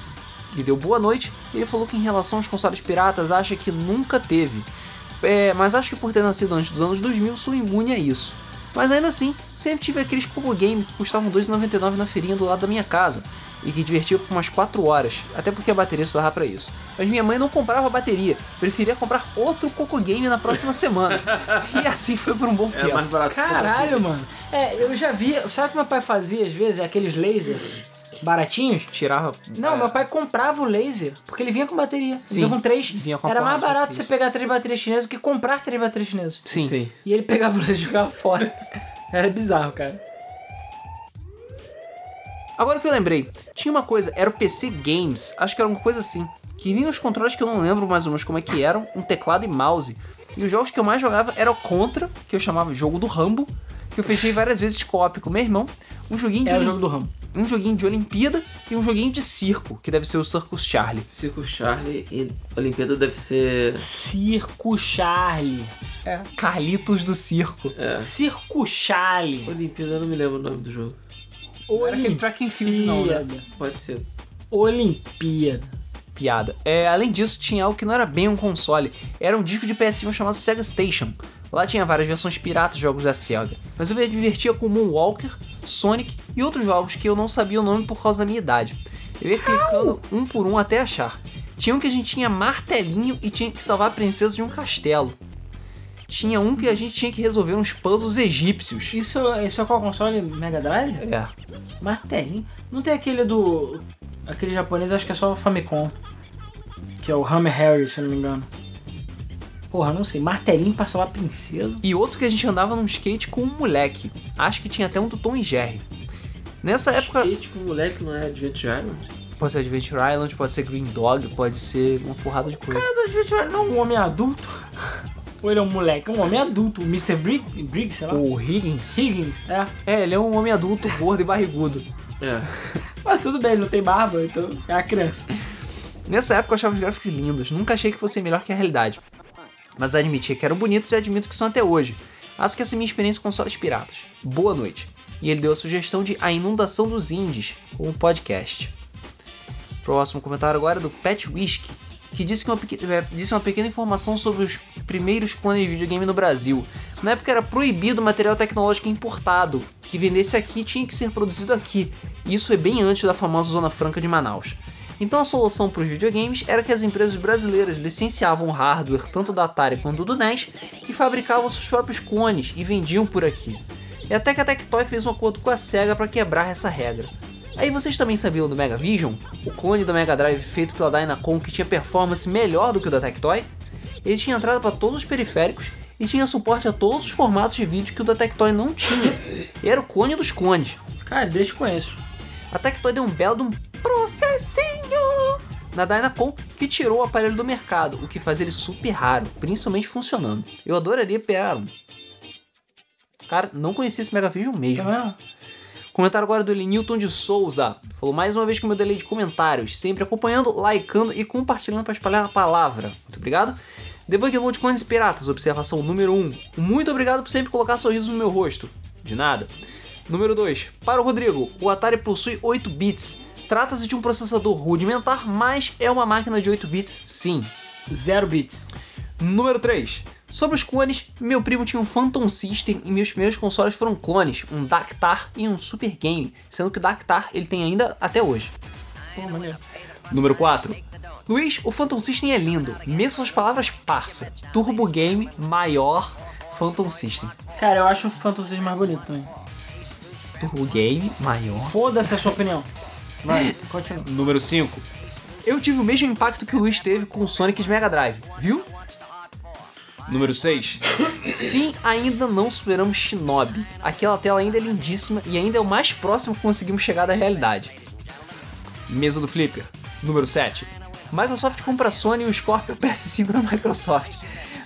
Ele deu boa noite. Ele falou que em relação aos consoles piratas acha que nunca teve. É, mas acho que por ter nascido antes dos anos 2000 sou imune a isso. Mas ainda assim, sempre tive aqueles Cobo Game que custavam R$ 2,99 na feirinha do lado da minha casa. E que divertia por umas 4 horas, até porque a bateria só dava pra isso. Mas minha mãe não comprava bateria, preferia comprar outro Coco Game na próxima *laughs* semana. E assim foi por um bom É tempo. mais barato Caralho, mano. É, eu já vi. Sabe o que meu pai fazia às vezes? Aqueles lasers baratinhos? Tirava. Não, é, meu pai comprava o laser, porque ele vinha com bateria. Sim, vinha com três. vinha com Era mais barato você pegar três baterias chinesas do que comprar três baterias chinesas. Sim. Sim. E ele pegava o laser e jogava fora. Era bizarro, cara. Agora que eu lembrei, tinha uma coisa, era o PC Games, acho que era uma coisa assim, que vinha os controles que eu não lembro mais ou menos como é que eram, um teclado e mouse. E os jogos que eu mais jogava era o Contra, que eu chamava jogo do Rambo, que eu fechei várias vezes co-op com meu irmão, um joguinho de Era o jogo do ramo. um joguinho de Olimpíada e um joguinho de circo, que deve ser o Circus Charlie. Circo Charlie e Olimpíada deve ser. Circo Charlie. É. Carlitos do circo. É. Circo Charlie. Olimpíada, eu não me lembro o nome do jogo. Era aquele track and field, não, né? Olimpíada. Pode ser. Olimpíada. piada. É, além disso, tinha algo que não era bem um console, era um disco de PS1 chamado Sega Station. Lá tinha várias versões piratas de jogos da Sega, mas eu me divertia com Moonwalker, Sonic e outros jogos que eu não sabia o nome por causa da minha idade. Eu ia clicando um por um até achar. Tinha um que a gente tinha martelinho e tinha que salvar a princesa de um castelo. Tinha um que a gente tinha que resolver uns puzzles egípcios. Isso, isso é qual console? Mega Drive? É. Martelinho. Não tem aquele do. Aquele japonês, acho que é só o Famicom. Que é o Hammer Harry, se não me engano. Porra, não sei. Martelinho pra salvar a princesa. E outro que a gente andava num skate com um moleque. Acho que tinha até um do Tom e Jerry. Nessa época. Skate com moleque não é Adventure Island? Pode ser Adventure Island, pode ser Green Dog, pode ser uma porrada de coisa. Cara do Adventure não é um homem adulto? Ou ele é um moleque? É um homem adulto. O Mr. Briggs, Briggs sei lá. O Higgins? Higgins, é. É, ele é um homem adulto, gordo e barrigudo. É. *laughs* Mas tudo bem, ele não tem barba, então é a criança. Nessa época eu achava os gráficos lindos, nunca achei que fossem melhor que a realidade. Mas admitia que eram bonitos e admito que são até hoje. Acho que essa é a minha experiência com consoles piratas. Boa noite. E ele deu a sugestão de A Inundação dos Indies, um podcast. Próximo comentário agora é do Pet Whisky, que disse, que uma, é, disse uma pequena informação sobre os primeiros clones de videogame no Brasil. Na época era proibido material tecnológico importado, que vendesse aqui tinha que ser produzido aqui. Isso foi bem antes da famosa Zona Franca de Manaus. Então a solução para os videogames era que as empresas brasileiras licenciavam o hardware tanto da Atari quanto do NES e fabricavam seus próprios clones e vendiam por aqui. E até que a Tectoy fez um acordo com a SEGA para quebrar essa regra. Aí vocês também sabiam do Mega Vision, o clone do Mega Drive feito pela Dynacon que tinha performance melhor do que o da Tectoy? Ele tinha entrada para todos os periféricos e tinha suporte a todos os formatos de vídeo que o da Tectoy não tinha. Era o clone dos clones. Cara, deixa eu conheço. A Tectoy deu um belo de um processinho na Dynacon que tirou o aparelho do mercado, o que faz ele super raro, principalmente funcionando. Eu adoraria pegar um. Cara, não conhecia esse Mega Vision mesmo. Tá? Comentário agora do Newton de Souza. Falou mais uma vez com o meu delay de comentários, sempre acompanhando, likeando e compartilhando para espalhar a palavra. Muito obrigado. Debug Mode Clones Piratas, observação número 1. Muito obrigado por sempre colocar sorriso no meu rosto. De nada. Número 2. Para o Rodrigo, o Atari possui 8 bits. Trata-se de um processador rudimentar, mas é uma máquina de 8 bits, sim. Zero bits. Número 3. Sobre os clones, meu primo tinha um Phantom System e meus primeiros consoles foram clones, um Dactar e um Super Game, sendo que o Dactar ele tem ainda até hoje. Pô, maneiro. Número 4. Luiz, o Phantom System é lindo, mesmo as palavras parça. Turbo Game, maior Phantom System. Cara, eu acho o Phantom System mais bonito também. Turbo Game, maior. Foda-se a sua opinião. Vai, continua. Número 5. Eu tive o mesmo impacto que o Luiz teve com o Sonic de Mega Drive, viu? Número 6. Sim, ainda não superamos Shinobi. Aquela tela ainda é lindíssima e ainda é o mais próximo que conseguimos chegar da realidade. Mesa do Flipper. Número 7. Microsoft compra a Sony e o Scorpio *laughs* PS5 da Microsoft.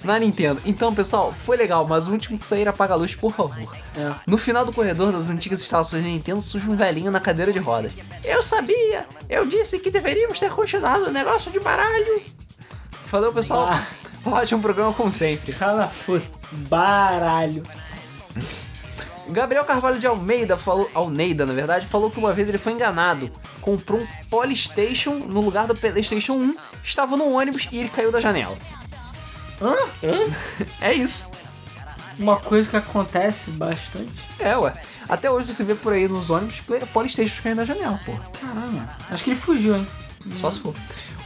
Na Nintendo. Então, pessoal, foi legal, mas o último que sair apaga a luz, por favor. É. No final do corredor das antigas instalações da Nintendo surge um velhinho na cadeira de rodas. Eu sabia! Eu disse que deveríamos ter continuado o negócio de baralho! Valeu, pessoal. Ah. Ótimo programa, como sempre. Cala foi. Baralho. Gabriel Carvalho de Almeida falou. Almeida, na verdade, falou que uma vez ele foi enganado. Comprou um Polystation no lugar do PlayStation 1, estava no ônibus e ele caiu da janela. Hã? *laughs* É isso. Uma coisa que acontece bastante. É, ué. Até hoje você vê por aí nos ônibus Polystation caindo da janela, porra. Caramba. Acho que ele fugiu, hein? Só se for.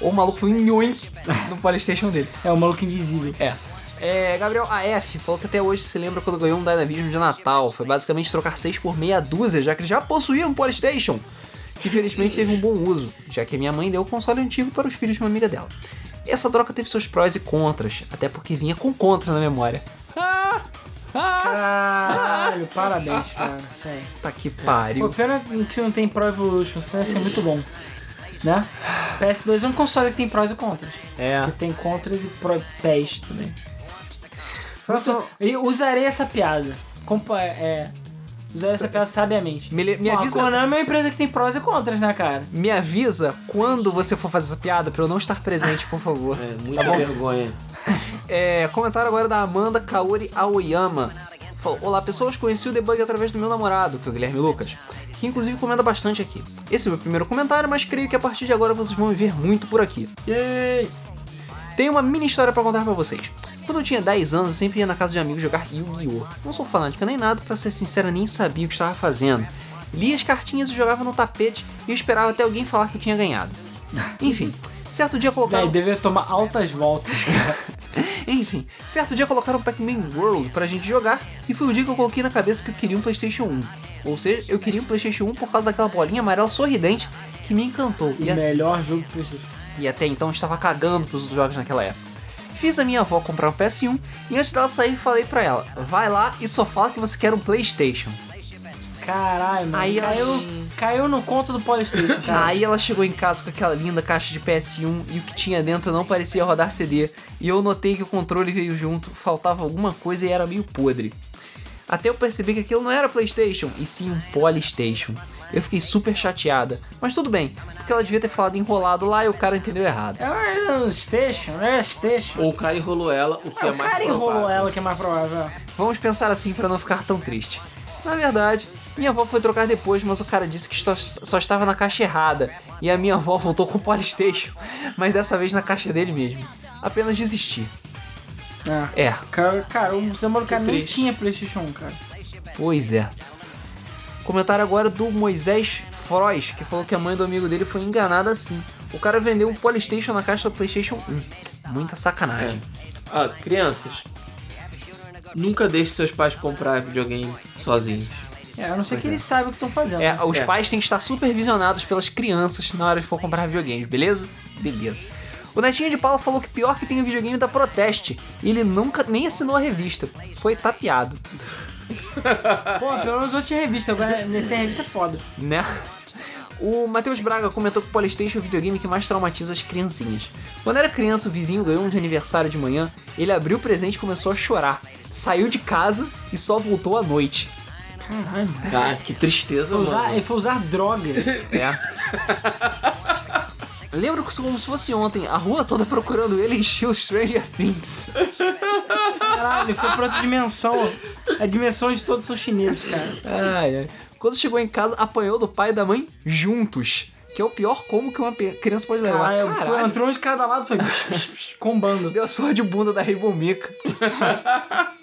Ou o maluco foi um yoink *laughs* no Polystation dele. É o maluco invisível. É. É, Gabriel AF falou que até hoje se lembra quando ganhou um Dynavision de Natal. Foi basicamente trocar 6 por meia dúzia, já que ele já possuía um Polystation. Que infelizmente teve um bom uso, já que minha mãe deu o console antigo para os filhos de uma amiga dela. Essa troca teve seus prós e contras, até porque vinha com contra na memória. Ah! Ah! Caralho, parabéns, cara. Sério. Tá que Pô, pariu. pena que não tem Pro Evolution, isso ia ser muito bom. Né? PS2 é um console que tem prós e contras. É. Que tem contras e pro pés também. Próximo- Eu usarei essa piada. Compa é, usarei essa piada sabiamente. Me, le- me Bom, avisa. A Konami é uma empresa que tem prós e contras, né, cara? Me avisa quando você for fazer essa piada pra eu não estar presente, por favor. É, muita vergonha. É, comentário agora da Amanda Kaori Aoyama. Falou, Olá pessoas, conheci o debug através do meu namorado, que é o Guilherme Lucas, que inclusive comenta bastante aqui. Esse é o meu primeiro comentário, mas creio que a partir de agora vocês vão me ver muito por aqui. Yay! Tenho uma mini história pra contar pra vocês. Quando eu tinha 10 anos, eu sempre ia na casa de amigos jogar Yu-Gi-Oh! Não sou fanática nem nada, pra ser sincera, nem sabia o que estava fazendo. Lia as cartinhas e jogava no tapete e eu esperava até alguém falar que eu tinha ganhado. *laughs* Enfim, certo dia colocaram... Véi, devia tomar altas voltas, cara. *laughs* Enfim, certo dia colocaram Pac-Man World pra gente jogar e foi o dia que eu coloquei na cabeça que eu queria um PlayStation 1. Ou seja, eu queria um PlayStation 1 por causa daquela bolinha amarela sorridente que me encantou. O E, a- melhor jogo do PlayStation. e até então eu estava cagando pros outros jogos naquela época. Fiz a minha avó comprar um PS1 e antes dela sair falei pra ela: vai lá e só fala que você quer um PlayStation. Caralho, mano. Aí ela- caiu, caiu no conto do Polystation, *laughs* cara. Aí ela chegou em casa com aquela linda caixa de PS1 e o que tinha dentro não parecia rodar CD. E eu notei que o controle veio junto, faltava alguma coisa e era meio podre. Até eu percebi que aquilo não era PlayStation, e sim um Polystation. Eu fiquei super chateada, mas tudo bem, porque ela devia ter falado enrolado lá e o cara entendeu errado. É um Station, é Station. Ou o cara enrolou ela, o que é o mais cara enrolou provável. ela, que é mais provável. Vamos pensar assim para não ficar tão triste. Na verdade, minha avó foi trocar depois, mas o cara disse que só, estava na caixa errada. E a minha avó voltou com o Polystation, *laughs* mas dessa vez na caixa dele mesmo. Apenas desisti. Ah. É, Cara, cara o Samuel cara nem tinha PlayStation 1, cara. pois é. Comentário agora do Moisés Frois, que falou que a mãe do amigo dele foi enganada assim. O cara vendeu um Polystation na caixa do PlayStation 1. Muita sacanagem. Ah, crianças. Nunca deixe seus pais comprar videogame sozinhos. É, a não ser Pois que é. eles saibam o que estão fazendo. É, né? os É. pais têm que estar supervisionados pelas crianças na hora de for comprar videogames, beleza? Beleza. O Netinho de Paula falou que pior que tem o videogame da Proteste. E ele nunca nem assinou a revista. Foi tapeado. Pô, pelo menos eu tinha revista, agora nessa revista é foda. Né? O Matheus Braga comentou que o Polystation é o videogame que mais traumatiza as criancinhas. Quando era criança, o vizinho ganhou um de aniversário de manhã, ele abriu o presente e começou a chorar. Saiu de casa e só voltou à noite. Caralho. Cara, que tristeza, Foi usar, mano. ele foi usar droga. É. *laughs* Lembro como se fosse ontem, a rua toda procurando ele encheu Stranger Things. Caralho, ele foi pra outra dimensão. A dimensão de todos são chineses, cara. Ai, ai. Quando chegou em casa, apanhou do pai e da mãe juntos. Que é o pior como que uma criança pode levar. Caralho, foi, entrou um de cada lado, foi combando. Deu a surra de bunda da Rainbow Mika. *laughs*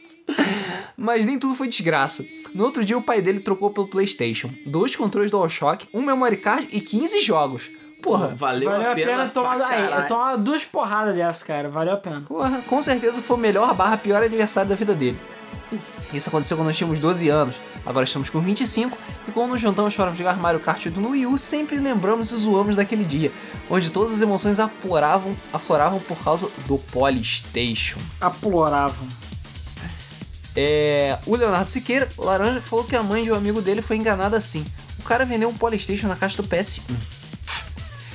Mas nem tudo foi desgraça. No outro dia, o pai dele trocou pelo PlayStation. Dois controles DualShock, um memory card e 15 jogos. Porra, Valeu, Valeu a pena, tomar, pra aí, tomar duas porradas dessa, cara. Valeu a pena. porra, com certeza foi o melhor barra pior aniversário da vida dele. Isso aconteceu quando nós tínhamos 12 anos, agora estamos com 25, e quando nos juntamos para jogar Mario Kart do Wii U, sempre lembramos e zoamos daquele dia, onde todas as emoções afloravam, afloravam por causa do Polystation. Aploravam. É, o Leonardo Siqueira, Laranja, falou que a mãe de um amigo dele foi enganada assim. O cara vendeu um Polystation na caixa do PS1.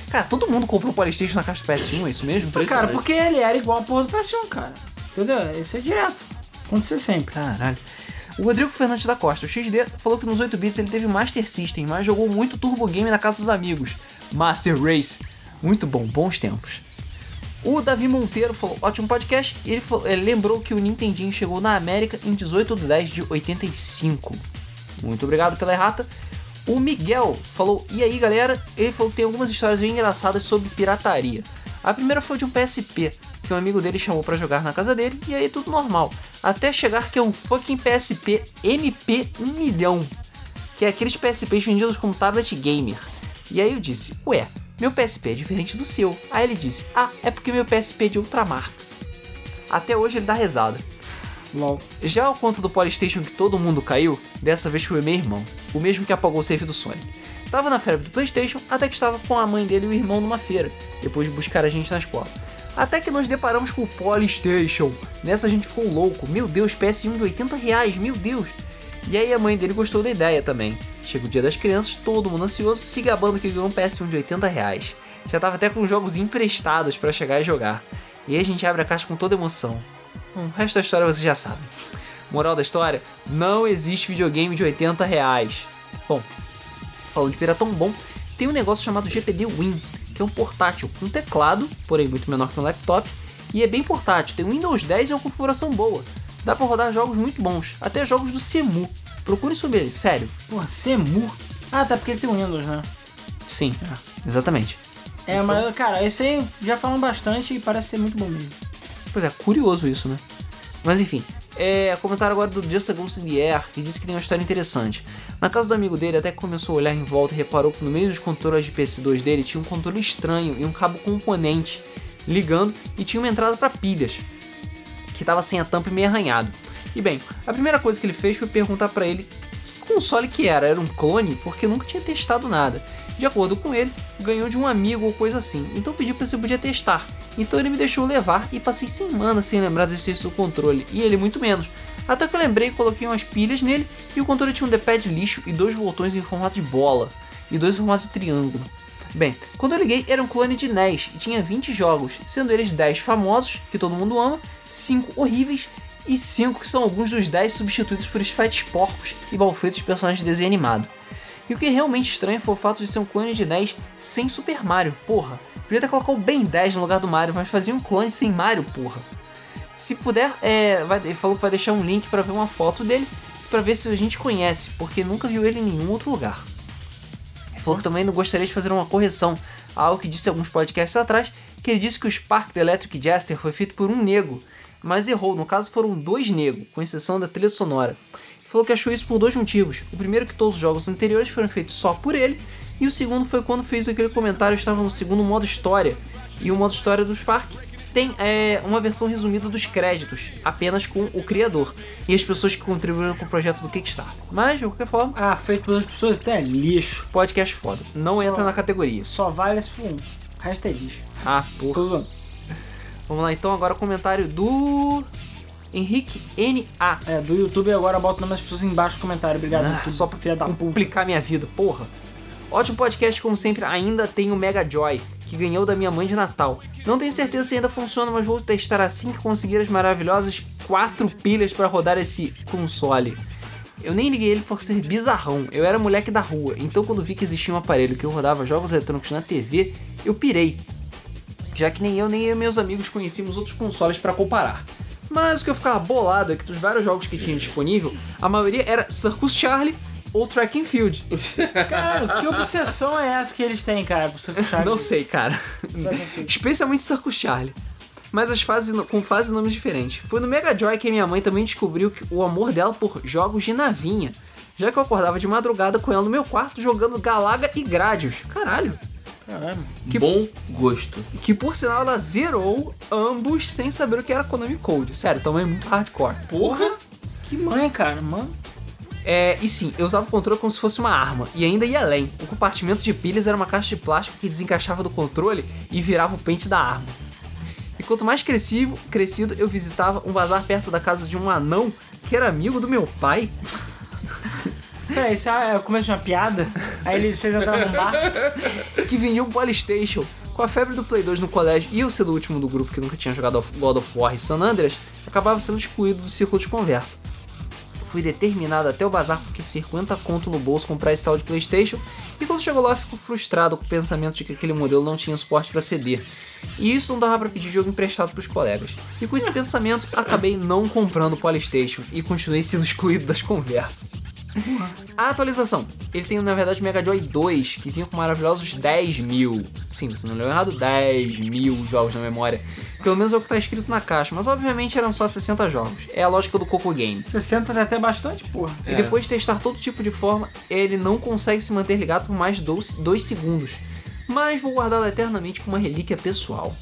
Cara, todo mundo comprou Polystation na caixa do PS1, é isso mesmo? Cara, porque ele era igual a porra do PS1, cara. Entendeu? Isso é direto. Acontecer sempre. Caralho. O Rodrigo Fernandes da Costa, o XD, falou que nos 8 bits ele teve Master System, mas jogou muito Turbo Game na casa dos amigos. Master Race. Muito bom, bons tempos. O Davi Monteiro falou, ótimo podcast, ele, falou- ele lembrou que o Nintendinho chegou na América em 18 de 10 de 85. Muito obrigado pela errata. O Miguel falou, e aí galera? Ele falou que tem algumas histórias bem engraçadas sobre pirataria. A primeira foi de um PSP, que um amigo dele chamou pra jogar na casa dele, e aí tudo normal. Até chegar que é um fucking PSP MP 1 milhão, que é aqueles PSPs vendidos como tablet gamer. E aí eu disse, ué, meu PSP é diferente do seu. Aí ele disse, ah, é porque meu PSP é de outra marca. Até hoje ele dá risada. LOL. Já o conto do Polystation que todo mundo caiu, dessa vez foi meu irmão, o mesmo que apagou o save do Sonic. Tava na febre do Playstation até que estava com a mãe dele e o irmão numa feira, depois de buscar a gente na escola. Até que nos deparamos com o Polystation. Nessa a gente ficou louco, meu Deus, PS1 de 80 reais, meu Deus. E aí a mãe dele gostou da ideia também. Chega o dia das crianças, todo mundo ansioso, se gabando que ganhou um PS1 de 80 reais. Já tava até com jogos emprestados para chegar e jogar. E aí a gente abre a caixa com toda emoção. O resto da história vocês já sabem. Moral da história: não existe videogame de 80 reais. Bom, falando de piratão bom, tem um negócio chamado GPD Win, que é um portátil com teclado, porém muito menor que um laptop, e é bem portátil, tem Windows 10 e uma configuração boa. Dá pra rodar jogos muito bons, até jogos do Semu. Procure sobre ele, sério. Porra, Semu. Ah, tá, porque ele tem Windows, né? Sim, exatamente. É, mas, cara, esse aí já falam bastante e parece ser muito bom mesmo. Pois é, curioso isso, né? Mas enfim, é, comentário agora do Just a Ghost in the Air, que disse que tem uma história interessante. Na casa do amigo dele, até que começou a olhar em volta e reparou que no meio dos controles de PS2 dele tinha um controle estranho e um cabo componente ligando e tinha uma entrada para pilhas, que estava sem a tampa e meio arranhado. E bem, a primeira coisa que ele fez foi perguntar para ele que console que era, era um clone, porque nunca tinha testado nada. De acordo com ele, ganhou de um amigo ou coisa assim, então pediu para se podia testar. Então ele me deixou levar e passei semanas sem lembrar do exercício do controle, e ele muito menos. Até que eu lembrei coloquei umas pilhas nele e o controle tinha um D-pad lixo e dois botões em formato de bola e dois em formato de triângulo. Bem, quando eu liguei era um clone de NES e tinha 20 jogos, sendo eles 10 famosos, que todo mundo ama, 5 horríveis e 5 que são alguns dos 10 substituídos por esfetes porcos e balfeitos de personagens de desenho animado. E o que é realmente estranho foi o fato de ser um clone de 10 sem Super Mario, porra. Podia ter colocado o Ben 10 no lugar do Mario, mas fazia um clone sem Mario, porra. Se puder, é, vai- ele falou que vai deixar um link para ver uma foto dele, para ver se a gente conhece, porque nunca viu ele em nenhum outro lugar. Ele falou que também não gostaria de fazer uma correção a algo que disse alguns podcasts atrás, que ele disse que o Spark the Electric Jester foi feito por um nego, mas errou, no caso foram dois negros, com exceção da trilha sonora. Falou que achou isso por dois motivos. O primeiro que todos os jogos anteriores foram feitos só por ele, e o segundo foi quando fez aquele comentário estava no segundo modo história, e o modo história do Spark tem é, uma versão resumida dos créditos, apenas com o criador e as pessoas que contribuíram com o projeto do Kickstarter. Mas, de qualquer forma, Ah, feito pelas pessoas, até é lixo. podcast foda. Não Só- entra na categoria. Só vale se for um. O resto é lixo. Ah, porra. Tô zoando. Vamos lá então, agora o comentário do Henrique N.A. É, do YouTube agora bota o nome das pessoas embaixo no comentário. Obrigado, Ah, YouTube. só pra filha da puta. complicar minha vida, porra. Ótimo podcast, como sempre, ainda tem o Mega Joy, que ganhou da minha mãe de Natal. Não tenho certeza se ainda funciona, mas vou testar assim que conseguir as maravilhosas quatro pilhas para rodar esse console. Eu nem liguei ele por ser bizarrão, eu era moleque da rua, então quando vi que existia um aparelho que eu rodava jogos eletrônicos na TV, eu pirei. Já que nem eu nem eu meus amigos conhecíamos outros consoles para comparar. Mas o que eu ficava bolado é que dos vários jogos que tinha disponível, a maioria era Circus Charlie ou Track and Field. *laughs* Cara, que obsessão é essa que eles têm, cara, pro Circo Chaves? Não sei, cara. Especialmente Circus Charlie. Mas as fases com fases e nomes diferentes. Foi no Mega Joy que minha mãe também descobriu que o amor dela por jogos de navinha. Já que eu acordava de madrugada com ela no meu quarto jogando Galaga e Gradius. Caralho. Caralho. Que- Bom gosto. Que por sinal ela zerou ambos sem saber o que era Konami Code. Sério, também muito hardcore. Porra! Que mãe, cara, mano. É, e sim, eu usava o controle como se fosse uma arma, e ainda ia além. O compartimento de pilhas era uma caixa de plástico que desencaixava do controle e virava o pente da arma. E quanto mais crescido, crescido eu visitava um bazar perto da casa de um anão que era amigo do meu pai. Peraí, isso é o começo de uma piada? Aí eles, vocês entraram num bar? que vendia um Polystation. Com a febre do Play 2 no colégio e eu sendo o último do grupo que nunca tinha jogado God of War e San Andreas, acabava sendo excluído do círculo de conversa. Fui determinado até o bazar porque 50 conto no bolso comprar esse tal de Playstation e quando chegou lá fico frustrado com o pensamento de que aquele modelo não tinha suporte para CD. E isso não dava para pedir jogo emprestado pros colegas. E com esse pensamento acabei não comprando o Polystation e continuei sendo *laughs* excluído das conversas. A atualização. Ele tem, na verdade, o Mega Joy 2, que vinha com maravilhosos 10 mil. Sim, você não leu errado, 10 mil jogos na memória. Pelo menos é o que está escrito na caixa, mas obviamente eram só 60 jogos. É a lógica do Coco Game. 60 tá até bastante, porra. E depois de testar todo tipo de forma, ele não consegue se manter ligado por mais 2 segundos. Mas vou guardá-lo eternamente como uma relíquia pessoal.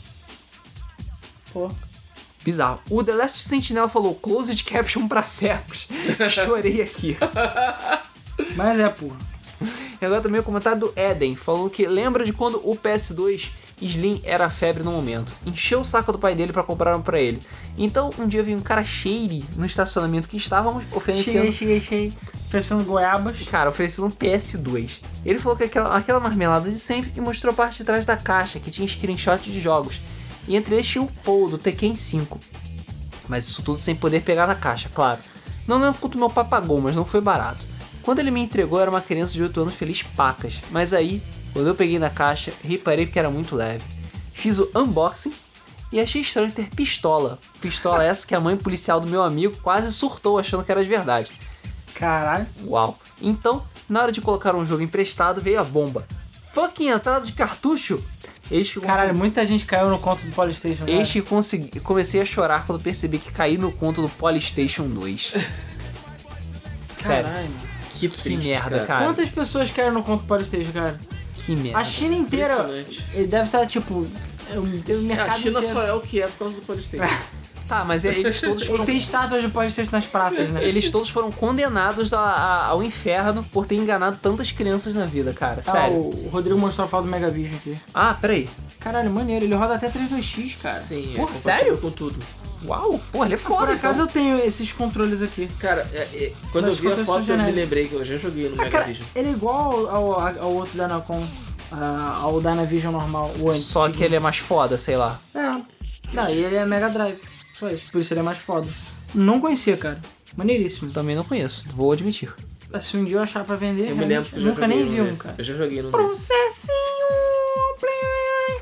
Pô. Bizarro. O The Last Sentinel falou Closed Caption pra cegos. *laughs* Chorei aqui. Mas é, porra. E agora também o comentário do Eden, falando que lembra de quando o PS2 Slim era febre no momento. Encheu o saco do pai dele pra comprar um pra ele. Então um dia veio um cara cheire no estacionamento que estávamos oferecendo. Cheguei, cheguei, cheguei. Oferecendo goiabas. Cara, oferecendo um PS2. Ele falou que aquela, aquela marmelada de sempre e mostrou a parte de trás da caixa, que tinha screenshot de jogos. E entre eles tinha o Paul do Tekken 5. Mas isso tudo sem poder pegar na caixa, claro. Não lembro quanto meu pai pagou, mas não foi barato. Quando ele me entregou, era uma criança de 8 anos feliz pacas. Mas aí, quando eu peguei na caixa, reparei que era muito leve. Fiz o unboxing e achei estranho ter pistola. Pistola essa que a mãe policial do meu amigo quase surtou achando que era de verdade. Caralho. Uau. Então, na hora de colocar um jogo emprestado, veio a bomba. Fucking entrada de cartucho! Eis que, Caralho, consegui- muita gente caiu no conto do Polystation. eis que consegui- comecei a chorar quando percebi que caí no conto do Polystation 2. *laughs* Sério, Caralho. Que que triste, merda, cara. Quantas pessoas caíram no conto do Polystation, cara? Que merda. A China inteira. Ele deve estar, tipo. é um- tem um É, mercado a China inteiro. só é o que é por causa do Polystation. *laughs* Tá, mas eles todos Eles foram, têm estátuas de Polystation nas praças, né? eles todos foram condenados a- a- ao inferno por ter enganado tantas crianças na vida, cara. Ah, Sério. o Rodrigo mostrou a foto do Megavision aqui. Ah, peraí. Caralho, maneiro. Ele roda até 32x, cara. Sim, é Porra, compatível sério? com tudo. Uau, pô, ele é Por foda. acaso então. eu tenho esses controles aqui. Cara, é- é, quando Mas eu vi a foto, eu me genéricas? lembrei que eu já joguei no Ah, cara, Megavision. ele é igual ao, ao, ao outro Dynacon, ah, ao Dynavision normal, o antigo. Só que ele é mais foda, sei lá. É. Não, e ele é Mega Drive. Só isso, por isso ele é mais foda. Não conhecia, cara. Maneiríssimo. Também não conheço, vou admitir. Se um dia eu achar pra vender, Eu me lembro que eu já nunca joguei nem no vi um, cara. Eu já joguei no Processinho Play.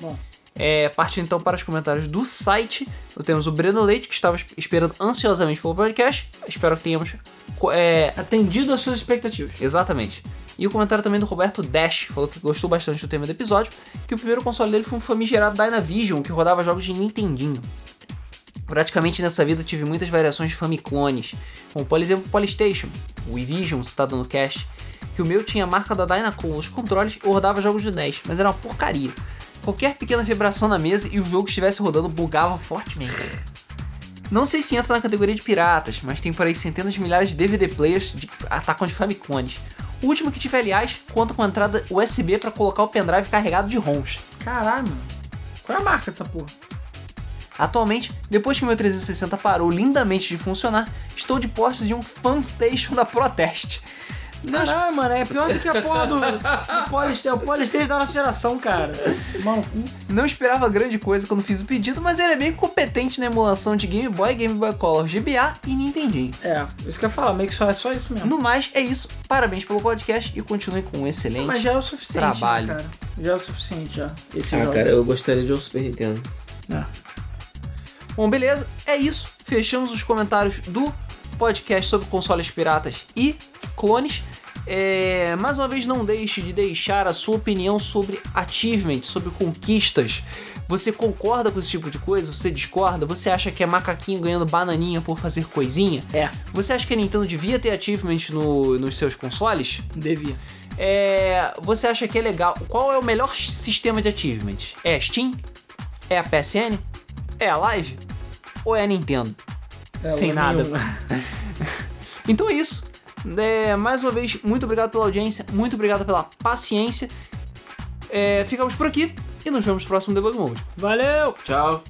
Bom, É, partindo então para os comentários do site, temos o Breno Leite, que estava es- esperando ansiosamente pelo podcast. Espero que tenhamos. co- É, atendido às suas expectativas. exatamente. E o comentário também do Roberto Dash, falou que gostou bastante do tema do episódio, que o primeiro console dele foi um famigerado Dynavision, que rodava jogos de Nintendinho. Praticamente nessa vida tive muitas variações de Famiclones, como por exemplo o Polystation, o Vision citado no cast, que o meu tinha a marca da Dynacon nos controles e rodava jogos de NES, mas era uma porcaria. Qualquer pequena vibração na mesa e o jogo estivesse rodando bugava fortemente. Não sei se entra na categoria de piratas, mas tem por aí centenas de milhares de DVD players de atacam de Famicones. O último que tive, aliás, conta com entrada USB para colocar o pendrive carregado de ROMs. Caralho, mano. Qual é a marca dessa porra? Atualmente, depois que meu 360 parou lindamente de funcionar, estou de posse de um Fanstation da Protest. Não, Caralho, mano, é pior do que a porra do, do Polystation. O Polystation da nossa geração, cara. Mano, cu. não esperava grande coisa quando fiz o pedido, mas ele é bem competente na emulação de Game Boy, Game Boy Color, GBA e Nintendinho. É, isso que eu ia falar, meio que só é só isso mesmo. No mais, é isso. Parabéns pelo podcast e continue com um excelente Mas já é o suficiente, né, trabalho. cara. Já é o suficiente, já. Esse Ah, jogo. cara, eu gostaria de um Super Nintendo. É. Bom, beleza, é isso. Fechamos os comentários do podcast sobre consoles piratas e clones. É, mais uma vez, não deixe de deixar a sua opinião sobre achievements, sobre conquistas. Você concorda com esse tipo de coisa? Você discorda? Você acha que é macaquinho ganhando bananinha por fazer coisinha? É, Você acha que a Nintendo devia ter achievements no- nos seus consoles? devia. É, você acha que é legal? Qual é o melhor sistema de achievements? É a Steam? É a PSN? É a Live? Ou é a Nintendo? É, Sem o nada. *laughs* Então é isso. É, mais uma vez, muito obrigado pela audiência, muito obrigado pela paciência. É, ficamos por aqui e nos vemos no próximo Debug Mode. Valeu! Tchau.